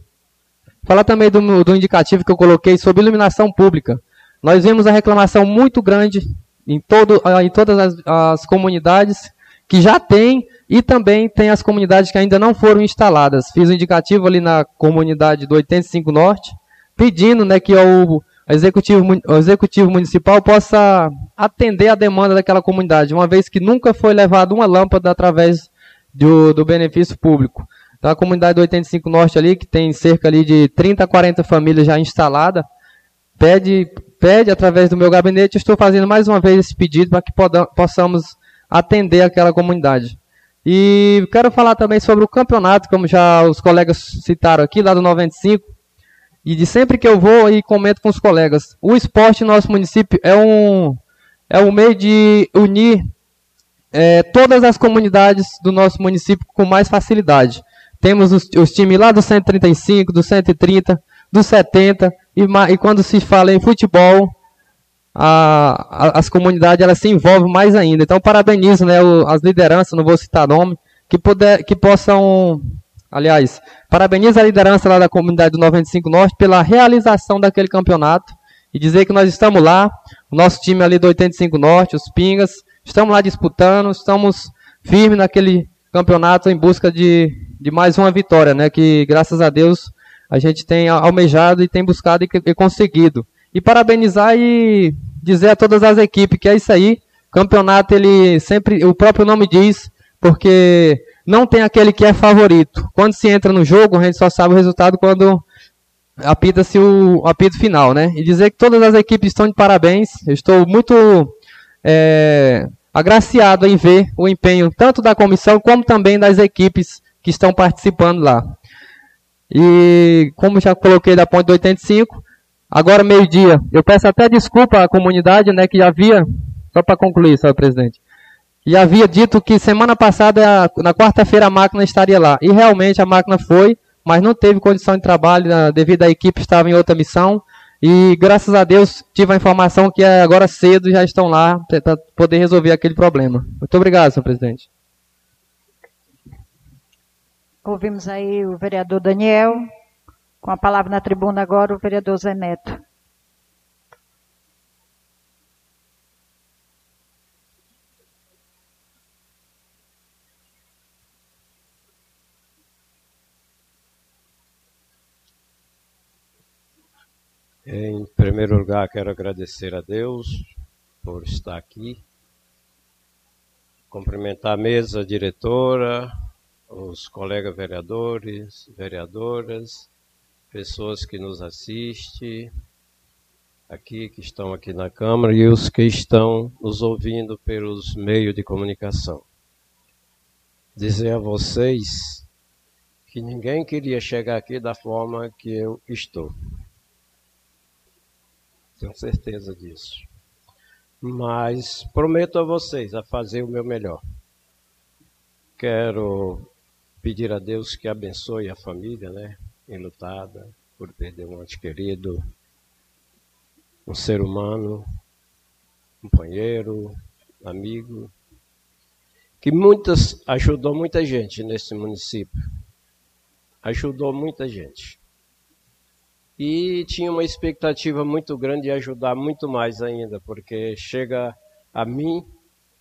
Falar também do, do indicativo que eu coloquei sobre iluminação pública. Nós vemos a reclamação muito grande em, todo, em todas as, as comunidades que já tem e também tem as comunidades que ainda não foram instaladas. Fiz um indicativo ali na comunidade do 85 Norte, pedindo né, que o executivo, o executivo municipal possa atender a demanda daquela comunidade, uma vez que nunca foi levada uma lâmpada através do, do benefício público. Então a comunidade do 85 Norte ali, que tem cerca ali de 30 a 40 famílias já instaladas, pede, pede através do meu gabinete, estou fazendo mais uma vez esse pedido para que possamos atender aquela comunidade. E quero falar também sobre o campeonato, como já os colegas citaram aqui, lá do 95. E de sempre que eu vou e comento com os colegas, o esporte no nosso município é um, é um meio de unir é, todas as comunidades do nosso município com mais facilidade. Temos os, os times lá do 135, do 130, do 70, e, e quando se fala em futebol, a, a, as comunidades elas se envolvem mais ainda. Então, parabenizo né, o, as lideranças, não vou citar nome, que, puder, que possam. Aliás, parabenizo a liderança lá da comunidade do 95 Norte pela realização daquele campeonato e dizer que nós estamos lá, o nosso time ali do 85 Norte, os Pingas, estamos lá disputando, estamos firmes naquele campeonato em busca de, de mais uma vitória, né? Que graças a Deus a gente tem almejado e tem buscado e, e conseguido. E parabenizar e dizer a todas as equipes que é isso aí. Campeonato, ele sempre, o próprio nome diz, porque não tem aquele que é favorito. Quando se entra no jogo, a gente só sabe o resultado quando apita-se o apito final, né? E dizer que todas as equipes estão de parabéns. Eu estou muito é, agraciado em ver o empenho tanto da comissão como também das equipes que estão participando lá. E como já coloquei da ponte do 85, Agora, meio-dia. Eu peço até desculpa à comunidade, né, que havia, só para concluir, senhor presidente, e havia dito que semana passada, na quarta-feira, a máquina estaria lá. E realmente a máquina foi, mas não teve condição de trabalho né, devido à equipe estava em outra missão. E graças a Deus tive a informação que agora cedo já estão lá para poder resolver aquele problema. Muito obrigado, senhor presidente. Ouvimos aí o vereador Daniel. Com a palavra na tribuna agora o vereador Zé Neto. Em primeiro lugar, quero agradecer a Deus por estar aqui. Cumprimentar a mesa diretora, os colegas vereadores, vereadoras, pessoas que nos assistem aqui, que estão aqui na Câmara e os que estão nos ouvindo pelos meios de comunicação. Dizer a vocês que ninguém queria chegar aqui da forma que eu estou tenho certeza disso. Mas prometo a vocês a fazer o meu melhor. Quero pedir a Deus que abençoe a família, né? Enlutada por perder um ente querido, um ser humano, companheiro, amigo, que muitas ajudou muita gente nesse município. Ajudou muita gente e tinha uma expectativa muito grande de ajudar muito mais ainda, porque chega a mim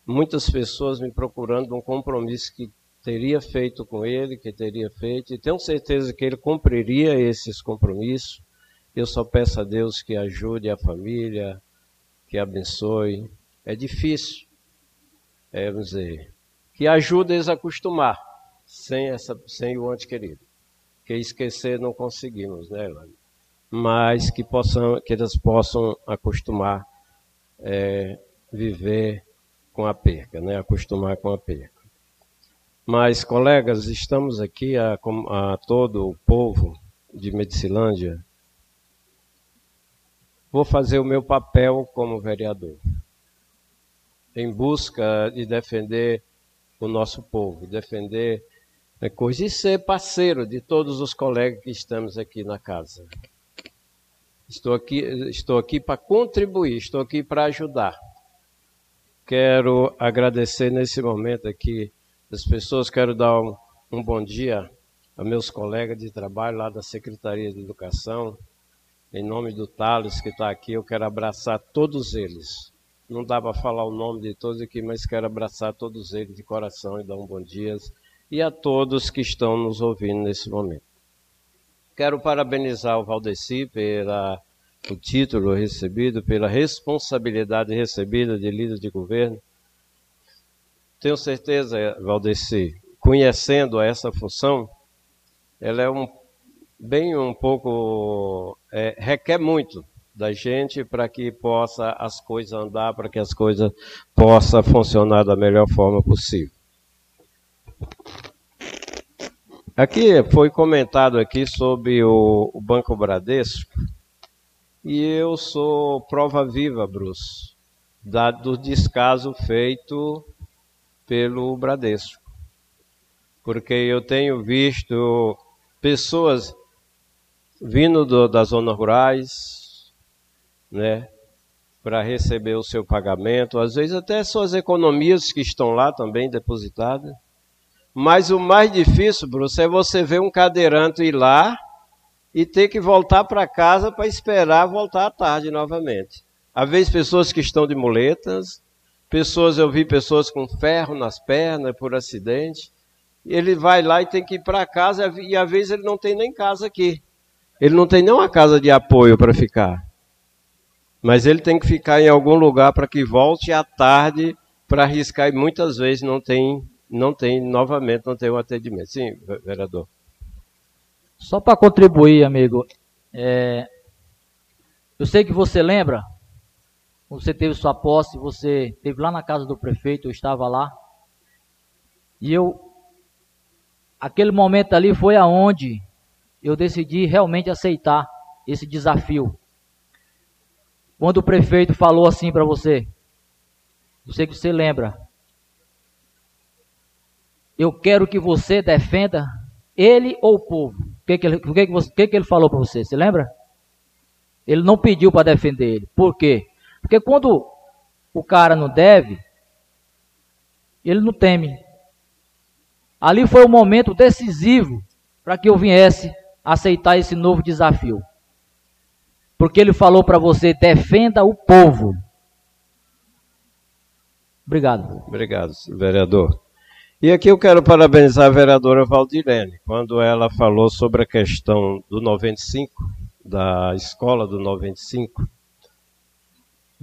muitas pessoas me procurando um compromisso que teria feito com ele, que teria feito, e tenho certeza que ele cumpriria esses compromissos. Eu só peço a Deus que ajude a família, que abençoe. É difícil, é, vamos dizer, que ajude eles a acostumar sem, essa, sem o antes querido. Que esquecer não conseguimos, né, Elane? mas que, possam, que eles possam acostumar é, viver com a perca, né? acostumar com a perca. Mas, colegas, estamos aqui a, a todo o povo de Medicilândia. Vou fazer o meu papel como vereador, em busca de defender o nosso povo, defender é, coisas e ser parceiro de todos os colegas que estamos aqui na casa. Estou aqui, estou aqui para contribuir, estou aqui para ajudar. Quero agradecer nesse momento aqui as pessoas, quero dar um, um bom dia a meus colegas de trabalho lá da Secretaria de Educação. Em nome do Thales que está aqui, eu quero abraçar todos eles. Não dá para falar o nome de todos aqui, mas quero abraçar todos eles de coração e dar um bom dia. E a todos que estão nos ouvindo nesse momento. Quero parabenizar o Valdeci pela o título recebido, pela responsabilidade recebida de líder de governo. Tenho certeza, Valdeci, conhecendo essa função, ela é um bem um pouco é, requer muito da gente para que possa as coisas andar, para que as coisas possam funcionar da melhor forma possível. Aqui foi comentado aqui sobre o, o Banco Bradesco e eu sou prova viva, Bruce, do descaso feito pelo Bradesco. Porque eu tenho visto pessoas vindo do, das zonas rurais, né, para receber o seu pagamento, às vezes até suas economias que estão lá também depositadas mas o mais difícil, Bruce, é você ver um cadeirante ir lá e ter que voltar para casa para esperar voltar à tarde novamente. Às vezes pessoas que estão de muletas, pessoas, eu vi pessoas com ferro nas pernas por acidente. Ele vai lá e tem que ir para casa e às vezes ele não tem nem casa aqui. Ele não tem nem uma casa de apoio para ficar. Mas ele tem que ficar em algum lugar para que volte à tarde para arriscar e muitas vezes não tem não tem, novamente, não tem um atendimento. Sim, vereador. Só para contribuir, amigo, é, eu sei que você lembra, você teve sua posse, você esteve lá na casa do prefeito, eu estava lá, e eu, aquele momento ali foi aonde eu decidi realmente aceitar esse desafio. Quando o prefeito falou assim para você, eu sei que você lembra, eu quero que você defenda ele ou o povo. O que, que, ele, que, que, você, que, que ele falou para você? Você lembra? Ele não pediu para defender ele. Por quê? Porque quando o cara não deve, ele não teme. Ali foi o momento decisivo para que eu viesse aceitar esse novo desafio. Porque ele falou para você: defenda o povo. Obrigado. Obrigado, vereador. E aqui eu quero parabenizar a vereadora Valdirene, quando ela falou sobre a questão do 95, da escola do 95.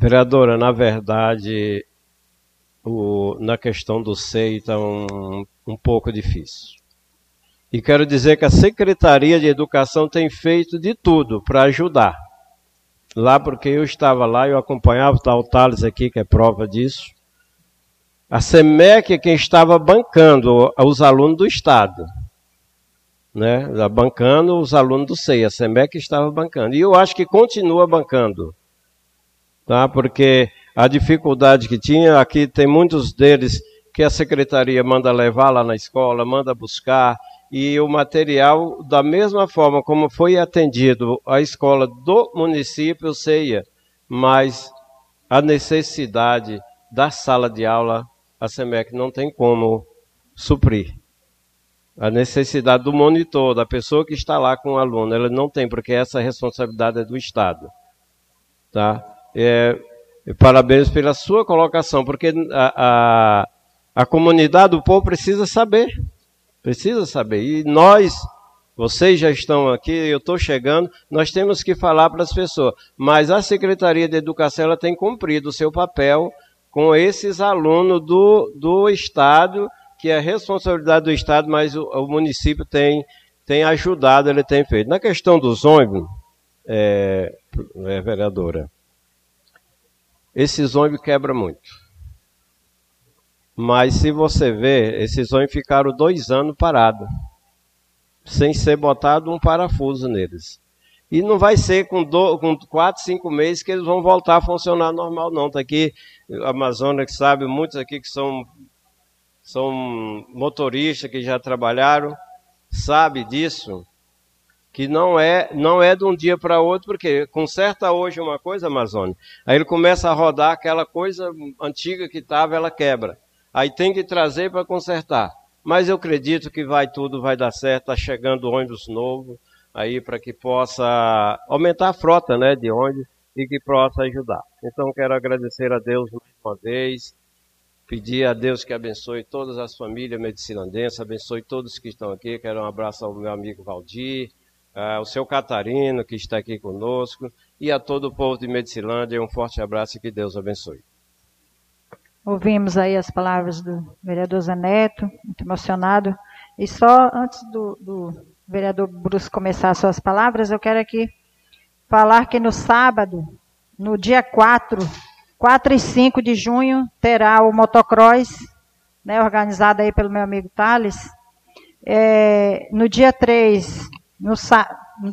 Vereadora, na verdade, o, na questão do SEI está um, um pouco difícil. E quero dizer que a Secretaria de Educação tem feito de tudo para ajudar. Lá, porque eu estava lá, eu acompanhava, está o Thales aqui, que é prova disso. A SEMEC é quem estava bancando os alunos do Estado. Né? Bancando os alunos do SEI. A SEMEC estava bancando. E eu acho que continua bancando. Tá? Porque a dificuldade que tinha, aqui tem muitos deles que a secretaria manda levar lá na escola, manda buscar, e o material, da mesma forma como foi atendido a escola do município, ceia, mas a necessidade da sala de aula a SEMEC não tem como suprir. A necessidade do monitor, da pessoa que está lá com o aluno, ela não tem, porque essa responsabilidade é do Estado. Tá? É, parabéns pela sua colocação, porque a, a, a comunidade, o povo precisa saber. Precisa saber. E nós, vocês já estão aqui, eu estou chegando, nós temos que falar para as pessoas. Mas a Secretaria de Educação ela tem cumprido o seu papel com esses alunos do, do Estado, que é responsabilidade do Estado, mas o, o município tem, tem ajudado, ele tem feito. Na questão dos ônibus, é, é, vereadora, esses ônibus quebram muito. Mas se você ver, esses ônibus ficaram dois anos parados, sem ser botado um parafuso neles. E não vai ser com, do, com quatro, cinco meses que eles vão voltar a funcionar normal, não. Está aqui a Amazônia que sabe, muitos aqui que são, são motoristas que já trabalharam, sabe disso, que não é, não é de um dia para outro, porque conserta hoje uma coisa, Amazônia, aí ele começa a rodar aquela coisa antiga que estava, ela quebra. Aí tem que trazer para consertar. Mas eu acredito que vai tudo, vai dar certo, está chegando ônibus novo, aí para que possa aumentar a frota né, de ônibus e que possa ajudar. Então quero agradecer a Deus mais uma vez, pedir a Deus que abençoe todas as famílias medicilandenses, abençoe todos que estão aqui. Quero um abraço ao meu amigo Valdir, ao seu Catarino que está aqui conosco e a todo o povo de Medicilândia. Um forte abraço e que Deus abençoe. Ouvimos aí as palavras do vereador Zaneto, muito emocionado. E só antes do, do vereador Bruce começar as suas palavras, eu quero aqui falar que no sábado, no dia 4, 4 e 5 de junho, terá o motocross, né, organizado aí pelo meu amigo Thales. É, no dia 3, no,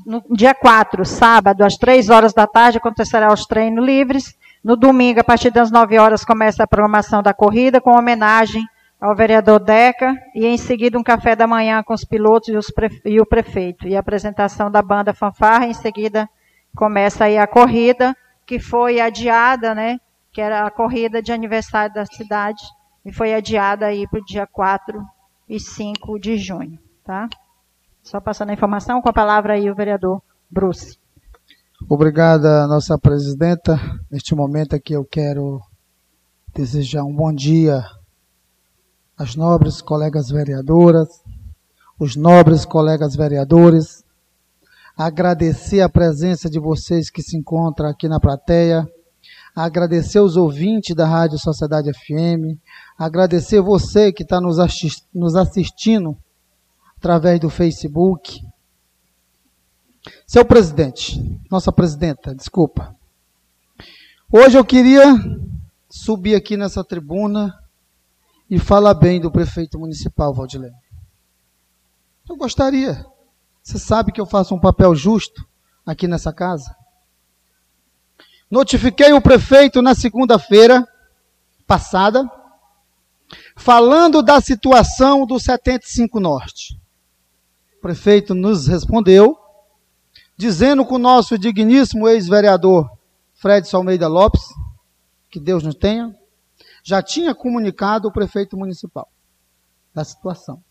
no dia 4, sábado, às 3 horas da tarde, acontecerá os treinos livres. No domingo, a partir das 9 horas, começa a programação da corrida, com homenagem ao vereador Deca, e em seguida um café da manhã com os pilotos e, os e o prefeito, e a apresentação da banda fanfarra, em seguida começa aí a corrida, que foi adiada, né, que era a corrida de aniversário da cidade, e foi adiada aí para o dia 4 e 5 de junho, tá? Só passando a informação, com a palavra aí o vereador Bruce. Obrigada, nossa presidenta. Neste momento aqui eu quero desejar um bom dia às nobres colegas vereadoras, os nobres colegas vereadores, agradecer a presença de vocês que se encontram aqui na plateia, agradecer os ouvintes da Rádio Sociedade FM, agradecer você que está nos assistindo através do Facebook, seu presidente, nossa presidenta, desculpa. Hoje eu queria subir aqui nessa tribuna e falar bem do prefeito municipal, Valdilene. Eu gostaria. Você sabe que eu faço um papel justo aqui nessa casa. Notifiquei o prefeito na segunda-feira passada, falando da situação do 75 Norte. Prefeito nos respondeu dizendo com o nosso digníssimo ex-vereador Fred Almeida Lopes, que Deus nos tenha, já tinha comunicado o prefeito municipal da situação.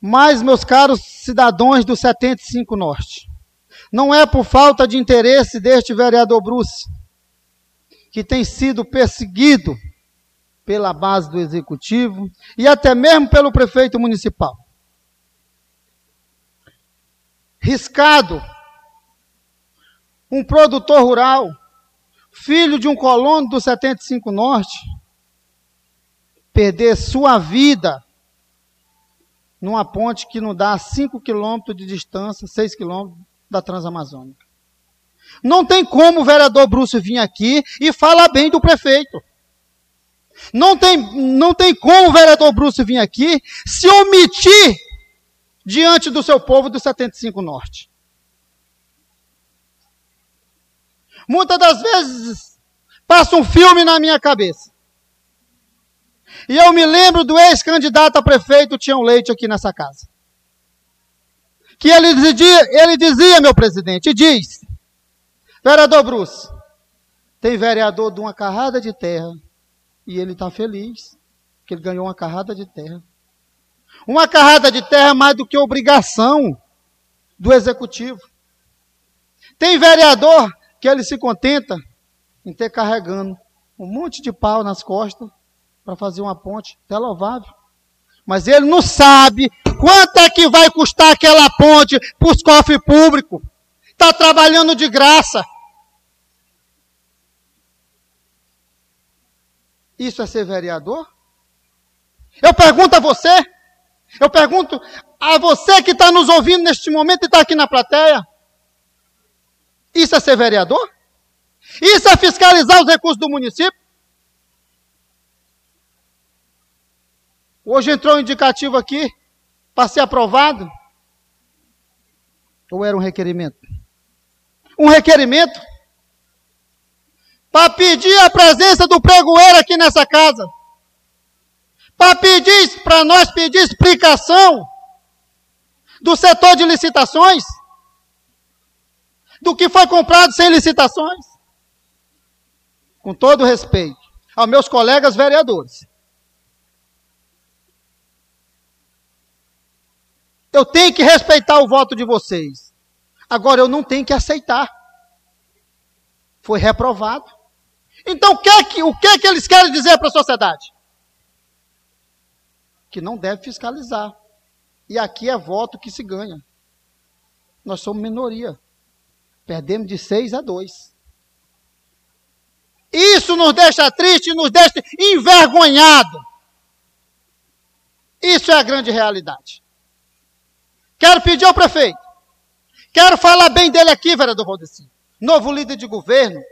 Mas, meus caros cidadãos do 75 Norte, não é por falta de interesse deste vereador Bruce, que tem sido perseguido pela base do executivo e até mesmo pelo prefeito municipal. Riscado, um produtor rural, filho de um colono do 75 Norte, perder sua vida numa ponte que não dá 5 quilômetros de distância, 6 quilômetros da Transamazônica. Não tem como o vereador Bruce vir aqui e falar bem do prefeito. Não tem, não tem como o vereador Bruce vir aqui se omitir diante do seu povo do 75 Norte. Muitas das vezes passa um filme na minha cabeça. E eu me lembro do ex-candidato a prefeito Tião Leite aqui nessa casa. Que ele dizia, ele dizia, meu presidente, e diz, vereador Bruce, tem vereador de uma carrada de terra e ele está feliz, que ele ganhou uma carrada de terra. Uma carrada de terra é mais do que obrigação do executivo. Tem vereador que ele se contenta em ter carregando um monte de pau nas costas para fazer uma ponte, até louvável. Mas ele não sabe quanto é que vai custar aquela ponte para os cofres públicos. Está trabalhando de graça. Isso é ser vereador? Eu pergunto a você, eu pergunto a você que está nos ouvindo neste momento e está aqui na plateia. Isso é ser vereador? Isso é fiscalizar os recursos do município? Hoje entrou um indicativo aqui para ser aprovado. Ou era um requerimento? Um requerimento para pedir a presença do pregoeiro aqui nessa casa. Para pedir, para nós pedir explicação do setor de licitações. Do que foi comprado sem licitações. Com todo respeito aos meus colegas vereadores. Eu tenho que respeitar o voto de vocês. Agora eu não tenho que aceitar. Foi reprovado. Então o que é que, o que, é que eles querem dizer para a sociedade? Que não deve fiscalizar. E aqui é voto que se ganha. Nós somos minoria. Perdemos de 6 a 2. Isso nos deixa triste, nos deixa envergonhado. Isso é a grande realidade. Quero pedir ao prefeito. Quero falar bem dele aqui, vereador Valdeci. Novo líder de governo.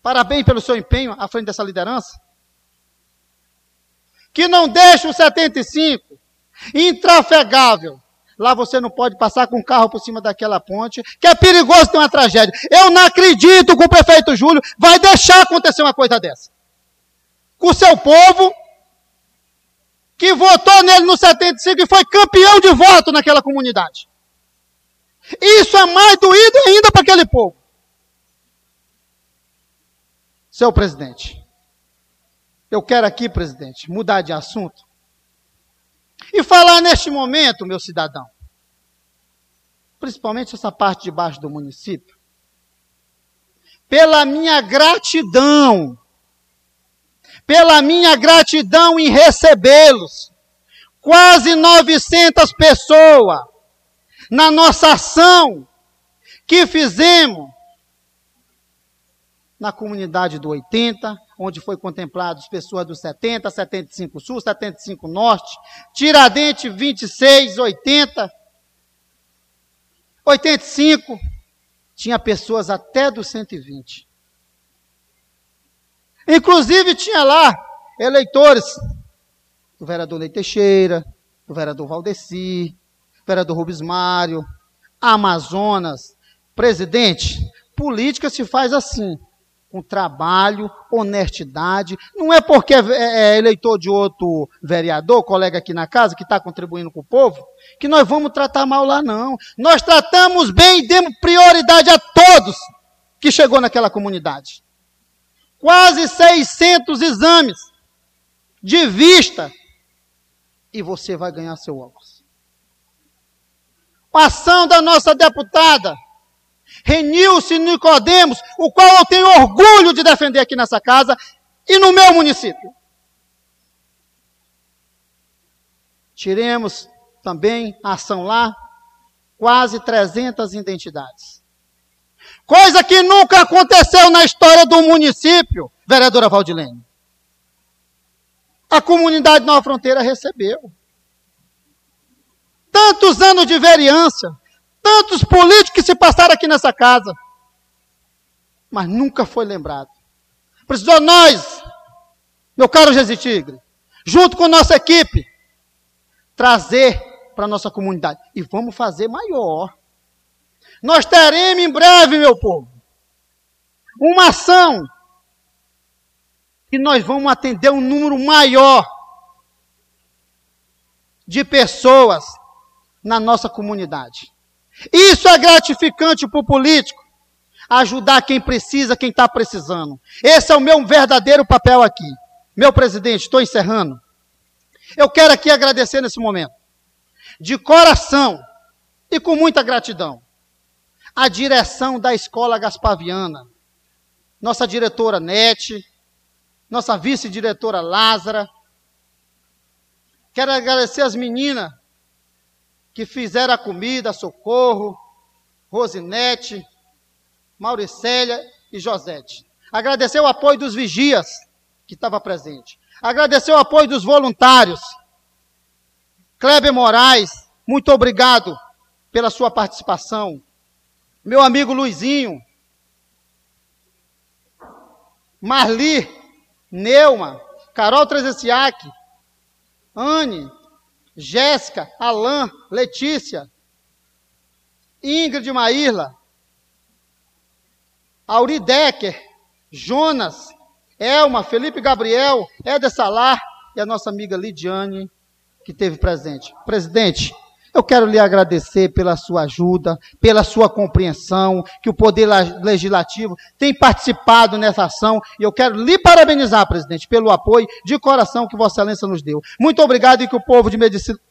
Parabéns pelo seu empenho à frente dessa liderança. Que não deixe o 75 intrafegável. Lá você não pode passar com o carro por cima daquela ponte, que é perigoso ter uma tragédia. Eu não acredito que o prefeito Júlio vai deixar acontecer uma coisa dessa. Com o seu povo, que votou nele no 75 e foi campeão de voto naquela comunidade. Isso é mais doído ainda para aquele povo. Seu presidente, eu quero aqui, presidente, mudar de assunto e falar neste momento, meu cidadão, principalmente essa parte de baixo do município, pela minha gratidão pela minha gratidão em recebê-los. Quase 900 pessoas na nossa ação que fizemos na comunidade do 80, onde foi contemplados pessoas do 70, 75 Sul, 75 Norte, Tiradentes 26, 80, 85, tinha pessoas até do 120. Inclusive tinha lá eleitores do vereador Ney Teixeira, do vereador Valdeci, vereador Rubens Mário, Amazonas. Presidente, política se faz assim. Com trabalho, honestidade. Não é porque é, é eleitor de outro vereador, colega aqui na casa, que está contribuindo com o povo, que nós vamos tratar mal lá, não. Nós tratamos bem e demos prioridade a todos que chegou naquela comunidade. Quase 600 exames de vista e você vai ganhar seu óculos. A ação da nossa deputada Renilce Nicodemos, o qual eu tenho orgulho de defender aqui nessa casa e no meu município. Tiremos também a ação lá, quase 300 identidades. Coisa que nunca aconteceu na história do município, vereadora Valdilene. A comunidade Nova Fronteira recebeu. Tantos anos de vereança, Tantos políticos que se passaram aqui nessa casa. Mas nunca foi lembrado. Precisou nós, meu caro Jesus Tigre, junto com nossa equipe, trazer para nossa comunidade. E vamos fazer maior. Nós teremos em breve, meu povo, uma ação que nós vamos atender um número maior de pessoas na nossa comunidade. Isso é gratificante para o político. Ajudar quem precisa, quem está precisando. Esse é o meu verdadeiro papel aqui. Meu presidente, estou encerrando. Eu quero aqui agradecer nesse momento, de coração e com muita gratidão, a direção da Escola Gaspaviana, nossa diretora Nete, nossa vice-diretora Lázara. Quero agradecer as meninas que fizeram a comida, Socorro, Rosinete, Mauricélia e Josete. Agradecer o apoio dos vigias que estava presente. Agradecer o apoio dos voluntários. Kleber Moraes, muito obrigado pela sua participação. Meu amigo Luizinho. Marli, Neuma, Carol Trezessiak, Anne, Jéssica, Alain, Letícia, Ingrid Maírla, Auri Decker, Jonas, Elma, Felipe Gabriel, Éder Salar e a nossa amiga Lidiane, que teve presente. Presidente, eu quero lhe agradecer pela sua ajuda, pela sua compreensão, que o Poder Legislativo tem participado nessa ação, e eu quero lhe parabenizar, presidente, pelo apoio de coração que Vossa Excelência nos deu. Muito obrigado e que o povo de Medicilândia.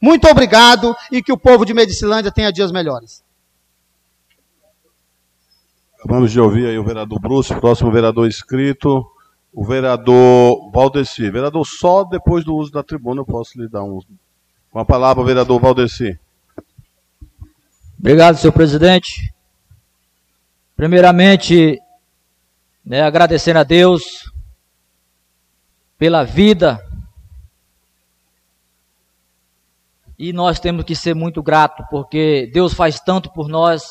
Muito obrigado e que o povo de Medicilândia tenha dias melhores. Vamos de ouvir aí o vereador Bruce, próximo vereador inscrito, o vereador Valdeci. Vereador, só depois do uso da tribuna eu posso lhe dar um com a palavra, o vereador Valdeci. Obrigado, senhor presidente. Primeiramente, né, a Deus pela vida. E nós temos que ser muito gratos, porque Deus faz tanto por nós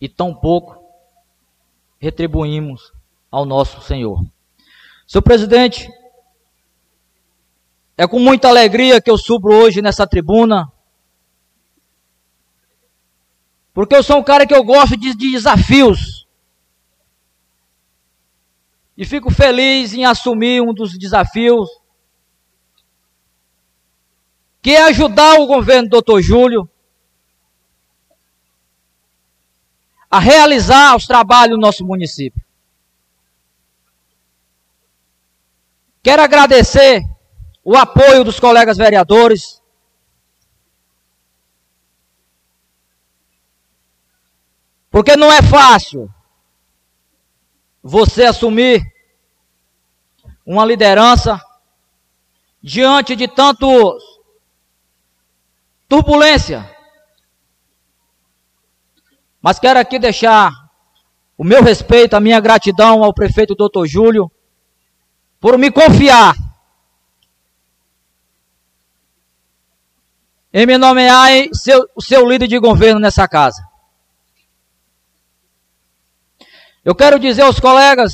e tão pouco retribuímos ao nosso Senhor. Senhor presidente, é com muita alegria que eu subo hoje nessa tribuna. Porque eu sou um cara que eu gosto de, de desafios. E fico feliz em assumir um dos desafios. Que é ajudar o governo do Dr. Júlio a realizar os trabalhos no nosso município. Quero agradecer o apoio dos colegas vereadores. Porque não é fácil você assumir uma liderança diante de tanto turbulência. Mas quero aqui deixar o meu respeito, a minha gratidão ao prefeito Dr. Júlio por me confiar em me nomear seu, seu líder de governo nessa casa. Eu quero dizer aos colegas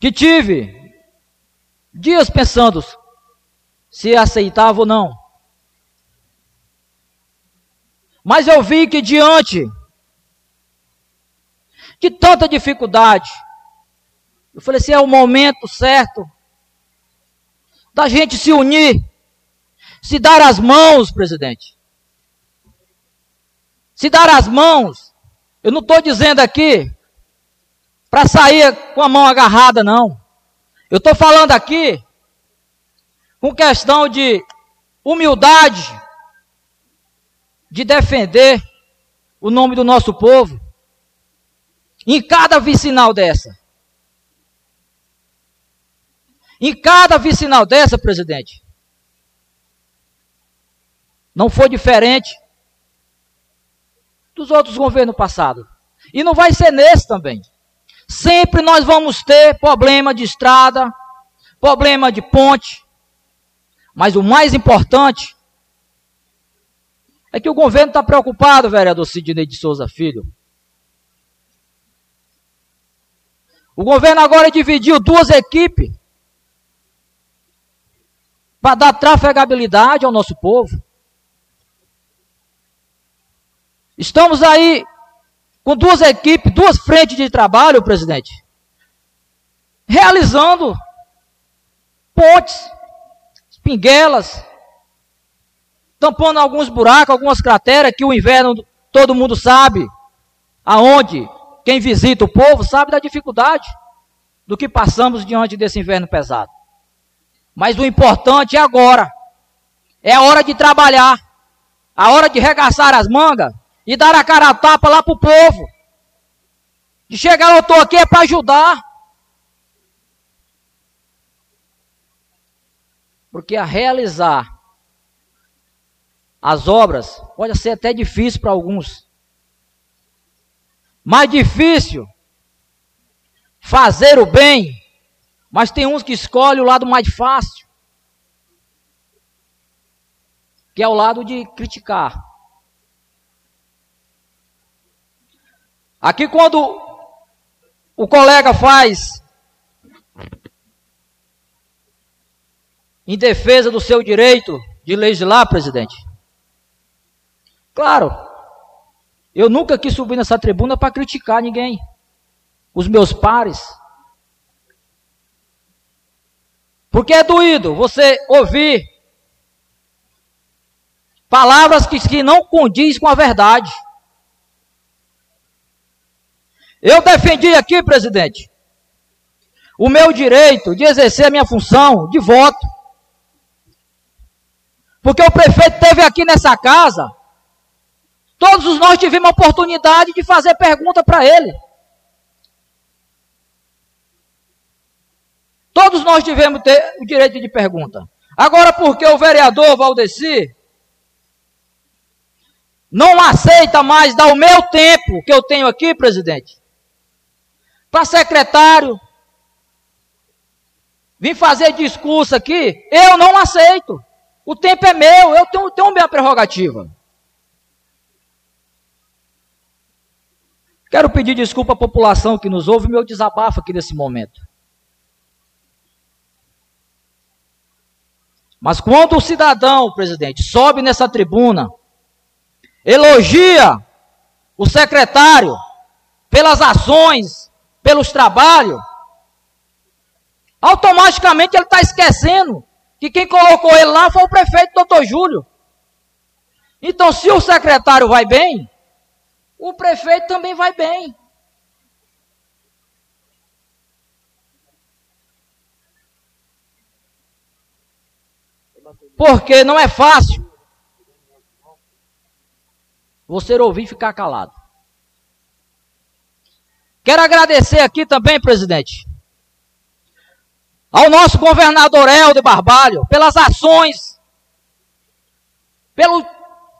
que tive dias pensando se aceitava ou não. Mas eu vi que diante de tanta dificuldade. Eu falei assim: é o momento certo da gente se unir, se dar as mãos, presidente. Se dar as mãos. Eu não estou dizendo aqui para sair com a mão agarrada, não. Eu estou falando aqui com questão de humildade, de defender o nome do nosso povo em cada vicinal dessa. Em cada vicinal dessa, presidente. Não foi diferente dos outros governos passados. E não vai ser nesse também. Sempre nós vamos ter problema de estrada, problema de ponte. Mas o mais importante é que o governo está preocupado, vereador Sidney de Souza Filho. O governo agora dividiu duas equipes para dar trafegabilidade ao nosso povo. Estamos aí com duas equipes, duas frentes de trabalho, presidente, realizando pontes, pinguelas, tampando alguns buracos, algumas crateras que o inverno todo mundo sabe aonde quem visita o povo sabe da dificuldade do que passamos diante desse inverno pesado. Mas o importante é agora. É a hora de trabalhar. A hora de regaçar as mangas e dar a cara a tapa lá pro povo. De chegar, eu estou aqui é para ajudar. Porque a realizar as obras pode ser até difícil para alguns. Mais difícil fazer o bem mas tem uns que escolhem o lado mais fácil, que é o lado de criticar. Aqui quando o colega faz em defesa do seu direito de legislar, presidente. Claro, eu nunca quis subir nessa tribuna para criticar ninguém. Os meus pares, Porque é doído você ouvir palavras que, que não condiz com a verdade. Eu defendi aqui, presidente, o meu direito de exercer a minha função de voto. Porque o prefeito teve aqui nessa casa, todos nós tivemos a oportunidade de fazer pergunta para ele. Todos nós tivemos o direito de pergunta. Agora, porque o vereador Valdeci não aceita mais dar o meu tempo que eu tenho aqui, presidente, para secretário, vir fazer discurso aqui, eu não aceito. O tempo é meu, eu tenho, tenho minha prerrogativa. Quero pedir desculpa à população que nos ouve, meu desabafo aqui nesse momento. Mas quando o cidadão, presidente, sobe nessa tribuna, elogia o secretário pelas ações, pelos trabalhos, automaticamente ele está esquecendo que quem colocou ele lá foi o prefeito doutor Júlio. Então, se o secretário vai bem, o prefeito também vai bem. Porque não é fácil você ouvir ficar calado. Quero agradecer aqui também, presidente, ao nosso governador Helder Barbalho, pelas ações, pelo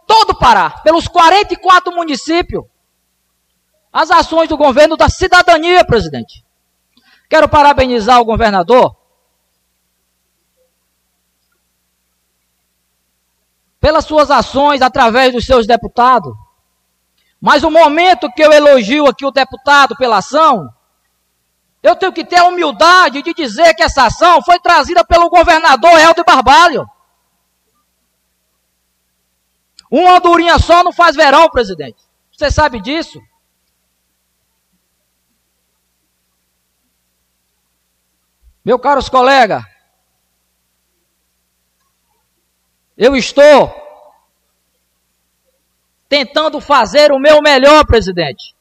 todo o Pará, pelos 44 municípios, as ações do governo da cidadania, presidente. Quero parabenizar o governador pelas suas ações através dos seus deputados. Mas o momento que eu elogio aqui o deputado pela ação, eu tenho que ter a humildade de dizer que essa ação foi trazida pelo governador Helder Barbalho. Uma andorinha só não faz verão, presidente. Você sabe disso? Meus caros colegas, eu estou tentando fazer o meu melhor, presidente,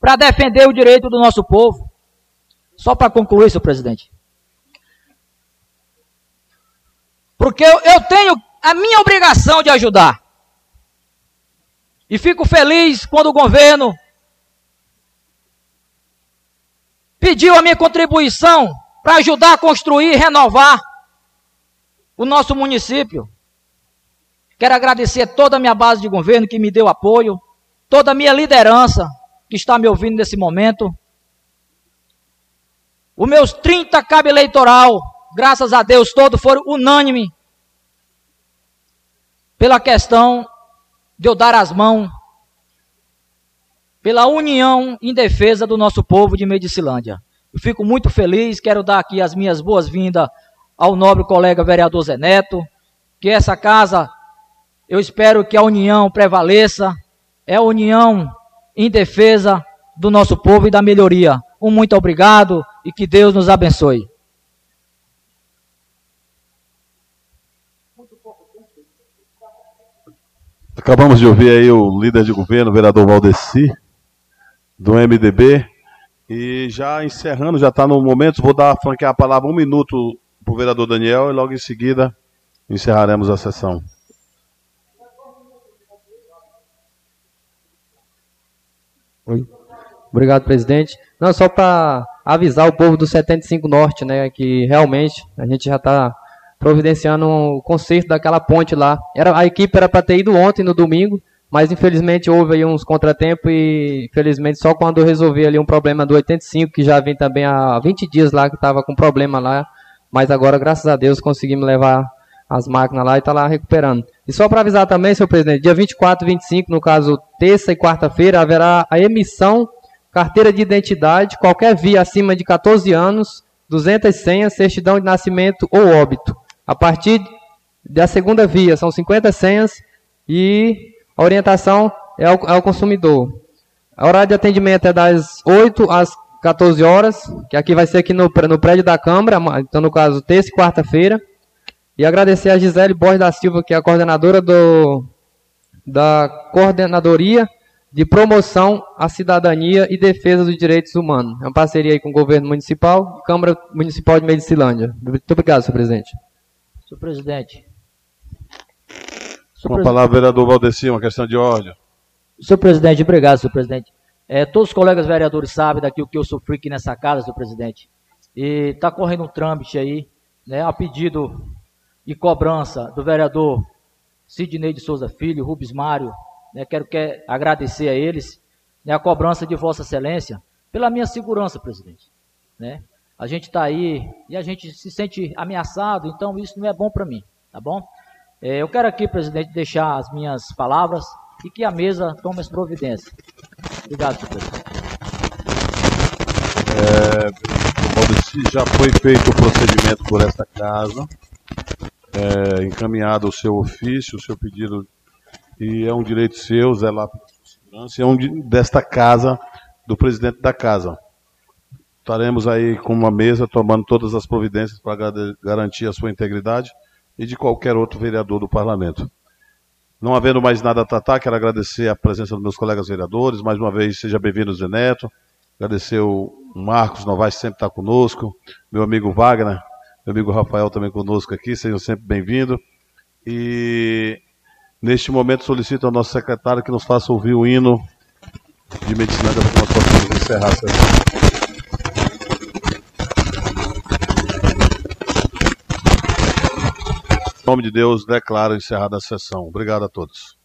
para defender o direito do nosso povo. Só para concluir, senhor presidente. Porque eu, eu tenho a minha obrigação de ajudar. E fico feliz quando o governo pediu a minha contribuição para ajudar a construir e renovar o nosso município. Quero agradecer toda a minha base de governo que me deu apoio, toda a minha liderança que está me ouvindo nesse momento. Os meus 30 cabo eleitoral, graças a Deus, todos foram unânimes pela questão de eu dar as mãos pela união em defesa do nosso povo de Medicilândia. Eu fico muito feliz, quero dar aqui as minhas boas-vindas ao nobre colega vereador Zé Neto, que essa casa, eu espero que a união prevaleça, é a união em defesa do nosso povo e da melhoria. Um muito obrigado e que Deus nos abençoe. Acabamos de ouvir aí o líder de governo, o vereador Valdeci, do MDB. E já encerrando, já está no momento, vou dar franquear a palavra um minuto para o vereador Daniel e logo em seguida encerraremos a sessão. Oi. Obrigado, presidente. Não, só para avisar o povo do 75 Norte, né, que realmente a gente já está providenciando o conserto daquela ponte lá. Era, a equipe era para ter ido ontem, no domingo, mas infelizmente houve aí uns contratempos e infelizmente só quando eu resolvi ali um problema do 85, que já vem também há 20 dias lá, que estava com problema lá, mas agora, graças a Deus, conseguimos levar as máquinas lá e está lá recuperando. E só para avisar também, senhor presidente, dia 24 e 25, no caso terça e quarta-feira, haverá a emissão carteira de identidade, qualquer via acima de 14 anos, 200 senhas, certidão de nascimento ou óbito. A partir da segunda via, são 50 senhas e a orientação é ao, ao consumidor. A horário de atendimento é das 8 às 14 horas, que aqui vai ser aqui no, no prédio da Câmara, então no caso terça e quarta-feira. E agradecer a Gisele Borges da Silva, que é a coordenadora do, da Coordenadoria de Promoção à Cidadania e Defesa dos Direitos Humanos. É uma parceria aí com o Governo Municipal e Câmara Municipal de Medicilândia. Muito obrigado, senhor presidente. Senhor presidente. Com a palavra, vereador Valdeci, uma questão de ordem. Senhor presidente, obrigado, senhor presidente. É, todos os colegas vereadores sabem daqui o que eu sofri aqui nessa casa, senhor presidente. E está correndo um trâmite aí, né, a pedido e cobrança do vereador Sidney de Souza Filho, Rubens Mário. Né, quero que, agradecer a eles né, a cobrança de Vossa Excelência pela minha segurança, presidente. Né? A gente está aí e a gente se sente ameaçado, então isso não é bom para mim, tá bom? É, eu quero aqui, presidente, deixar as minhas palavras e que a mesa tome as providências. Obrigado, senhor presidente. É, já foi feito o procedimento por esta casa, é, encaminhado o seu ofício, o seu pedido, e é um direito seu, pela segurança, é um desta casa, do presidente da casa. Estaremos aí com uma mesa tomando todas as providências para garantir a sua integridade e de qualquer outro vereador do parlamento. Não havendo mais nada a tratar, quero agradecer a presença dos meus colegas vereadores. Mais uma vez, seja bem-vindo, Zé Neto. Agradecer o Marcos Novaes, sempre está conosco. Meu amigo Wagner, meu amigo Rafael também conosco aqui. Sejam sempre bem-vindos. E neste momento solicito ao nosso secretário que nos faça ouvir o hino de medicina para que nós encerrar a sessão. Em nome de Deus, declaro encerrada a sessão. Obrigado a todos.